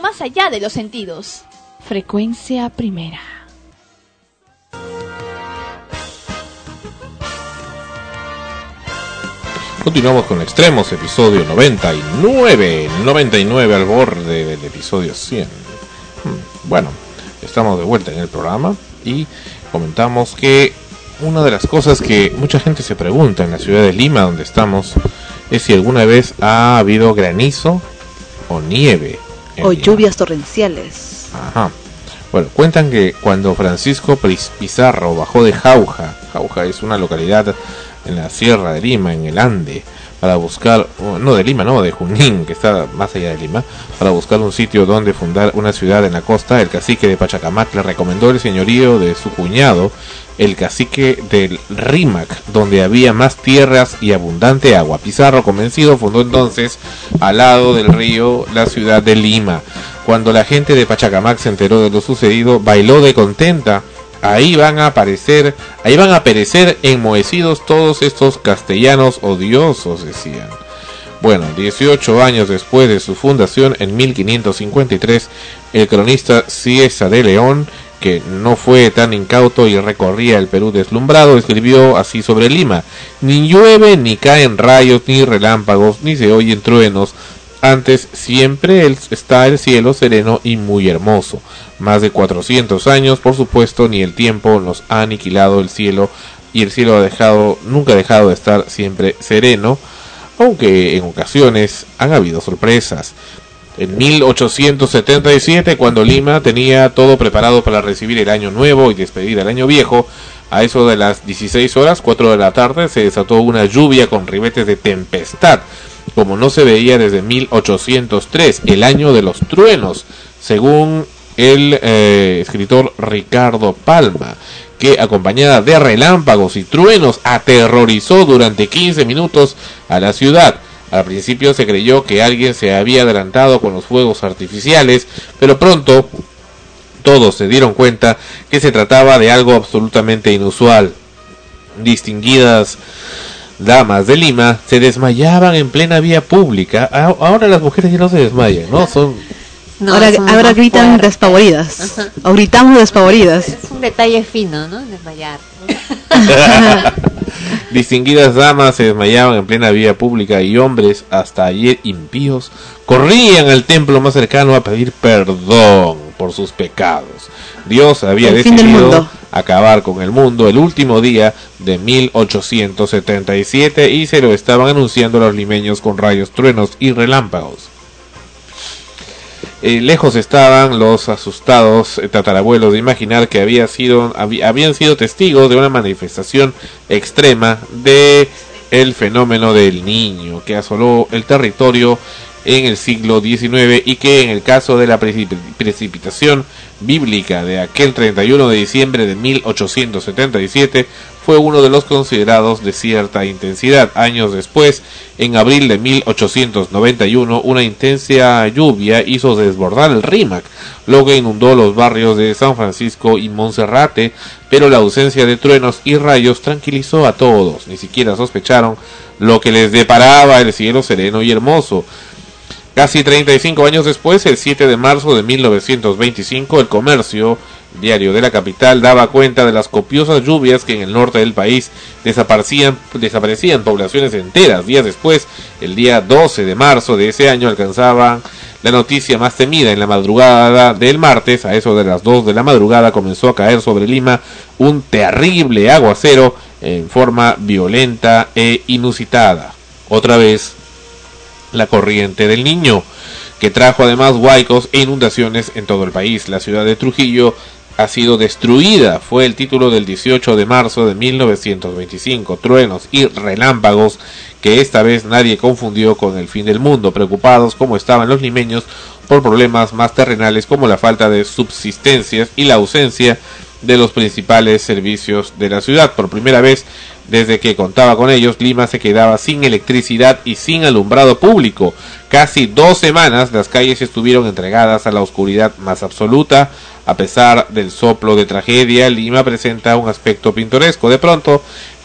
Más allá de los sentidos. Frecuencia primera. Continuamos con Extremos, episodio 99. 99 al borde del episodio 100. Hmm, Bueno, estamos de vuelta en el programa y comentamos que una de las cosas que mucha gente se pregunta en la ciudad de Lima, donde estamos, es si alguna vez ha habido granizo o nieve. O lluvias torrenciales. Ajá. Bueno, cuentan que cuando Francisco Pizarro bajó de Jauja, Jauja es una localidad en la sierra de Lima, en el Ande, para buscar, no de Lima, no, de Junín, que está más allá de Lima, para buscar un sitio donde fundar una ciudad en la costa, el cacique de Pachacamac le recomendó el señorío de su cuñado, el cacique del Rímac, donde había más tierras y abundante agua. Pizarro, convencido, fundó entonces al lado del río la ciudad de Lima. Cuando la gente de Pachacamac se enteró de lo sucedido, bailó de contenta. Ahí van a aparecer, ahí van a perecer enmohecidos todos estos castellanos odiosos, decían. Bueno, 18 años después de su fundación, en 1553, el cronista Ciesa de León, que no fue tan incauto y recorría el Perú deslumbrado, escribió así sobre Lima: Ni llueve, ni caen rayos, ni relámpagos, ni se oyen truenos. Antes siempre está el cielo sereno y muy hermoso. Más de 400 años, por supuesto, ni el tiempo nos ha aniquilado el cielo y el cielo ha dejado, nunca ha dejado de estar siempre sereno, aunque en ocasiones han habido sorpresas. En 1877, cuando Lima tenía todo preparado para recibir el año nuevo y despedir el año viejo, a eso de las 16 horas, 4 de la tarde, se desató una lluvia con ribetes de tempestad, como no se veía desde 1803, el año de los truenos, según el eh, escritor Ricardo Palma, que acompañada de relámpagos y truenos aterrorizó durante 15 minutos a la ciudad. Al principio se creyó que alguien se había adelantado con los fuegos artificiales, pero pronto todos se dieron cuenta que se trataba de algo absolutamente inusual. Distinguidas damas de Lima se desmayaban en plena vía pública. Ahora las mujeres ya no se desmayan, ¿no? Son No, ahora gritan fuertes. despavoridas. Ajá. O gritamos despavoridas. Es un detalle fino, ¿no? Desmayar. Distinguidas damas se desmayaban en plena vía pública y hombres, hasta ayer impíos, corrían al templo más cercano a pedir perdón por sus pecados. Dios había El decidido acabar con el mundo el último día de 1877 y se lo estaban anunciando los limeños con rayos, truenos y relámpagos. Eh, lejos estaban los asustados eh, tatarabuelos de imaginar que había sido, habían sido testigos de una manifestación extrema de el fenómeno del niño que asoló el territorio en el siglo XIX y que en el caso de la precip- precipitación bíblica de aquel 31 de diciembre de 1877 fue uno de los considerados de cierta intensidad. Años después, en abril de 1891, una intensa lluvia hizo desbordar el Rímac, lo que inundó los barrios de San Francisco y Monserrate, pero la ausencia de truenos y rayos tranquilizó a todos, ni siquiera sospecharon lo que les deparaba el cielo sereno y hermoso. Casi 35 años después, el 7 de marzo de 1925, el comercio diario de la capital daba cuenta de las copiosas lluvias que en el norte del país desaparecían, poblaciones enteras. Días después, el día 12 de marzo de ese año, alcanzaban la noticia más temida en la madrugada del martes, a eso de las 2 de la madrugada, comenzó a caer sobre Lima un terrible aguacero en forma violenta e inusitada. Otra vez, la corriente del niño, que trajo además huaicos e inundaciones en todo el país. La ciudad de Trujillo ha sido destruida, fue el título del 18 de marzo de 1925. Truenos y relámpagos que esta vez nadie confundió con el fin del mundo, preocupados como estaban los limeños por problemas más terrenales como la falta de subsistencias y la ausencia de los principales servicios de la ciudad. Por primera vez desde que contaba con ellos, Lima se quedaba sin electricidad y sin alumbrado público. Casi dos semanas las calles estuvieron entregadas a la oscuridad más absoluta. A pesar del soplo de tragedia, Lima presenta un aspecto pintoresco. De pronto,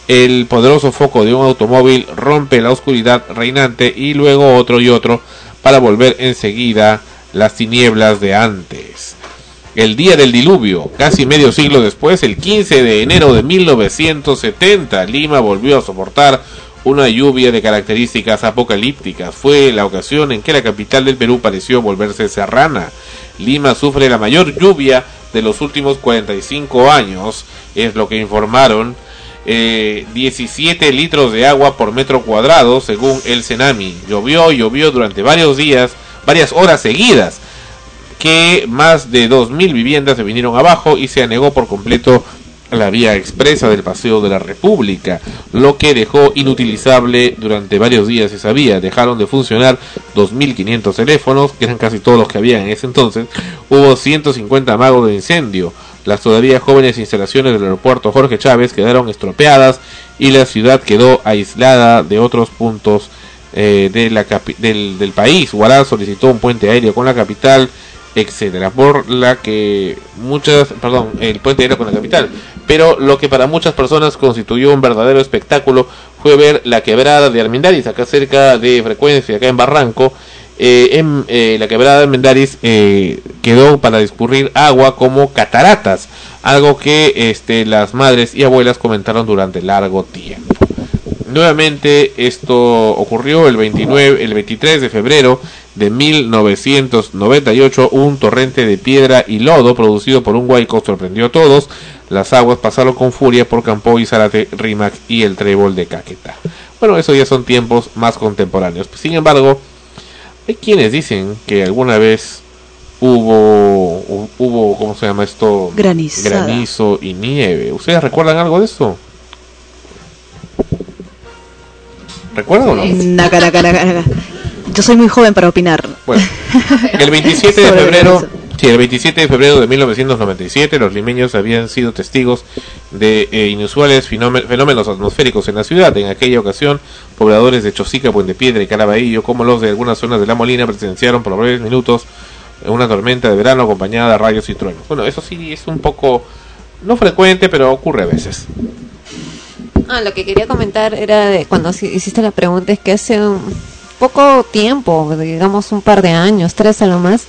el poderoso foco de un automóvil rompe la oscuridad reinante y luego otro y otro para volver enseguida las tinieblas de antes. El día del diluvio, casi medio siglo después, el 15 de enero de 1970, Lima volvió a soportar una lluvia de características apocalípticas. Fue la ocasión en que la capital del Perú pareció volverse serrana. Lima sufre la mayor lluvia de los últimos 45 años, es lo que informaron. eh, 17 litros de agua por metro cuadrado, según el Cenami. Llovió llovió durante varios días, varias horas seguidas que más de 2.000 viviendas se vinieron abajo y se anegó por completo la vía expresa del Paseo de la República, lo que dejó inutilizable durante varios días esa vía. Dejaron de funcionar 2.500 teléfonos, que eran casi todos los que había en ese entonces. Hubo 150 magos de incendio. Las todavía jóvenes instalaciones del aeropuerto Jorge Chávez quedaron estropeadas y la ciudad quedó aislada de otros puntos eh, del, del país. Huaraz solicitó un puente aéreo con la capital etcétera, por la que muchas, perdón, el puente aéreo con la capital, pero lo que para muchas personas constituyó un verdadero espectáculo fue ver la quebrada de Armendáriz, acá cerca de frecuencia, acá en Barranco, eh, en eh, la quebrada de Armendáriz eh, quedó para discurrir agua como cataratas, algo que este, las madres y abuelas comentaron durante largo tiempo. Nuevamente esto ocurrió el 29, el 23 de febrero de 1998, un torrente de piedra y lodo producido por un huaico sorprendió a todos. Las aguas pasaron con furia por Campoy, Zárate, Rímac y el Trébol de Caquetá. Bueno, eso ya son tiempos más contemporáneos. Sin embargo, hay quienes dicen que alguna vez hubo, hu- hubo, ¿cómo se llama esto? Granizada. Granizo y nieve. ¿Ustedes recuerdan algo de eso? ¿Recuerdan o no? Naca, naca, naca. Yo soy muy joven para opinar. Bueno, el 27 de febrero, sí, el 27 de febrero de 1997, los limeños habían sido testigos de eh, inusuales fenómen- fenómenos atmosféricos en la ciudad. En aquella ocasión, pobladores de Chosica, Puente Piedra y Caraballo, como los de algunas zonas de La Molina, presenciaron por breves minutos una tormenta de verano acompañada de rayos y truenos. Bueno, eso sí es un poco no frecuente, pero ocurre a veces. Ah, lo que quería comentar era de cuando hiciste la pregunta es que hace un poco tiempo, digamos un par de años, tres a lo más,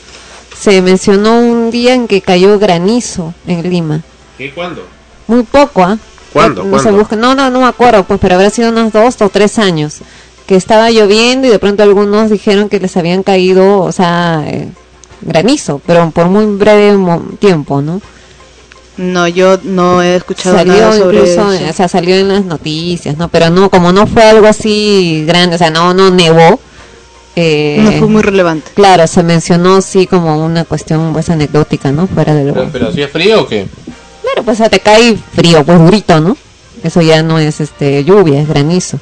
se mencionó un día en que cayó granizo en Lima. ¿Qué cuándo? Muy poco, ¿ah? ¿Cuándo? No, se no, no, no me acuerdo, pues, pero habrá sido unos dos o tres años. Que estaba lloviendo y de pronto algunos dijeron que les habían caído, o sea, eh, granizo, pero por muy breve tiempo, ¿no? No, yo no he escuchado salió nada sobre incluso, eso. o sea, salió en las noticias, ¿no? Pero no, como no fue algo así grande, o sea, no, no nevó. eh, No fue muy relevante. Claro, se mencionó sí como una cuestión pues anecdótica, ¿no? Fuera de lo... ¿Pero, pero hacía frío o qué? Claro, pues o sea, te cae frío, pues durito, ¿no? Eso ya no es este lluvia, es granizo.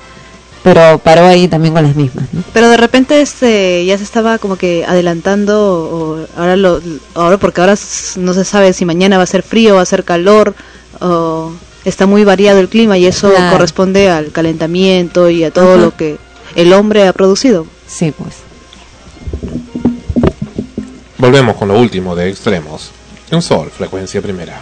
Pero paró ahí también con las mismas, ¿no? Pero de repente este ya se estaba como que adelantando o ahora lo ahora porque ahora no se sabe si mañana va a ser frío, va a ser calor o está muy variado el clima y eso Claro. corresponde al calentamiento y a todo Ajá. lo que el hombre ha producido. Sí, pues. Volvemos con lo último de extremos. Un sol, frecuencia primera.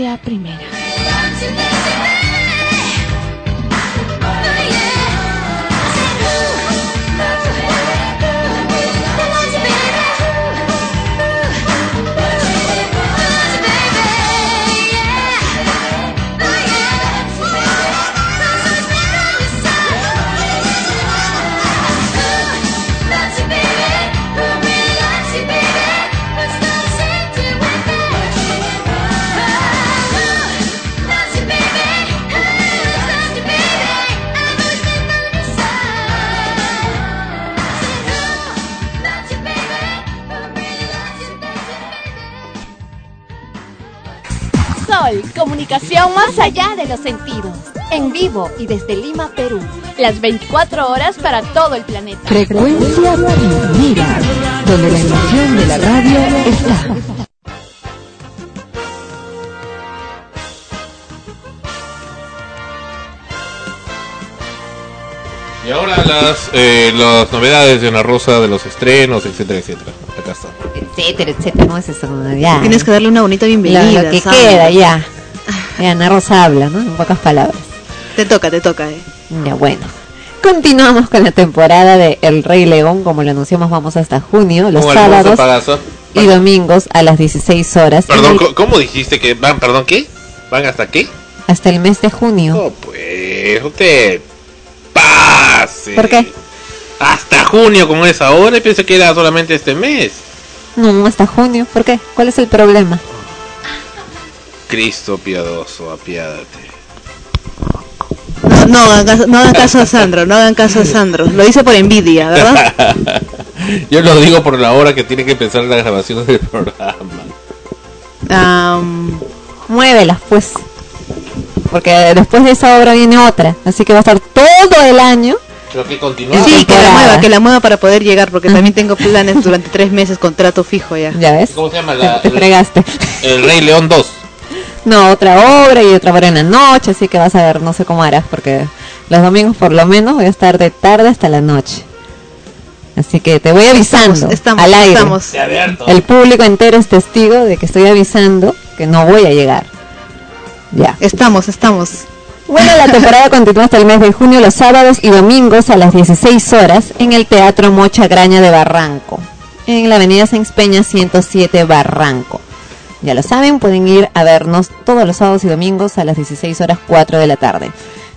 Frecuencia primera. allá de los sentidos. En vivo y desde Lima, Perú. Las 24 horas para todo el planeta. Frecuencia Mira, donde la emoción de la radio está. Y ahora las, eh, las novedades de Ana Rosa, de los estrenos, etcétera, etcétera. Acá está. Etcétera, etcétera, no es eso. Ya. Tienes que darle una bonita bienvenida. Lo, que queda, ya. Ya, Ana Rosa habla, ¿no? En pocas palabras. Te toca, te toca. Eh. Ya, bueno. Continuamos con la temporada de El Rey León. Como lo anunciamos, vamos hasta junio, los sábados pagazo. y domingos a las 16 horas. Perdón, el- ¿cómo dijiste que van? Perdón, ¿qué? ¿Van hasta qué? hasta el mes de junio. Oh, pues, no te pase. ¿Por qué? Hasta junio, como es ahora, y pensé que era solamente este mes. No, hasta junio. ¿Por qué? ¿Cuál es el problema? Cristo piadoso, apiádate. No, no, hagan caso, no hagan caso a Sandro, no hagan caso a Sandro. Lo hice por envidia, ¿verdad? Yo lo digo por la hora que tiene que empezar la grabación del programa. Am, Muévelas, pues. Porque después de esa obra viene otra. Así que va a estar todo el año. Creo que continúa. sí, que la mueva, que la mueva para poder llegar, porque también tengo planes durante tres meses, contrato fijo ya. ¿Ya ves? ¿Cómo se llama la, Te fregaste. El Rey León 2? No, otra obra y otra obra en la noche, así que vas a ver, no sé cómo harás, porque los domingos por lo menos voy a estar de tarde hasta la noche. Así que te voy avisando Estamos, estamos, al aire. estamos. El público entero es testigo de que estoy avisando que no voy a llegar. Ya. Estamos, estamos. Bueno, la temporada continúa hasta el mes de junio, los sábados y domingos a las 16 horas en el Teatro Mocha Graña de Barranco, en la avenida Sáenz Peña 107 Barranco. Ya lo saben, pueden ir a vernos todos los sábados y domingos a las 16 horas 4 de la tarde.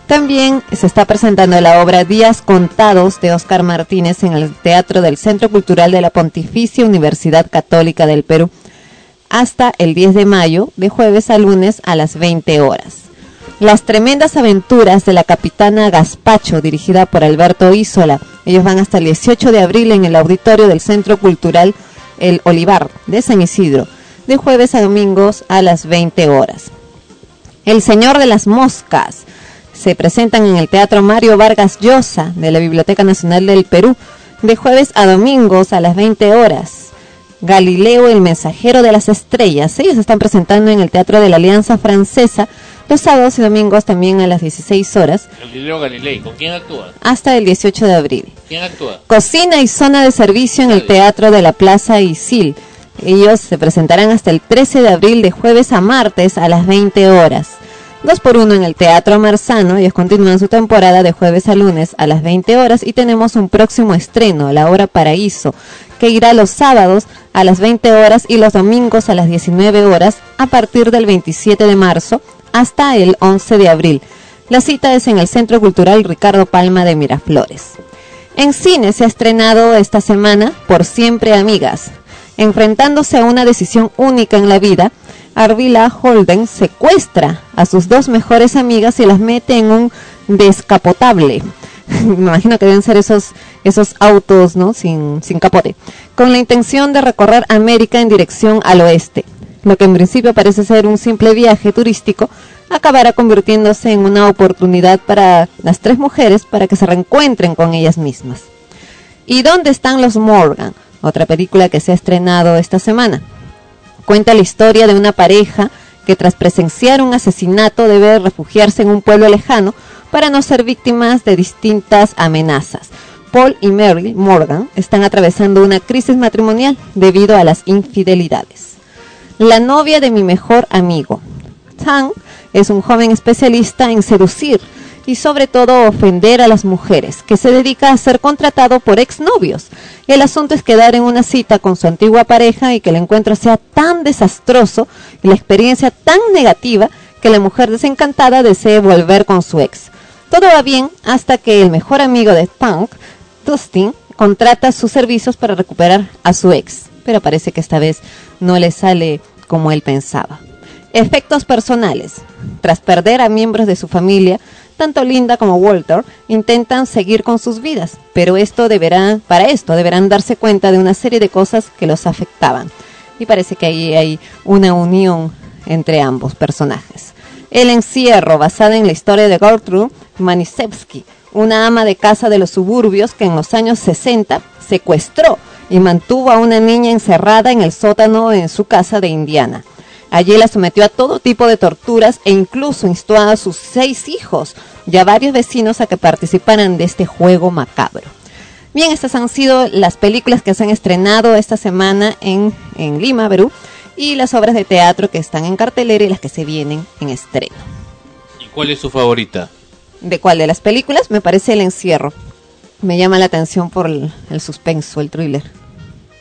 También se está presentando la obra Días Contados de Oscar Martínez en el Teatro del Centro Cultural de la Pontificia Universidad Católica del Perú hasta el 10 de mayo, de jueves a lunes a las 20 horas. Las tremendas aventuras de la capitana Gaspacho, dirigida por Alberto Isola. Ellos van hasta el 18 de abril en el auditorio del Centro Cultural El Olivar de San Isidro, de jueves a domingos a las 20 horas. El Señor de las Moscas se presentan en el Teatro Mario Vargas Llosa de la Biblioteca Nacional del Perú, de jueves a domingos a las 20 horas. Galileo, el mensajero de las estrellas. Ellos están presentando en el Teatro de la Alianza Francesa los sábados y domingos también a las 16 horas Galileo Galilei, ¿con quién actúa? hasta el 18 de abril. ¿Quién actúa? Cocina y zona de servicio en el Teatro de la Plaza Isil. Ellos se presentarán hasta el 13 de abril de jueves a martes a las 20 horas. Dos por uno en el Teatro Marzano. Ellos continúan su temporada de jueves a lunes a las 20 horas y tenemos un próximo estreno, la obra Paraíso, que irá los sábados a las 20 horas y los domingos a las 19 horas a partir del 27 de marzo hasta el 11 de abril. La cita es en el Centro Cultural Ricardo Palma de Miraflores. En cine se ha estrenado esta semana Por Siempre Amigas. Enfrentándose a una decisión única en la vida, Arvila Holden secuestra a sus dos mejores amigas y las mete en un descapotable. Me imagino que deben ser esos, esos autos ¿no? sin, sin capote. Con la intención de recorrer América en dirección al oeste. Lo que en principio parece ser un simple viaje turístico, acabará convirtiéndose en una oportunidad para las tres mujeres para que se reencuentren con ellas mismas. ¿Y dónde están los Morgan? Otra película que se ha estrenado esta semana. Cuenta la historia de una pareja que tras presenciar un asesinato debe refugiarse en un pueblo lejano para no ser víctimas de distintas amenazas. Paul y Mary Morgan están atravesando una crisis matrimonial debido a las infidelidades. La novia de mi mejor amigo. Tang es un joven especialista en seducir y sobre todo ofender a las mujeres, que se dedica a ser contratado por exnovios. El asunto es quedar en una cita con su antigua pareja y que el encuentro sea tan desastroso y la experiencia tan negativa que la mujer desencantada desee volver con su ex. Todo va bien hasta que el mejor amigo de Punk, Dustin, contrata sus servicios para recuperar a su ex, pero parece que esta vez no le sale como él pensaba. Efectos personales. Tras perder a miembros de su familia, tanto Linda como Walter intentan seguir con sus vidas, pero esto deberá, para esto deberán darse cuenta de una serie de cosas que los afectaban. Y parece que ahí hay una unión entre ambos personajes. El encierro, basada en la historia de Gertrude Manisevsky, una ama de casa de los suburbios que en los años 60 secuestró y mantuvo a una niña encerrada en el sótano en su casa de Indiana. Allí la sometió a todo tipo de torturas e incluso instó a sus seis hijos y a varios vecinos a que participaran de este juego macabro. Bien, estas han sido las películas que se han estrenado esta semana en, en Lima, Perú, y las obras de teatro que están en cartelera y las que se vienen en estreno. ¿Y cuál es su favorita? ¿De cuál de las películas? Me parece El Encierro. Me llama la atención por el, el suspenso, el thriller.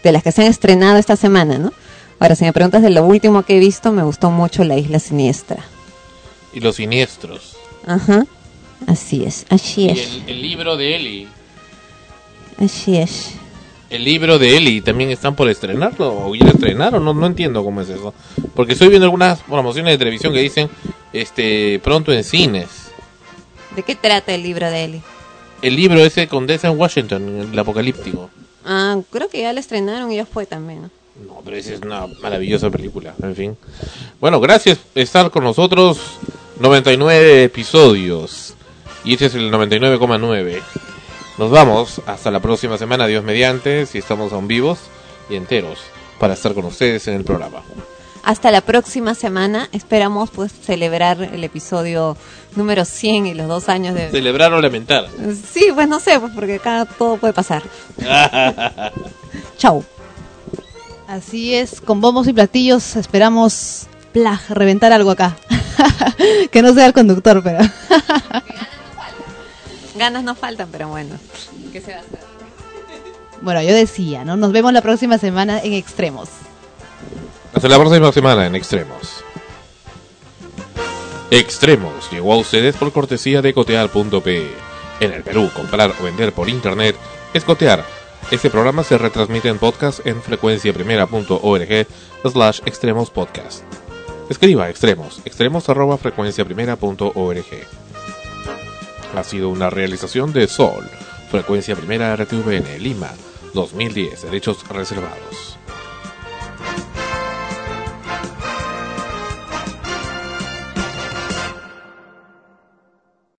De las que se han estrenado esta semana, ¿no? Ahora, si me preguntas de lo último que he visto, me gustó mucho La Isla Siniestra. Y los siniestros. Ajá. Así es, así Y es, el, el libro de Eli. así es. El libro de Eli también están por estrenarlo o ya estrenaron, no, no entiendo cómo es eso. Porque estoy viendo algunas promociones de televisión que dicen este pronto en cines. ¿De qué trata el libro de Eli? El libro ese con Denzel Washington, el apocalíptico. Ah, creo que ya lo estrenaron y ya fue también, ¿no? Pero esa es una maravillosa película, en fin. Bueno, gracias por estar con nosotros. 99 episodios. Y este es el 99,9. Nos vamos hasta la próxima semana, Dios mediante, si estamos aún vivos y enteros para estar con ustedes en el programa. Hasta la próxima semana. Esperamos pues celebrar el episodio número 100 y los dos años de... Celebrar o lamentar. Sí, pues no sé, pues porque acá todo puede pasar. Chau. Así es, con bombos y platillos esperamos plag, reventar algo acá. que no sea el conductor, pero. Ganas no faltan, pero bueno. ¿Qué se va a hacer? bueno, yo decía, ¿no? Nos vemos la próxima semana en Extremos. Hasta la próxima semana en Extremos. Extremos llegó a ustedes por cortesía de cotear.pe. En el Perú, comprar o vender por internet es cotear. Este programa se retransmite en podcast en frecuenciaprimera.org slash extremos podcast. Escriba extremos, extremos arroba frecuenciaprimera.org. Ha sido una realización de Sol, Frecuencia Primera RTVN, Lima, 2010, derechos reservados.